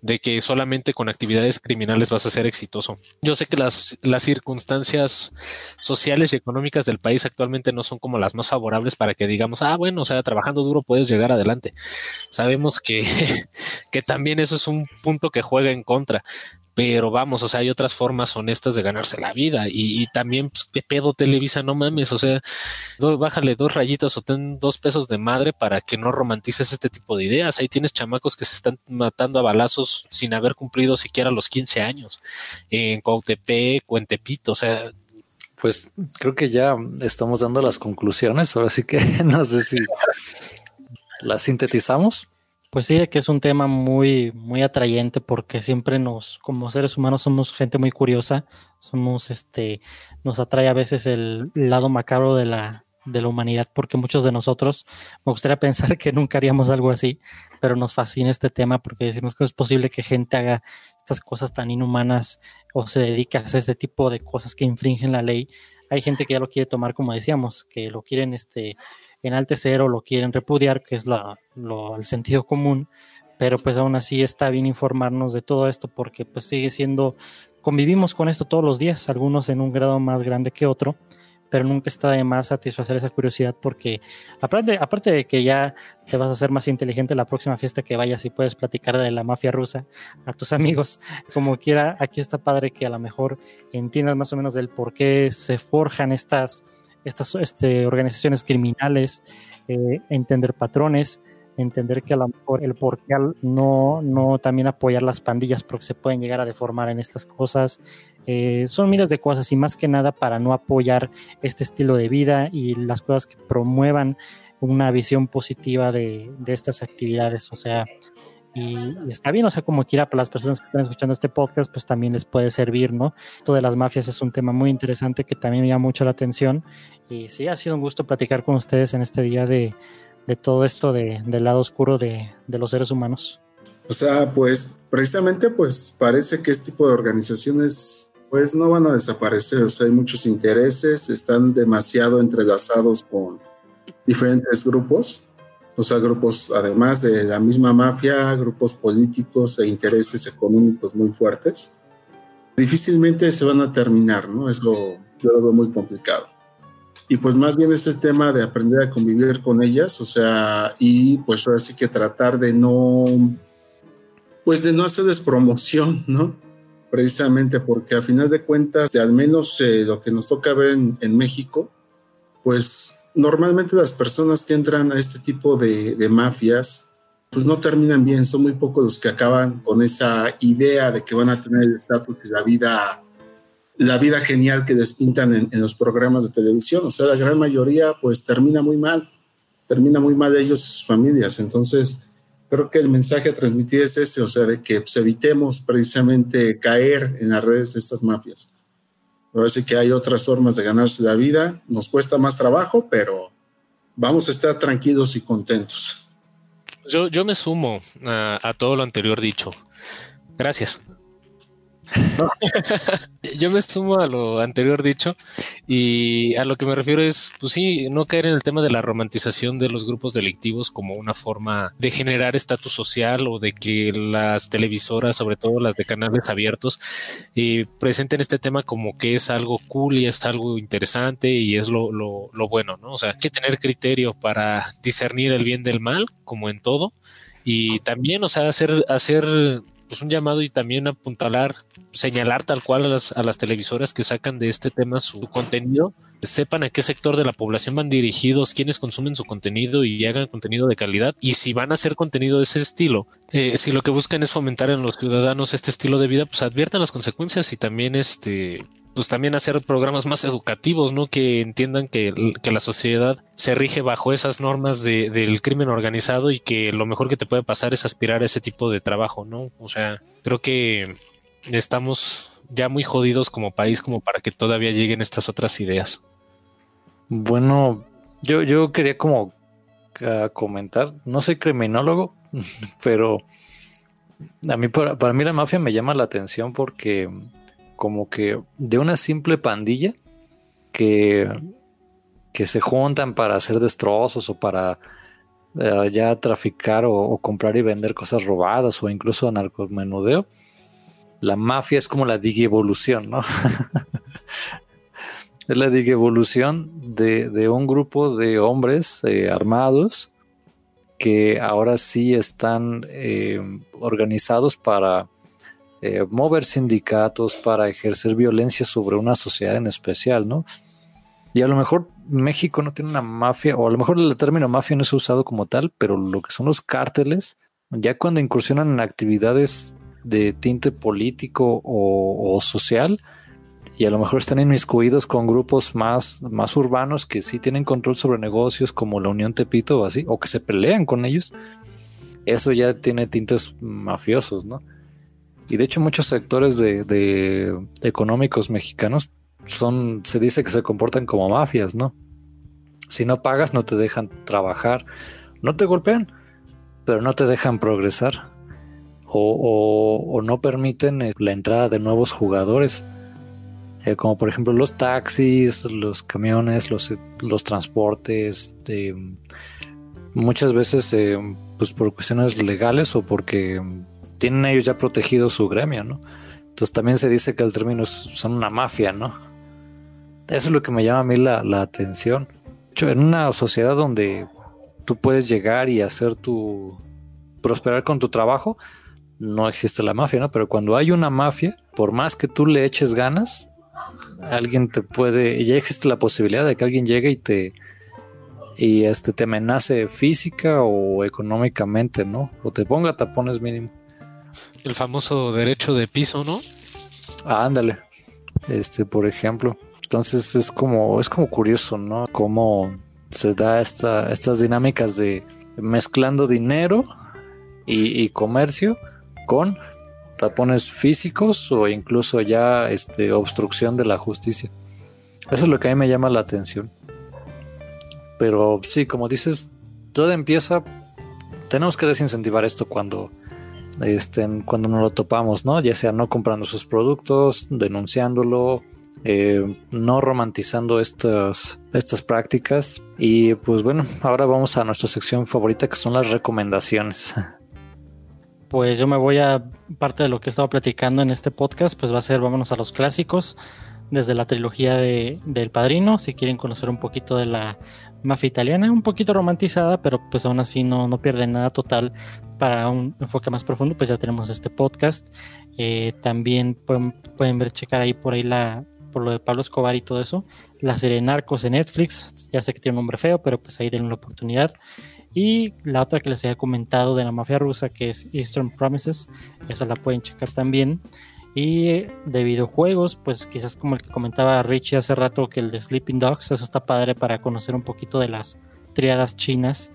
de que solamente con actividades criminales vas a ser exitoso. Yo sé que las, las circunstancias sociales y económicas del país actualmente no son como las más favorables para que digamos, ah, bueno, o sea, trabajando duro puedes llegar adelante. Sabemos que, (laughs) que también eso es un punto que juega en contra pero vamos, o sea, hay otras formas honestas de ganarse la vida y, también, pues, ¿qué pedo Televisa? No mames, o sea, bájale dos rayitos o ten dos pesos de madre para que no romantices este tipo de ideas. Ahí tienes chamacos que se están matando a balazos sin haber cumplido siquiera los 15 años en Cuautepec o en Tepito, o sea, pues creo que ya estamos dando las conclusiones. Ahora sí que (laughs) no sé si las sintetizamos. Pues sí, que es un tema muy, muy atrayente porque siempre nos, como seres humanos, somos gente muy curiosa, somos, este, nos atrae a veces el lado macabro de la, de la humanidad porque muchos de nosotros, me gustaría (laughs) pensar que nunca haríamos algo así, pero nos fascina este tema porque decimos que es posible que gente haga estas cosas tan inhumanas o se dedique a hacer este tipo de cosas que infringen la ley. Hay gente que ya lo quiere tomar, como decíamos, que lo quieren, este, enaltecer o lo quieren repudiar, que es lo, el sentido común, pero pues aún así está bien informarnos de todo esto porque pues sigue siendo, convivimos con esto todos los días, algunos en un grado más grande que otro, pero nunca está de más satisfacer esa curiosidad porque aparte, aparte de que ya te vas a hacer más inteligente la próxima fiesta que vayas y puedes platicar de la mafia rusa a tus amigos, como quiera, aquí está padre que a lo mejor entiendas más o menos del por qué se forjan estas estas este, organizaciones criminales, eh, entender patrones, entender que a lo mejor el por qué no, no también apoyar las pandillas porque se pueden llegar a deformar en estas cosas. Eh, son miles de cosas y más que nada para no apoyar este estilo de vida y las cosas que promuevan una visión positiva de, de estas actividades. O sea, y, está bien, o sea, como quiera, para las personas que están escuchando este podcast, pues también les puede servir, ¿no? Esto de las mafias es un tema muy interesante que también me llama mucho la atención y sí, ha sido un gusto platicar con ustedes en este día de, de todo esto de, del lado oscuro de, de los seres humanos. O sea, pues precisamente pues parece que este tipo de organizaciones pues no van a desaparecer, o sea, hay muchos intereses, están demasiado entrelazados con diferentes grupos, o sea, grupos además de la misma mafia, grupos políticos e intereses económicos muy fuertes. Difícilmente se van a terminar, ¿no? Eso yo lo veo muy complicado. Y pues más bien ese tema de aprender a convivir con ellas, o sea, y pues ahora sí que tratar de no pues de no hacerles promoción, ¿no? Precisamente porque a final de cuentas, de al menos eh, lo que nos toca ver en, México, pues normalmente las personas que entran a este tipo de, mafias, pues no terminan bien, son muy pocos los que acaban con esa idea de que van a tener el estatus y la vida, la vida genial que les pintan en, en, los programas de televisión. O sea, la gran mayoría pues termina muy mal, termina muy mal ellos y sus familias. Entonces, creo que el mensaje a transmitir es ese, o sea, de que pues, evitemos precisamente caer en las redes de estas mafias. Parece que hay otras formas de ganarse la vida, nos cuesta más trabajo, pero vamos a estar tranquilos y contentos. Yo, yo me sumo a todo lo anterior dicho. Gracias. (laughs) Yo me sumo a lo anterior dicho y a lo que me refiero es, pues sí, no caer en el tema de la romantización de los grupos delictivos como una forma de generar estatus social o de que las televisoras, sobre todo las de canales abiertos, eh, presenten este tema como que es algo cool y es algo interesante y es lo, lo, lo bueno, ¿no? O sea, hay que tener criterio para discernir el bien del mal, como en todo, y también, o sea, hacer, hacer pues un llamado y también apuntalar, señalar tal cual a las, a las televisoras que sacan de este tema su contenido, sepan a qué sector de la población van dirigidos, quiénes consumen su contenido y hagan contenido de calidad. Y si van a hacer contenido de ese estilo, eh, si lo que buscan es fomentar en los ciudadanos este estilo de vida, pues adviertan las consecuencias y también este pues también hacer programas más educativos, ¿no? Que entiendan que, la sociedad se rige bajo esas normas del crimen organizado y que lo mejor que te puede pasar es aspirar a ese tipo de trabajo, ¿no? O sea, creo que estamos ya muy jodidos como país como para que todavía lleguen estas otras ideas. Bueno, yo, yo quería como ah, comentar, no soy criminólogo, (laughs) pero a mí para mí la mafia me llama la atención porque como que de una simple pandilla que, que se juntan para hacer destrozos o para eh, ya traficar o, comprar y vender cosas robadas o incluso narcomenudeo. La mafia es como la digievolución, ¿no? (laughs) es la digievolución de, de un grupo de hombres eh, armados que ahora sí están eh, organizados para eh, mover sindicatos, para ejercer violencia sobre una sociedad en especial, ¿no? Y a lo mejor México no tiene una mafia, o a lo mejor el término mafia no es usado como tal, pero lo que son los cárteles, ya cuando incursionan en actividades de tinte político o, social, y a lo mejor están inmiscuidos con grupos más, más urbanos que sí tienen control sobre negocios como la Unión Tepito o así, o que se pelean con ellos, eso ya tiene tintes mafiosos, ¿no? Y de hecho muchos sectores de, económicos mexicanos son, se dice que se comportan como mafias, ¿no? Si no pagas, no te dejan trabajar, no te golpean, pero no te dejan progresar. O, no permiten eh, la entrada de nuevos jugadores, eh, como por ejemplo los taxis, los camiones, los, los transportes, muchas veces eh, pues por cuestiones legales o porque tienen ellos ya protegido su gremio, ¿no? Entonces también se dice que el término es, son una mafia, ¿no? Eso es lo que me llama a mí la, atención. En una sociedad donde tú puedes llegar y hacer tu prosperar con tu trabajo, no existe la mafia, ¿no? Pero cuando hay una mafia, por más que tú le eches ganas, alguien te puede, ya existe la posibilidad de que alguien llegue y te y este te amenace física o económicamente, ¿no? O te ponga tapones mínimo. El famoso derecho de piso, ¿no? Ándale. Este, por ejemplo. Entonces es como, es como curioso, ¿no? Cómo se da esta, estas dinámicas de mezclando dinero y, comercio con tapones físicos o incluso ya este, obstrucción de la justicia. Eso es lo que a mí me llama la atención. Pero sí, como dices, todo empieza. Tenemos que desincentivar esto cuando, este, cuando nos lo topamos, ¿no? Ya sea no comprando sus productos, denunciándolo, eh, no romantizando estas, estas prácticas. Y pues bueno, ahora vamos a nuestra sección favorita que son las recomendaciones. (laughs) Pues yo me voy a parte de lo que he estado platicando en este podcast, pues va a ser vámonos a los clásicos, desde la trilogía de, del Padrino, si quieren conocer un poquito de la mafia italiana, un poquito romantizada, pero pues aún así no, no pierde nada total para un enfoque más profundo, pues ya tenemos este podcast. Eh, también pueden, pueden ver, checar ahí por ahí la, por lo de Pablo Escobar y todo eso. La serie Narcos de Netflix, ya sé que tiene un nombre feo, pero pues ahí denle una oportunidad. Y la otra que les había comentado de la mafia rusa, que es Eastern Promises, esa la pueden checar también. Y de videojuegos, pues quizás como el que comentaba Richie hace rato, que el de Sleeping Dogs, eso está padre para conocer un poquito de las triadas chinas.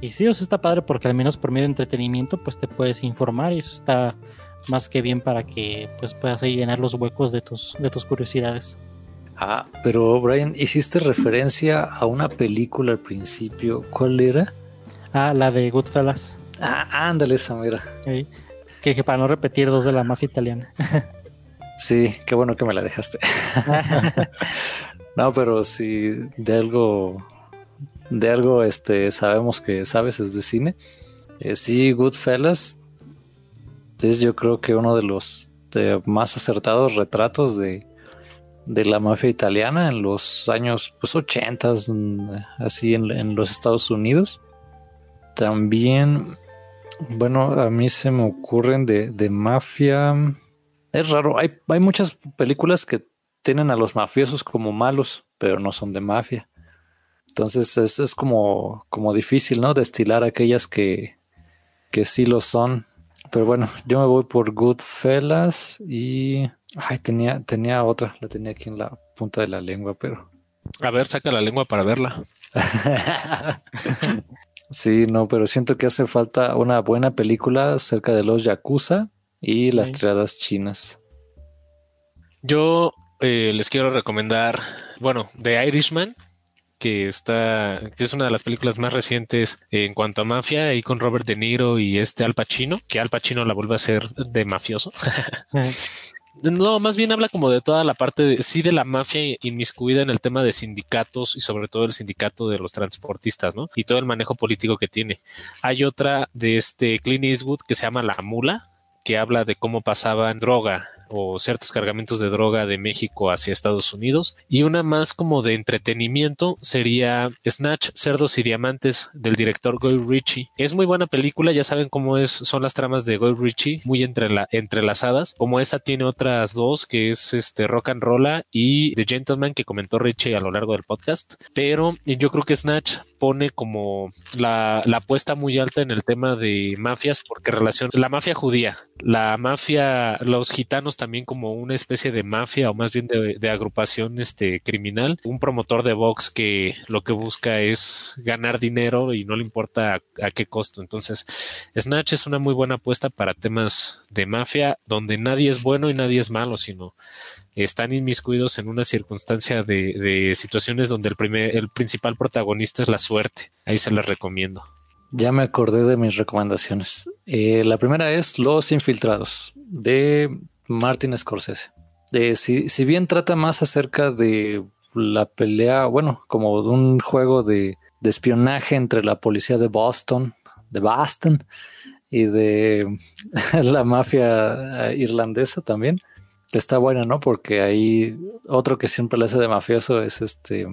Y sí, eso está padre porque al menos por medio de entretenimiento, pues te puedes informar y eso está más que bien para que pues puedas ahí llenar los huecos de tus, de tus curiosidades. Ah, pero Brian, hiciste referencia a una película al principio. ¿Cuál era? Ah, la de Goodfellas. Ah, ándale esa, mira. Es que para no repetir dos de la mafia italiana. (laughs) sí, qué bueno que me la dejaste. (laughs) no, pero si de algo, de algo, este, sabemos que sabes es de cine. Eh, sí, Goodfellas es yo creo que uno de los más acertados retratos de, la mafia italiana en los años pues, 80, mm, así en, los Estados Unidos. También, bueno, a mí se me ocurren de, mafia. Es raro, hay, hay muchas películas que tienen a los mafiosos como malos, pero no son de mafia. Entonces es, es como, como difícil, ¿no? Destilar aquellas que, que sí lo son. Pero bueno, yo me voy por Goodfellas y. Ay, tenía, tenía otra, la tenía aquí en la punta de la lengua, pero. A ver, saca la lengua para verla. (laughs) sí, no, pero siento que hace falta una buena película acerca de los Yakuza y las triadas chinas. Yo eh, les quiero recomendar, bueno, The Irishman, que está, que es una de las películas más recientes en cuanto a mafia, y con Robert De Niro y este Al Pacino, que Al Pacino la vuelve a ser de mafioso. (laughs) (laughs) No, más bien habla como de toda la parte de sí de la mafia inmiscuida en el tema de sindicatos y sobre todo el sindicato de los transportistas, ¿no? Y todo el manejo político que tiene. Hay otra de este Clint Eastwood que se llama La Mula, que habla de cómo pasaban droga o ciertos cargamentos de droga de México hacia Estados Unidos. Y una más como de entretenimiento sería Snatch, Cerdos y Diamantes del director Guy Ritchie. Es muy buena película, ya saben cómo es, son las tramas de Guy Ritchie, muy entre la, entrelazadas. Como esa tiene otras dos, que es este Rock and Roll y The Gentleman que comentó Richie a lo largo del podcast. Pero yo creo que Snatch pone como la, la apuesta muy alta en el tema de mafias porque relaciona la mafia judía, la mafia, los gitanos también como una especie de mafia o más bien de, agrupación este, criminal, un promotor de box que lo que busca es ganar dinero y no le importa a, qué costo. Entonces, Snatch es una muy buena apuesta para temas de mafia donde nadie es bueno y nadie es malo, sino están inmiscuidos en una circunstancia de, situaciones donde el, primer, el principal protagonista es la suerte. Ahí se les recomiendo. Ya me acordé de mis recomendaciones. Eh, la primera es Los Infiltrados de Martin Scorsese. si, bien trata más acerca de la pelea, bueno, como de un juego de, espionaje entre la policía de Boston, de Boston, y de (laughs) la mafia eh, irlandesa también. Está buena, ¿no? Porque ahí otro que siempre le hace de mafioso es este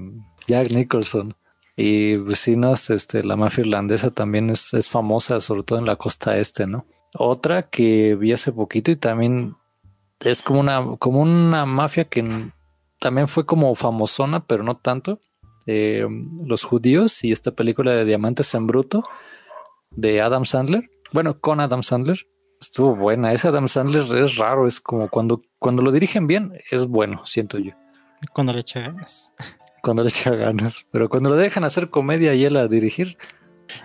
Jack Nicholson. Y vecinos, este, la mafia irlandesa también es, es famosa, sobre todo en la costa este, ¿no? Otra que vi hace poquito y también es como una, como una mafia que también fue como famosona, pero no tanto. Eh, los judíos y esta película de Diamantes en Bruto de Adam Sandler. Bueno, con Adam Sandler. Estuvo buena. Ese Adam Sandler es raro. Es como cuando, cuando lo dirigen bien, es bueno, siento yo. Cuando le echa ganas. Cuando le echa ganas. Pero cuando lo dejan hacer comedia y él a dirigir.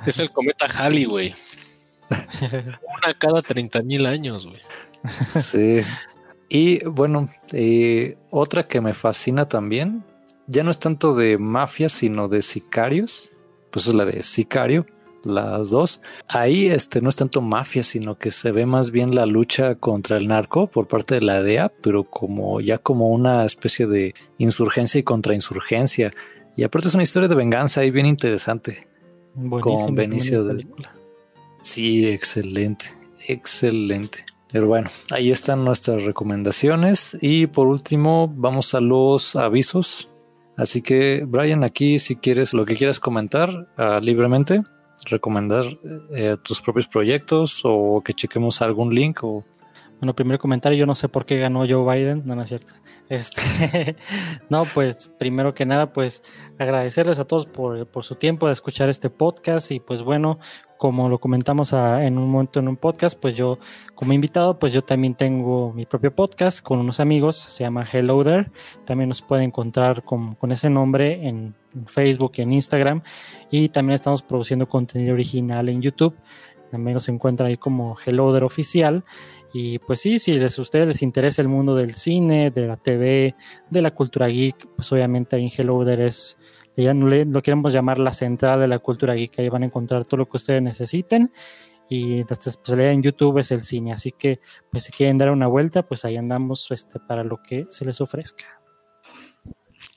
Es el cometa Halley, güey. (laughs) (laughs) Una cada 30 mil años, güey. Sí. Y bueno, eh, otra que me fascina también, ya no es tanto de mafia, sino de sicarios. Pues es la de sicario, las dos. Ahí este no es tanto mafia, sino que se ve más bien la lucha contra el narco por parte de la DEA, pero como ya como una especie de insurgencia y contrainsurgencia. Y aparte es una historia de venganza ahí bien interesante. con Benicio de... Sí, excelente, excelente. Pero bueno, ahí están nuestras recomendaciones. Y por último, vamos a los avisos. Así que, Brian, aquí si quieres lo que quieras comentar uh, libremente, recomendar eh, tus propios proyectos o que chequemos algún link o bueno, primer comentario, yo no sé por qué ganó Joe Biden, no, no es cierto. (laughs) Este, no, pues primero que nada, pues agradecerles a todos por, por, su tiempo de escuchar este podcast y pues bueno, como lo comentamos en un momento en un podcast, pues yo como invitado, pues yo también tengo mi propio podcast con unos amigos, se llama Hello There, también nos puede encontrar con, ese nombre en, Facebook y en Instagram. Y también estamos produciendo contenido original en YouTube, también nos encuentran ahí como Hello There Oficial. Y pues sí, si les, a ustedes les interesa el mundo del cine, de la TV, de la cultura geek, pues obviamente ahí en Hello There es, ya no le, lo queremos llamar la central de la cultura geek, ahí van a encontrar todo lo que ustedes necesiten. Y la especialidad en YouTube es el cine, así que pues si quieren dar una vuelta, pues ahí andamos este, para lo que se les ofrezca.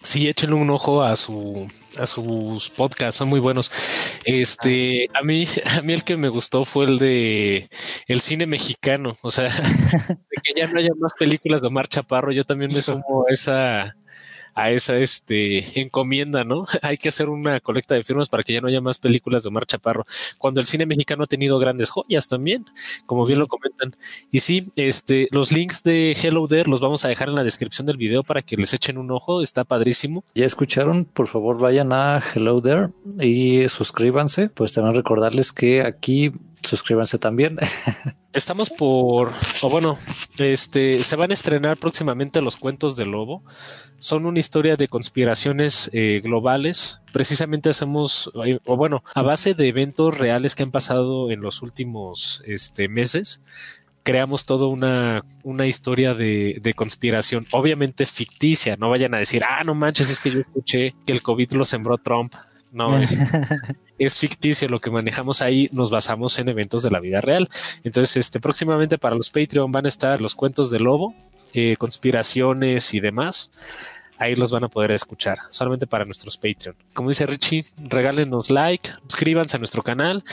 Sí, échenle un ojo a su a sus podcasts, son muy buenos. Este, ah, a mí (laughs) a mí el que me gustó fue el de el cine mexicano, o sea, (laughs) de que ya no haya más películas de Omar Chaparro, yo también me sumo a esa a esa este, encomienda, ¿no? (laughs) Hay que hacer una colecta de firmas para que ya no haya más películas de Omar Chaparro, cuando el cine mexicano ha tenido grandes joyas también, como bien lo comentan. Y sí, este, los links de Hello There los vamos a dejar en la descripción del video para que les echen un ojo, está padrísimo. Ya escucharon, por favor vayan a Hello There y suscríbanse, pues también recordarles que aquí suscríbanse también. (laughs) Estamos por, o bueno, este, se van a estrenar próximamente los cuentos del lobo. Son una historia de conspiraciones eh, globales. Precisamente hacemos, eh, o bueno, a base de eventos reales que han pasado en los últimos este, meses, creamos toda una, una historia de, de, conspiración, obviamente ficticia. No vayan a decir, ah, no manches, es que yo escuché que el COVID lo sembró Trump. No, (laughs) es, es ficticio lo que manejamos ahí, nos basamos en eventos de la vida real. Entonces, este próximamente para los Patreon van a estar los cuentos de lobo, eh, conspiraciones y demás. Ahí los van a poder escuchar, solamente para nuestros Patreon. Como dice Richie, regálenos like, suscríbanse a nuestro canal,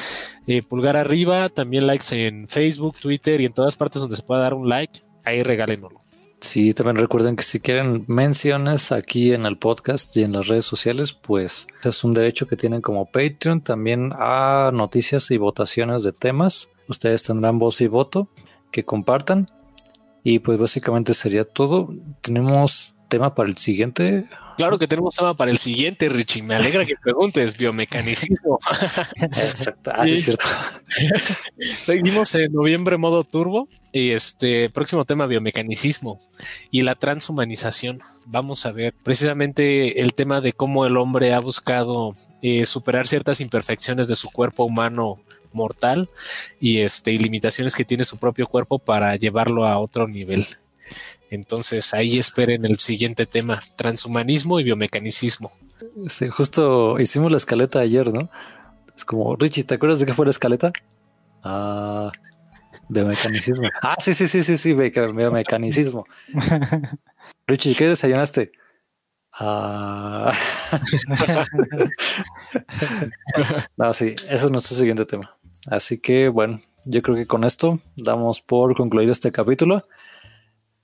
eh, pulgar arriba, también likes en Facebook, Twitter y en todas partes donde se pueda dar un like, ahí regálenoslo. Sí, también recuerden que si quieren menciones aquí en el podcast y en las redes sociales, pues es un derecho que tienen como Patreon. También a noticias y votaciones de temas. Ustedes tendrán voz y voto que compartan. Y pues básicamente sería todo. Tenemos tema para el siguiente. Claro que tenemos tema para el siguiente, Richie. Me alegra que preguntes biomecanicismo. Exacto, ah, es cierto. (laughs) Seguimos en noviembre modo turbo y este próximo tema biomecanicismo y la transhumanización. Vamos a ver precisamente el tema de cómo el hombre ha buscado eh, superar ciertas imperfecciones de su cuerpo humano mortal y este y limitaciones que tiene su propio cuerpo para llevarlo a otro nivel. Entonces ahí esperen el siguiente tema, transhumanismo y biomecanicismo. Sí, justo hicimos la escaleta ayer, ¿no? Es como, Richie, ¿te acuerdas de qué fue la escaleta? Ah, biomecanicismo. (laughs) Ah, sí, sí, sí, sí, sí, biomecanicismo. (laughs) Richie, ¿qué desayunaste? Ah. (laughs) no, sí, ese es nuestro siguiente tema. Así que bueno, yo creo que con esto damos por concluido este capítulo.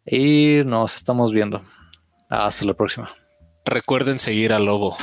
Y nos estamos viendo. Hasta la próxima. Recuerden seguir al lobo.